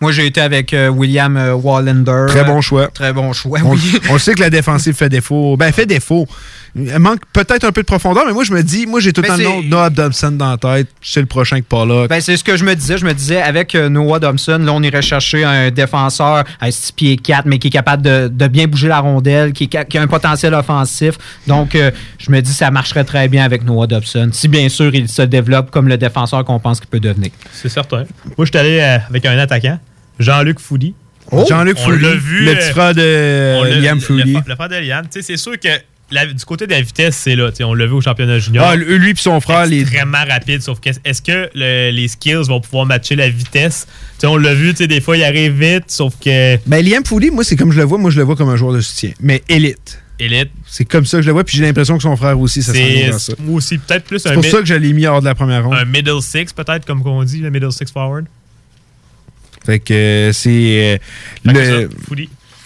Moi, j'ai été avec euh, William euh, Wallander. Très bon choix. Très bon choix, On, oui. on sait que la défensive fait défaut. Ben, fait défaut. Elle manque peut-être un peu de profondeur, mais moi, je me dis, moi, j'ai tout le temps le nom de Noah Dobson dans la tête. C'est le prochain que Pollock. Ben, c'est ce que je me disais. Je me disais, avec euh, Noah Thompson, là, on irait chercher un défenseur à 6 pieds 4, mais qui est capable de, de bien bouger la rondelle, qui, est ca- qui a un potentiel offensif. Donc, euh, je me dis, ça marcherait très bien avec Noah Dobson, si bien sûr il se développe comme le défenseur qu'on pense qu'il peut devenir. C'est certain. Moi, je suis allé euh, avec un attaquant, Jean-Luc Foudy. Oh! Jean-Luc Foudy, vu, le petit frère de Liam Foudy. Le, frère- le frère de Liam. Tu sais, C'est sûr que la- du côté de la vitesse, c'est là. On l'a vu au championnat junior. Ah, lui et son frère, les. extrêmement rapide. Sauf que est-ce que le- les skills vont pouvoir matcher la vitesse? On l'a vu, tu sais, des fois, il arrive vite, sauf que Ben, Liam Foudy, moi, c'est comme je le vois. Moi, je le vois comme un joueur de soutien. Mais élite. élite. C'est comme ça que je le vois, puis j'ai l'impression que son frère aussi, ça s'en dans ça. moi aussi peut-être plus C'est pour ça que je l'ai mis hors de la première ronde. un middle six, peut-être, comme on dit, le middle six forward. Fait que euh, c'est euh, le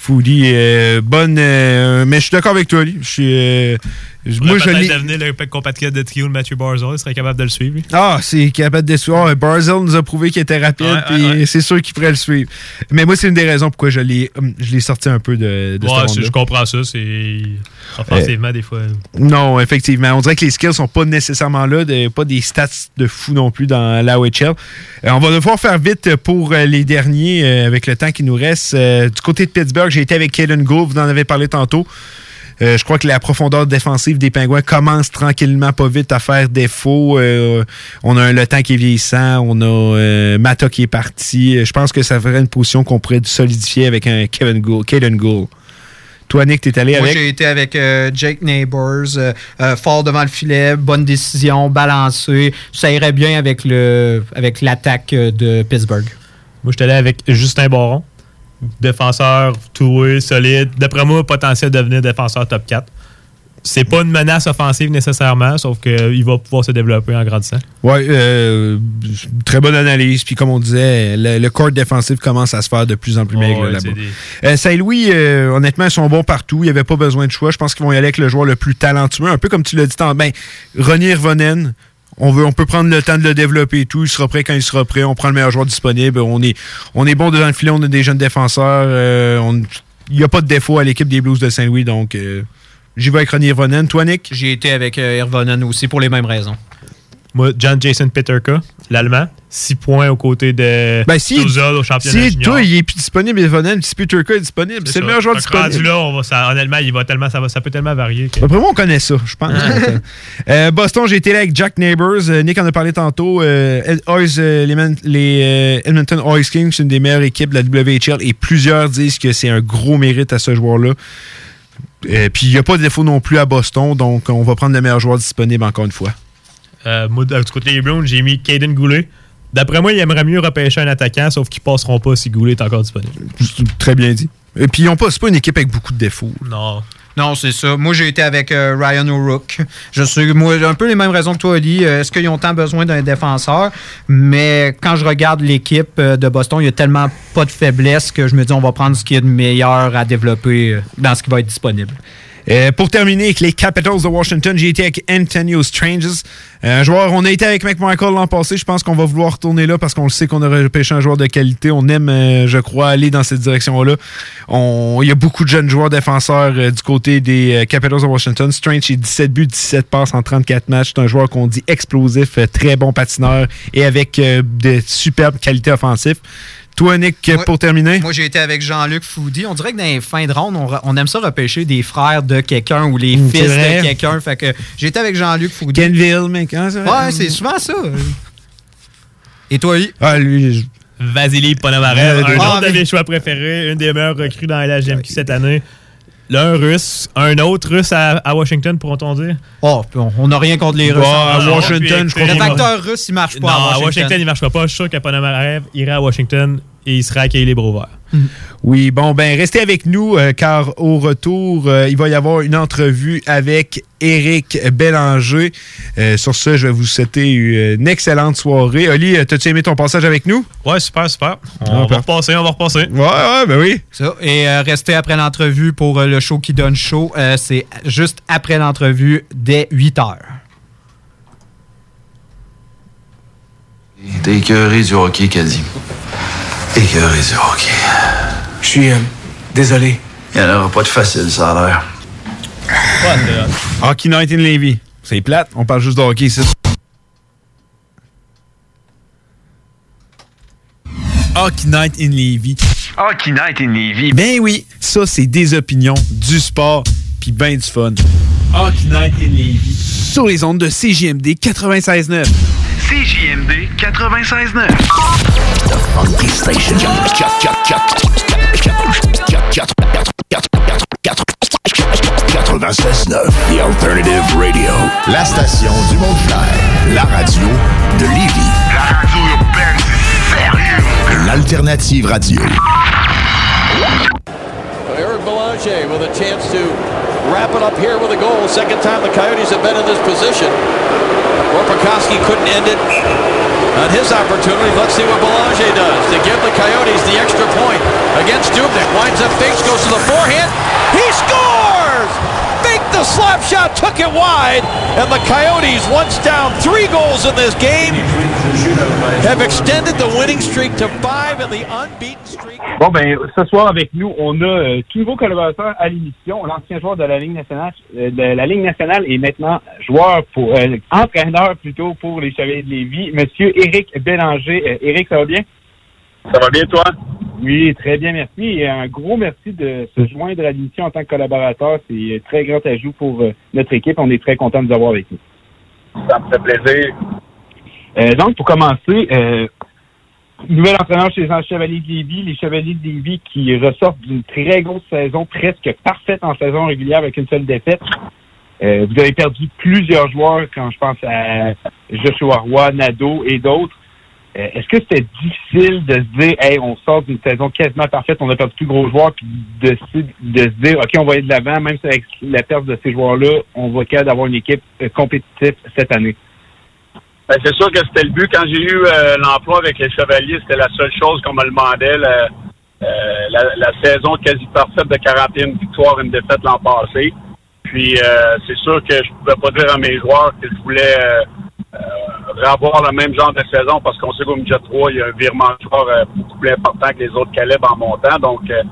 Foudy, euh, bonne. euh, mais je suis d'accord avec toi. Euh, moi, je l'ai. devenir le compatriote de trio de Matthew Barzal, il serait capable de le suivre. Ah, c'est capable de suivre. Ah, Barzell nous a prouvé qu'il était rapide, Ouais, puis ouais, ouais. c'est sûr qu'il pourrait le suivre. Mais moi, c'est une des raisons pourquoi je l'ai, hum, je l'ai sorti un peu de, ronde-là. je comprends ça. C'est offensivement, des fois. Non, effectivement. On dirait que les skills sont pas nécessairement là, de- pas des stats de fou non plus dans la OHL. Euh, on va devoir faire vite pour euh, les derniers euh, avec le temps qui nous reste. Euh, du côté de Pittsburgh, j'ai été avec Kaden Gould, vous en avez parlé tantôt. Euh, je crois que la profondeur défensive des Pingouins commence tranquillement, pas vite, à faire défaut. Euh, on a un Le Temps qui est vieillissant, on a euh, Mata qui est parti. Je pense que ça ferait une position qu'on pourrait solidifier avec un Kevin Gould, Kaden Gould. Toi, Nick, t'es allé Moi, avec... j'ai été avec euh, Jake Neighbors, euh, euh, fort devant le filet, bonne décision, balancé. Ça irait bien avec le avec l'attaque de Pittsburgh. Moi, je suis allé avec Justin Baron, défenseur two-way, solide. D'après moi, potentiel de devenir défenseur top 4. C'est pas une menace offensive nécessairement, sauf qu'il va pouvoir se développer en grandissant. Oui, très bonne analyse. Puis comme on disait, le, le corps défensif commence à se faire de plus en plus maigre Ouais, là-bas. Euh, Saint-Louis, euh, honnêtement, ils sont bons partout. Il n'y avait pas besoin de choix. Je pense qu'ils vont y aller avec le joueur le plus talentueux. Un peu comme tu l'as dit tant ben, Ronnie Revonen, on, veut, on peut prendre le temps de le développer et tout. Il sera prêt quand il sera prêt. On prend le meilleur joueur disponible. On est, on est bon devant le filet. On a des jeunes défenseurs. Euh, il n'y a pas de défaut à l'équipe des Blues de Saint-Louis, donc euh, j'y vais avec Ronnie Irvonen. Toi, Nick? J'ai été avec euh, Irvonen aussi pour les mêmes raisons. Moi, John Jason Peterka, l'Allemand, 6 points aux côtés de Ben, si, au championnat si toi, il est plus disponible, Irvonen, si Peterka est disponible, c'est le meilleur joueur disponible. là, on va, ça, honnêtement, il va tellement, ça, va, ça peut tellement varier. que- Après moi, on connaît ça, je pense. Euh, Boston, j'ai été là avec Jack Neighbors. Euh, Nick en a parlé tantôt. Euh, les, Edmonton Oils Kings, c'est une des meilleures équipes de la WHL et plusieurs disent que c'est un gros mérite à ce joueur-là. Puis il n'y a pas de défaut non plus à Boston, donc on va prendre le meilleur joueur disponible encore une fois. Euh, moi, du côté des Browns, j'ai mis Caden Goulet. D'après moi, il aimerait mieux repêcher un attaquant, sauf qu'ils passeront pas si Goulet est encore disponible. Très bien dit. Et puis ils ont pas, c'est pas une équipe avec beaucoup de défauts. Non. Non, c'est ça. Moi, j'ai été avec euh, Ryan O'Rourke. Je suis, moi, j'ai un peu les mêmes raisons que toi, Oli. Euh, Est-ce qu'ils ont tant besoin d'un défenseur? Mais quand je regarde l'équipe euh, de Boston, il y a tellement pas de faiblesse que je me dis on va prendre ce qu'il y a de meilleur à développer euh, dans ce qui va être disponible. Euh, pour terminer avec les Capitals de Washington, j'ai été avec Antonio Stranges. Euh, un joueur, on a été avec McMichael l'an passé. Je pense qu'on va vouloir retourner là parce qu'on le sait qu'on a repêché un joueur de qualité. On aime, euh, je crois, aller dans cette direction-là. On- Il y a beaucoup de jeunes joueurs défenseurs du côté des Capitals de Washington. Strange, c'est 17 buts, 17 passes en 34 matchs. C'est un joueur qu'on dit explosif, très bon patineur et avec de superbes qualités offensives. Toi, Nick, pour terminer? Moi, j'ai été avec Jean-Luc Foudy. On dirait que dans les fins de ronde, on, aime ça repêcher des frères de quelqu'un ou les Mm, fils de quelqu'un. Fait que j'ai été avec Jean-Luc Foudy. Kenville, mec. hein, ça? Ouais, c'est souvent ça. Et toi, Oli? Ah, lui, Vasily Ponomarev, Euh, un ah, autre de mes choix préférés, une des meilleures recrues dans la GMQ cette année. L'un russe, un autre russe à, à Washington, pourront-on dire? Oh, on- on n'a rien contre les Russes. Bah, à Non, Washington, je crois Le facteur russe, il marche pas non, à Washington. à Washington, il ne marchera pas. Je suis sûr que Ponomarev irait à Washington et il serait accueilli les bras ouverts. Oui, bon, ben restez avec nous euh, car au retour, euh, il va y avoir une entrevue avec Éric Bélanger. Euh, sur ce, je vais vous souhaiter une excellente soirée. Oli, t'as-tu aimé ton passage avec nous? Ouais, super, super. On Ah, va repasser, on va repasser. Ouais, ouais, ben oui. Ça. Et euh, restez après l'entrevue pour euh, le show qui donne chaud. Euh, c'est juste après l'entrevue dès 8 heures. T'es écœuré du hockey, Caddy. Écœuré du hockey. Je suis euh, désolé. Il n'y en aura pas de facile, ça a l'air. Hockey Night in Levy. C'est plate, on parle juste de hockey ici. Hockey Night in Levy. Hockey Night in Levy. Ben oui, ça c'est des opinions, du sport, puis ben du fun. Hockey Night in Levy. Sur les ondes de CJMD 96.9. CJMD 96.9. Funky Station. 96.9, The Alternative Radio. La station du mont La radio de Lévis. La radio urbaine, c'est sérieux. L'alternative radio. Eric Belanger with a chance to wrap it up here with a goal. Second time the Coyotes have been in this position. Warpakowski couldn't end it on his opportunity. Let's see what Belanger does to give the Coyotes the extra point against Dubnik. Winds up Bates, goes to the forehand. He scores! The slap shot took it wide, and the Coyotes, once down three goals in this game, have extended the winning streak to five and the unbeaten streak. Bon, ben, ce soir avec nous, on a euh, tout nouveau collaborateur à l'émission, l'ancien joueur de la Ligue nationale, euh, de la Ligue nationale et maintenant joueur pour, euh, entraîneur plutôt pour les Chevaliers de Lévis, Monsieur Éric Bélanger. Euh, Éric, ça va bien? Ça va bien, toi? Oui, très bien, merci. Et un gros merci de se joindre à l'émission en tant que collaborateur. C'est un très grand ajout pour euh, notre équipe. On est très content de vous avoir avec nous. Ça me fait plaisir. donc, pour commencer, euh, Nouvel entraîneur chez les Chevaliers de Lévis, les Chevaliers de Lévis qui ressortent d'une très grosse saison, presque parfaite en saison régulière avec une seule défaite. Euh, vous avez perdu plusieurs joueurs quand je pense à Joshua Roy, Nadeau et d'autres. Euh, Est-ce que c'était difficile de se dire, hey, on sort d'une saison quasiment parfaite, on a perdu plus gros joueurs, puis de, de se dire, OK, on va aller de l'avant, même si avec la perte de ces joueurs-là, on va capable d'avoir une équipe euh, compétitive cette année? Ben, c'est sûr que c'était le but. Quand j'ai eu euh, l'emploi avec les Chevaliers, c'était la seule chose qu'on me demandait. La saison quasi parfaite de 41 victoires, une défaite l'an passé. Puis euh, c'est sûr que je pouvais pas dire à mes joueurs que je voulais euh, avoir le même genre de saison parce qu'on sait qu'au midget 3, il y a un virement de joueurs euh, beaucoup plus important que les autres calibres en montant. Donc, euh,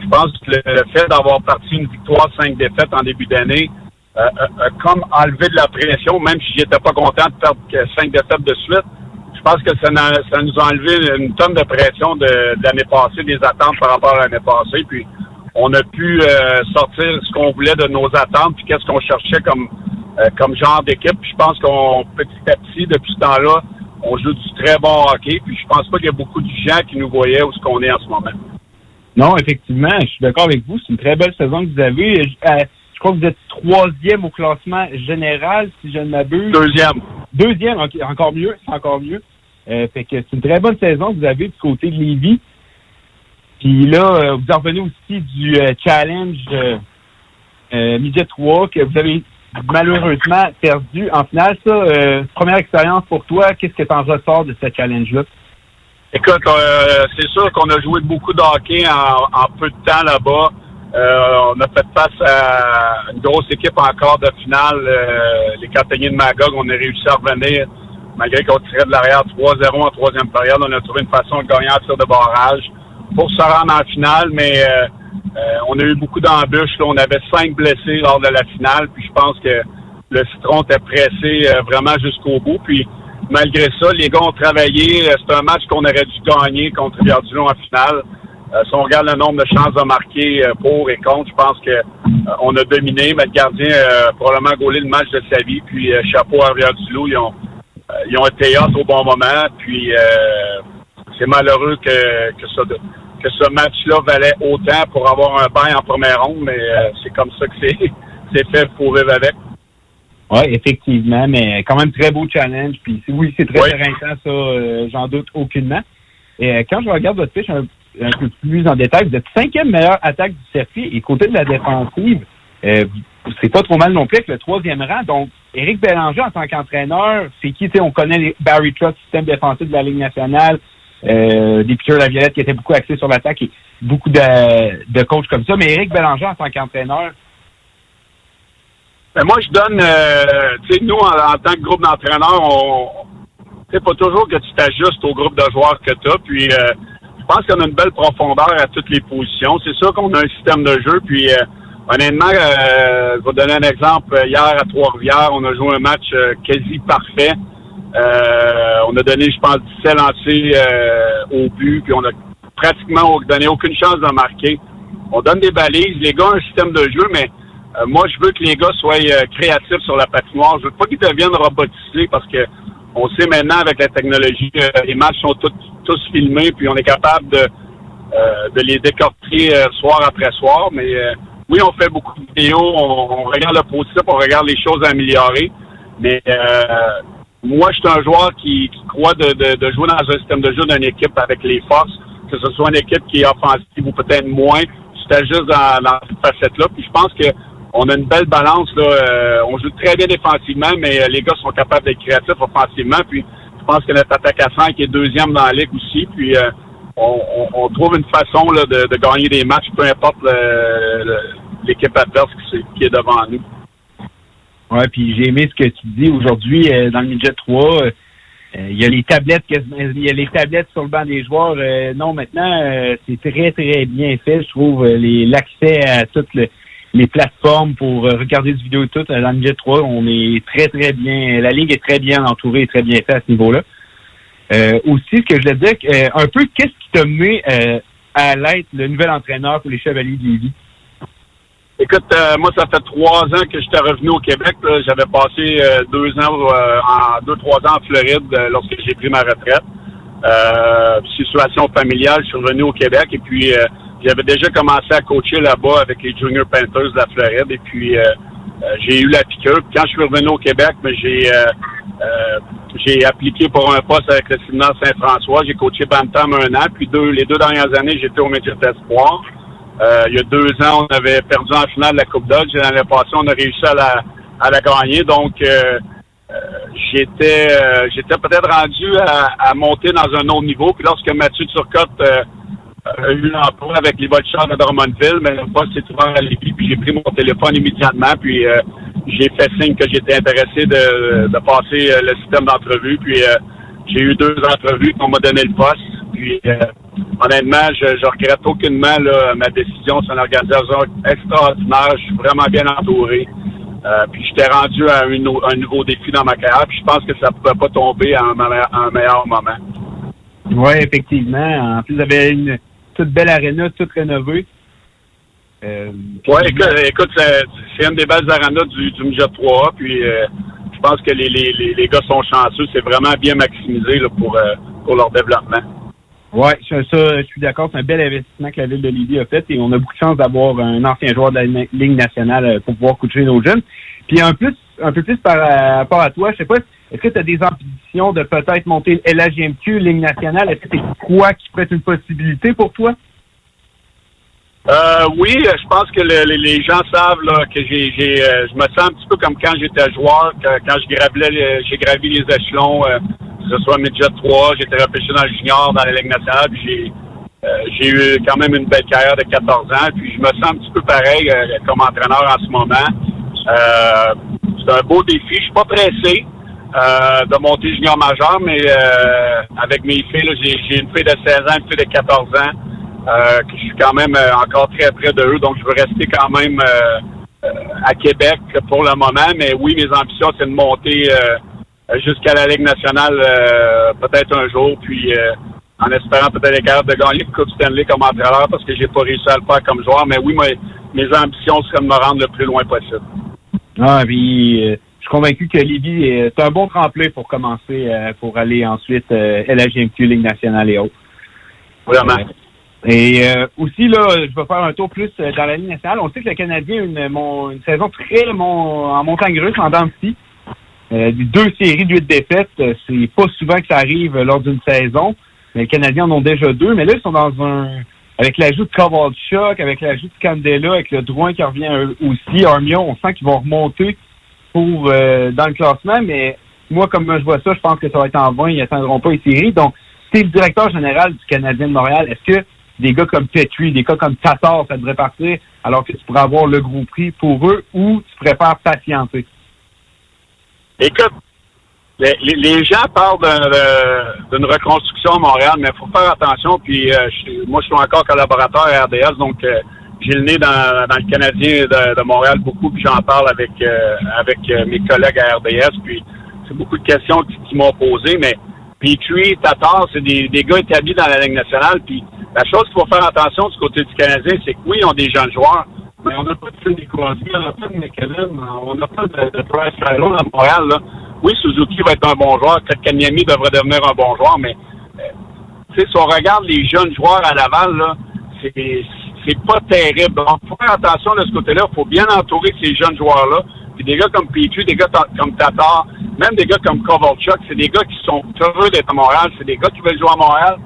je pense que le, fait d'avoir parti une victoire, cinq défaites en début d'année, euh, comme enlevé de la pression, même si j'étais pas content de perdre cinq défaites de suite. Je pense que ça, nous a enlevé une tonne de pression de, de l'année passée, des attentes par rapport à l'année passée. Puis on a pu sortir ce qu'on voulait de nos attentes, puis qu'est-ce qu'on cherchait comme euh, comme genre d'équipe. Je pense qu'on petit à petit, depuis ce temps-là, on joue du très bon hockey. Puis je pense pas qu'il y a beaucoup de gens qui nous voyaient où ce qu'on est en ce moment. Non, effectivement, je suis d'accord avec vous. C'est une très belle saison que vous avez. Je, euh, je crois que vous êtes troisième au classement général, si je ne m'abuse. Deuxième. Deuxième, encore mieux, c'est encore mieux. Euh, fait que c'est une très bonne saison que vous avez du côté de Lévis. Puis là, vous en revenez aussi du challenge euh, Midget 3 que vous avez malheureusement perdu en finale. Ça, euh, première expérience pour toi, qu'est-ce que tu en ressors de ce challenge-là? Écoute, euh, c'est sûr qu'on a joué beaucoup de hockey en, en peu de temps là-bas. Euh, on a fait face à une grosse équipe encore de finale, les Canadiens de Magog. On a réussi à revenir, malgré qu'on tirait de l'arrière 3-0 en troisième période. On a trouvé une façon de gagner en tir de barrage pour se rendre en finale, mais euh, on a eu beaucoup d'embûches. On avait cinq blessés lors de la finale, puis je pense que le citron était pressé euh, vraiment jusqu'au bout. Puis malgré ça, les gars ont travaillé. Euh, C'est un match qu'on aurait dû gagner contre Rivière-du-Loup en finale. Euh, si on regarde le nombre de chances de marquer pour et contre, je pense que on a dominé. Mais le gardien a probablement gaulé le match de sa vie. Puis chapeau à Rivière-du-Loup, ils ont, ils ont été hot au bon moment. Puis c'est malheureux que, que, ça, que ce match-là valait autant pour avoir un bail en première ronde, mais euh, c'est comme ça que c'est c'est fait pour vivre avec. Oui, effectivement, mais quand même très beau challenge. Puis oui, c'est très Oui. intéressant, ça, euh, j'en doute aucunement. Et euh, quand je regarde votre fiche un, un peu plus en détail, vous êtes cinquième meilleure attaque du circuit et côté de la défensive, c'est pas trop mal non plus avec le troisième rang. Donc, Éric Bélanger en tant qu'entraîneur, c'est qui, on connaît les Barry Trotz, système défensif de la Ligue nationale, euh, des piqueurs la Violette qui étaient beaucoup axés sur l'attaque et beaucoup de, de coachs comme ça. Mais Éric Bélanger en tant qu'entraîneur, Ben, moi, je donne, euh, tu sais, nous, en, tant que groupe d'entraîneurs, on, c'est pas toujours que tu t'ajustes au groupe de joueurs que tu as. Puis, euh, je pense qu'on a une belle profondeur à toutes les positions. C'est sûr qu'on a un système de jeu. Puis, honnêtement, je vais donner un exemple. Hier, à Trois-Rivières, on a joué un match quasi parfait. Euh, on a donné, je pense, 17 lancés euh, au but. Puis, on a pratiquement donné aucune chance de marquer. On donne des balises. Les gars ont un système de jeu, mais euh, moi, je veux que les gars soient créatifs sur la patinoire. Je veux pas qu'ils deviennent robotisés parce que on sait maintenant avec la technologie, les matchs sont tous, filmés, puis on est capable de, de les décortiquer soir après soir. Mais oui, on fait beaucoup de vidéos, on, regarde le positif, on regarde les choses à améliorer. Mais moi, je suis un joueur qui, qui croit de, de, de jouer dans un système de jeu d'une équipe avec les forces, que ce soit une équipe qui est offensive ou peut-être moins. C'était juste dans, dans cette facette-là. Puis je pense que on a une belle balance. Là. Euh, on joue très bien défensivement, mais euh, les gars sont capables d'être créatifs offensivement. Puis je pense que notre attaque à 5 est deuxième dans la ligue aussi. Puis euh, on, on- on trouve une façon là, de, de gagner des matchs, peu importe le- l'équipe adverse qui, qui est devant nous. Puis j'ai aimé ce que tu dis aujourd'hui euh, dans le midget 3. euh, Il y a les tablettes, il y a les tablettes sur le banc des joueurs. Euh, non, maintenant, c'est très, très bien fait. Je trouve l'accès à toutes le- les plateformes pour regarder des vidéos et tout. Dans le midget 3, on est très, très bien. La ligue est très bien entourée et très bien faite à ce niveau-là. Aussi, ce que je voulais dire, un peu, qu'est-ce qui t'a mené à l'être le nouvel entraîneur pour les Chevaliers de Lévis? Écoute, euh, moi, ça fait trois ans que j'étais revenu au Québec. J'avais passé euh, deux ans, euh, en deux, trois ans en Floride euh, lorsque j'ai pris ma retraite. Euh, situation familiale, je suis revenu au Québec et puis euh, j'avais déjà commencé à coacher là-bas avec les Junior Panthers de la Floride et puis j'ai eu la piqûre. Puis quand je suis revenu au Québec, j'ai j'ai appliqué pour un poste avec le Séminaire Saint-François. J'ai coaché Bantam un an, puis deux, les deux dernières années, j'étais au métier d'espoir. Euh, il y a deux ans, on avait perdu en finale de la Coupe Dodge. L'année passée, on a réussi à la, à la gagner. Donc, euh, euh, j'étais euh, j'étais peut-être rendu à, à monter dans un autre niveau. Puis lorsque Mathieu Turcotte euh, a eu l'emploi avec les Volchars de Drummondville, mais le poste s'est ouvert à Lévis. Puis j'ai pris mon téléphone immédiatement. Puis j'ai fait signe que j'étais intéressé de, de passer le système d'entrevue. Puis j'ai eu deux entrevues qu'on m'a donné le poste. Puis honnêtement, je, je regrette aucunement là, ma décision. C'est une organisation extraordinaire. Je suis vraiment bien entouré. Euh, puis j'étais rendu à un, nou- un nouveau défi dans ma carrière. Puis je pense que ça ne pouvait pas tomber à un, me- à un meilleur moment. Oui, effectivement. En plus, vous avez une toute belle aréna, toute rénovée. Euh, Oui, écoute, écoute, c'est une des belles arenas du, du Midget 3 Puis euh, je pense que les, les, les, les gars sont chanceux. C'est vraiment bien maximisé là, pour, euh, pour leur développement. Oui, ça, je suis d'accord. C'est un bel investissement que la Ville de Lévis a fait et on a beaucoup de chance d'avoir un ancien joueur de la Ligue nationale euh, pour pouvoir coacher nos jeunes. Puis un, plus, un peu plus par euh, rapport à toi, je sais pas, est-ce que tu as des ambitions de peut-être monter LHGMQ, Ligue nationale? Est-ce que c'est quoi qui pourrait être une possibilité pour toi? Euh, oui, euh, je pense que le- les- gens savent là, que j'ai, j'ai, euh, je me sens un petit peu comme quand j'étais joueur, que- quand je gravais, j'ai gravi les échelons, euh, que ce soit midget 3, j'étais repêché dans le junior, dans la Ligue nationale, j'ai, euh, j'ai eu quand même une belle carrière de 14 ans, puis je me sens un petit peu pareil euh, comme entraîneur en ce moment. C'est un beau défi, je suis pas pressé. de monter junior majeur, mais avec mes filles, là, j'ai, j'ai une fille de 16 ans, une fille de 14 ans euh, que je suis quand même euh, encore très près de eux, donc je veux rester quand même euh, euh, à Québec pour le moment. Mais oui, mes ambitions, c'est de monter euh, jusqu'à la Ligue nationale euh, peut-être un jour, puis euh, en espérant peut-être être capable de gagner le Coupe Stanley comme entraîneur parce que j'ai pas réussi à le faire comme joueur. Mais oui, mes, mes ambitions seraient de me rendre le plus loin possible. Ah, puis euh, je suis convaincu que Lévis est un bon tremplin pour commencer, euh, pour aller ensuite euh, LHGMQ, Ligue nationale et autres. Vraiment. Et euh, aussi, là, je vais faire un tour plus euh, dans la Ligue nationale. On sait que le Canadien a une, mon- une saison très mon- en montagne russe, en dents. Euh, deux séries de huit défaites, euh, c'est pas souvent que ça arrive euh, lors d'une saison. Les Canadiens en ont déjà deux. Mais là, ils sont dans un... Avec l'ajout de Kovalchuk, avec l'ajout de Candela, avec le Drouin qui revient aussi, Armion, on sent qu'ils vont remonter pour euh, dans le classement. Mais moi, comme je vois ça, je pense que ça va être en vain. Ils n'atteindront pas les séries. Donc, c'est le directeur général du Canadien de Montréal. Est-ce que des gars comme Petrie, des gars comme Tatar, ça devrait partir alors que tu pourrais avoir le gros prix pour eux ou tu préfères patienter? Écoute, les, les- gens parlent d'une reconstruction à Montréal, mais il faut faire attention. Puis euh, moi, je suis encore collaborateur à RDS, donc euh, j'ai le nez dans, le Canadien de, Montréal beaucoup, puis j'en parle avec euh, avec mes collègues à RDS. Puis c'est beaucoup de questions qui, qui m'ont posées, mais Petrie, Tatar, c'est des, des gars établis dans la Ligue nationale. Puis la chose qu'il faut faire attention du côté du Canadien, c'est que oui, ils ont des jeunes joueurs, mais on n'a pas de Sidney Crosby, on n'a pas de McKinnon, on n'a pas de, de Price à Montréal. Oui, Suzuki va être un bon joueur, Kanyami devrait devenir un bon joueur, mais euh, si on regarde les jeunes joueurs à Laval, là, c'est c'est pas terrible. Donc, faut faire attention de ce côté-là. Il faut bien entourer ces jeunes joueurs-là. Puis des gars comme Petrie, des gars comme Tatar, même des gars comme Kovalchuk, c'est des gars qui sont heureux d'être à Montréal. C'est des gars qui veulent jouer à Montréal.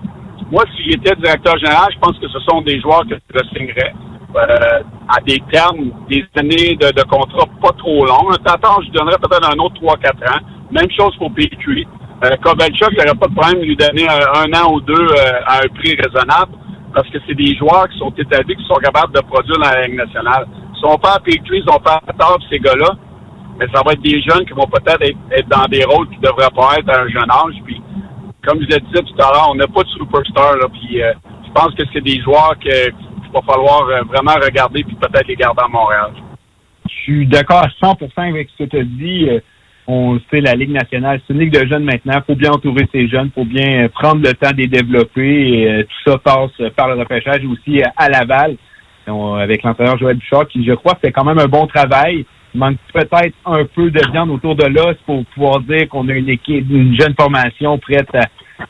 Moi, si j'étais directeur général, je pense que ce sont des joueurs que je signerais euh, à des termes, des années de, de contrat pas trop longs. Un Tatar, je donnerais peut-être un autre 3-4 ans. Même chose pour Petrie. Euh, Kovalchuk, aurait pas de problème de lui donner un, un an ou deux euh, à un prix raisonnable parce que c'est des joueurs qui sont établis, qui sont capables de produire dans la Ligue nationale. Si on perd Petrie, si on perd Tatar, ces gars-là, mais ça va être des jeunes qui vont peut-être être, dans des rôles qui devraient pas être à un jeune âge. Puis, comme je le disais tout à l'heure, on n'a pas de superstar. Là, puis, euh, je pense que c'est des joueurs qu'il va falloir euh, vraiment regarder puis peut-être les garder à Montréal. Je suis d'accord à 100% avec ce que tu as dit. Euh, On sait, la Ligue nationale, c'est une ligue de jeunes maintenant. Il faut bien entourer ces jeunes, il faut bien prendre le temps de les développer. Et, tout ça passe par le repêchage aussi à Laval, On- avec l'entraîneur Joël Bouchard, qui, je crois, fait quand même un bon travail. Il manque peut-être un peu de viande autour de l'os pour pouvoir dire qu'on a une équipe, une jeune formation prête à,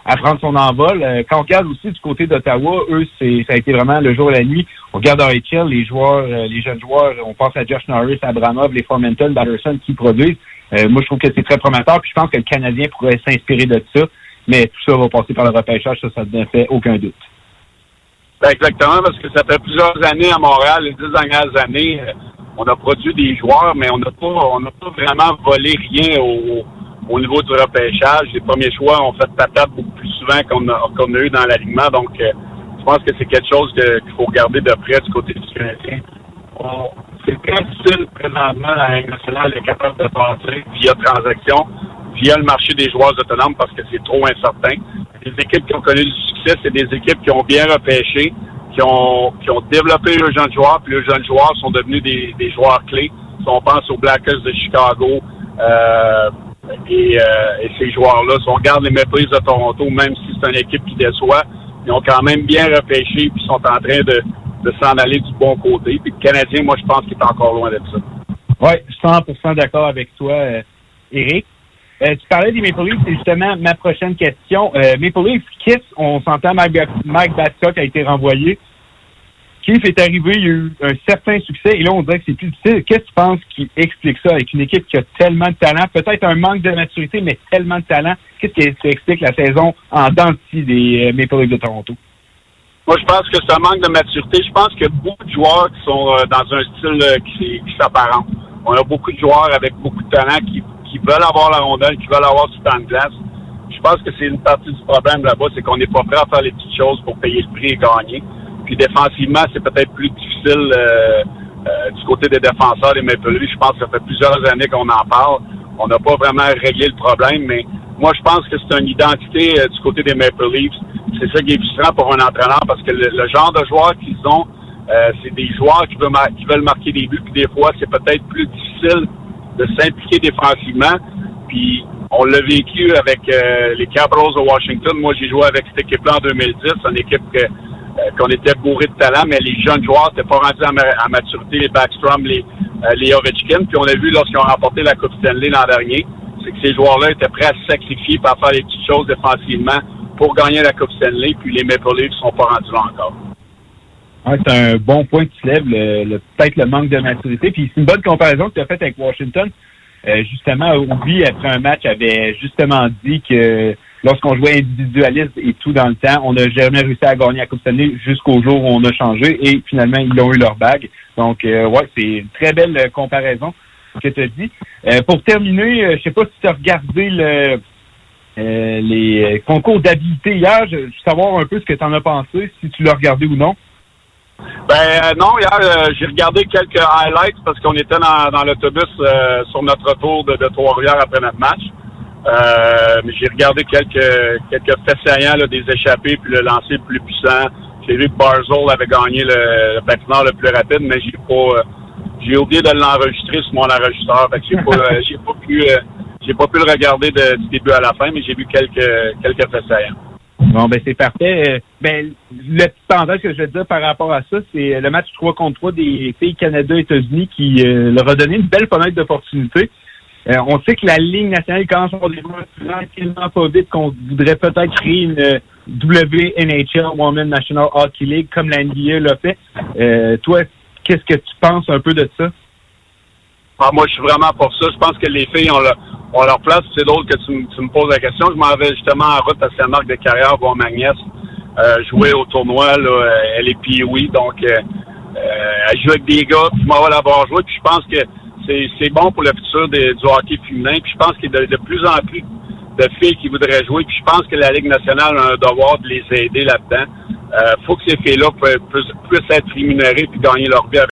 à prendre son envol. Euh, Quand on regarde aussi du côté d'Ottawa, eux, c'est ça a été vraiment le jour et la nuit. On regarde RHL, les joueurs, euh, les jeunes joueurs, on pense à Josh Norris, Abramov, les Formenton, Batterson qui produisent. Euh, moi, je trouve que c'est très prometteur, puis je pense que le Canadien pourrait s'inspirer de ça. Mais tout ça va passer par le repêchage, ça, ça ne fait aucun doute. Ben, exactement, parce que ça fait plusieurs années à Montréal, les dix dernières années, euh, on a produit des joueurs, mais on n'a pas on n'a pas vraiment volé rien au, au niveau du repêchage. Les premiers choix ont fait patate beaucoup plus souvent qu'on a, qu'on a eu dans l'alignement. Donc, euh, je pense que c'est quelque chose qu'il faut regarder de près du côté du Canadien. C'est très difficile présentement, la Ligue nationale est capable de passer via transaction, via le marché des joueurs autonomes parce que c'est trop incertain. Les équipes qui ont connu du c'est des équipes qui ont bien repêché, qui ont, qui ont développé leurs jeunes joueurs, puis leurs jeunes joueurs sont devenus des, des joueurs clés. Si on pense aux Blackers de Chicago euh, et, euh, et ces joueurs-là, si on regarde les Leafs de Toronto, même si c'est une équipe qui déçoit, ils ont quand même bien repêché puis sont en train de, de s'en aller du bon côté. Puis le Canadien, moi, je pense qu'il est encore loin de ça. Oui, 100% d'accord avec toi, euh, Eric. Euh, tu parlais des Maple Leafs, c'est justement ma prochaine question. Euh, Maple Leafs, Kiss, on s'entend, Mike, Babcock a été renvoyé. Keith est arrivé, il y a eu un certain succès, et là, on dirait que c'est plus difficile. Qu'est-ce que tu penses qui explique ça avec une équipe qui a tellement de talent, peut-être un manque de maturité, mais tellement de talent? Qu'est-ce qui explique la saison en denti des euh, Maple Leafs de Toronto? Moi, je pense que un manque de maturité. Je pense qu'il y a beaucoup de joueurs qui sont dans un style qui, qui s'apparente. On a beaucoup de joueurs avec beaucoup de talent qui, qui veulent avoir la rondelle, qui veulent avoir du temps de glace. Je pense que c'est une partie du problème là-bas, c'est qu'on n'est pas prêt à faire les petites choses pour payer le prix et gagner. Puis défensivement, c'est peut-être plus difficile euh, euh, du côté des défenseurs des Maple Leafs. Je pense que ça fait plusieurs années qu'on en parle. On n'a pas vraiment réglé le problème, mais moi, je pense que c'est une identité euh, du côté des Maple Leafs. C'est ça qui est frustrant pour un entraîneur parce que le, genre de joueurs qu'ils ont, c'est des joueurs qui veulent marquer des buts, puis des fois, c'est peut-être plus difficile de s'impliquer défensivement. Puis on l'a vécu avec euh, les Capitals de Washington. Moi, j'ai joué avec cette équipe-là en 2010. C'est une équipe euh, qu'on était bourré de talent, mais les jeunes joueurs n'étaient pas rendus à, ma- à maturité, les Backstrom, les, euh, les Ovechkin. Puis on a vu lorsqu'ils ont remporté la Coupe Stanley l'an dernier, c'est que ces joueurs-là étaient prêts à se sacrifier pour faire les petites choses défensivement pour gagner la Coupe Stanley. Puis les Maple Leafs sont pas rendus là encore. C'est un bon point que tu lèves, peut-être le manque de maturité. Puis c'est une bonne comparaison que tu as faite avec Washington. Euh, justement, Obi, après un match, avait justement dit que lorsqu'on jouait individualiste et tout dans le temps, on n'a jamais réussi à gagner la Coupe Stanley jusqu'au jour où on a changé et finalement, ils ont eu leur bague. Donc, euh, ouais, c'est une très belle euh, comparaison que tu as dit. Euh, pour terminer, je sais pas si tu as regardé le, les concours d'habilité hier. Je veux savoir un peu ce que tu en as pensé, si tu l'as regardé ou non. Ben euh, non, hier euh, j'ai regardé quelques highlights parce qu'on était dans, dans l'autobus euh, sur notre retour de, de Trois-Rivières après notre match. Euh, mais j'ai regardé quelques quelques faits saillants, là, des échappées puis le lancer le plus puissant. J'ai vu que Barzell avait gagné le, le patineur le plus rapide, mais j'ai pas j'ai oublié de l'enregistrer sur mon enregistreur. Fait que j'ai pas j'ai pas pu j'ai pas pu le regarder de- du début à la fin, mais j'ai vu quelques quelques faits saillants. Bon, ben c'est parfait. Euh, Ben, le petit pendant que je vais te dire par rapport à ça, c'est le match 3 contre 3 des filles Canada-États-Unis qui euh, leur a donné une belle fenêtre d'opportunité. Euh, on sait que la Ligue nationale commence à joueurs tranquillement pas vite qu'on voudrait peut-être créer une euh, WNHL, Women National Hockey League, comme la NBA l'a fait. Euh, toi, qu'est-ce que tu penses un peu de ça? Ah, moi, je suis vraiment pour ça. Je pense que les filles ont, le- ont leur place. C'est drôle que tu, tu me poses la question. Je m'en vais justement en route à Saint-Marc de carrière voir ma nièce euh, jouer au tournoi. Là, Euh, elle est oui, donc euh, euh, elle joue avec des gars. Puis m'en vais la voir jouer. Puis je pense que c'est, bon pour le futur du hockey féminin. Puis je pense qu'il y a de, plus en plus de filles qui voudraient jouer. Puis je pense que la Ligue nationale a un devoir de les aider là-dedans. Euh, faut que ces filles-là pu- puissent, puissent être rémunérées puis gagner leur vie avec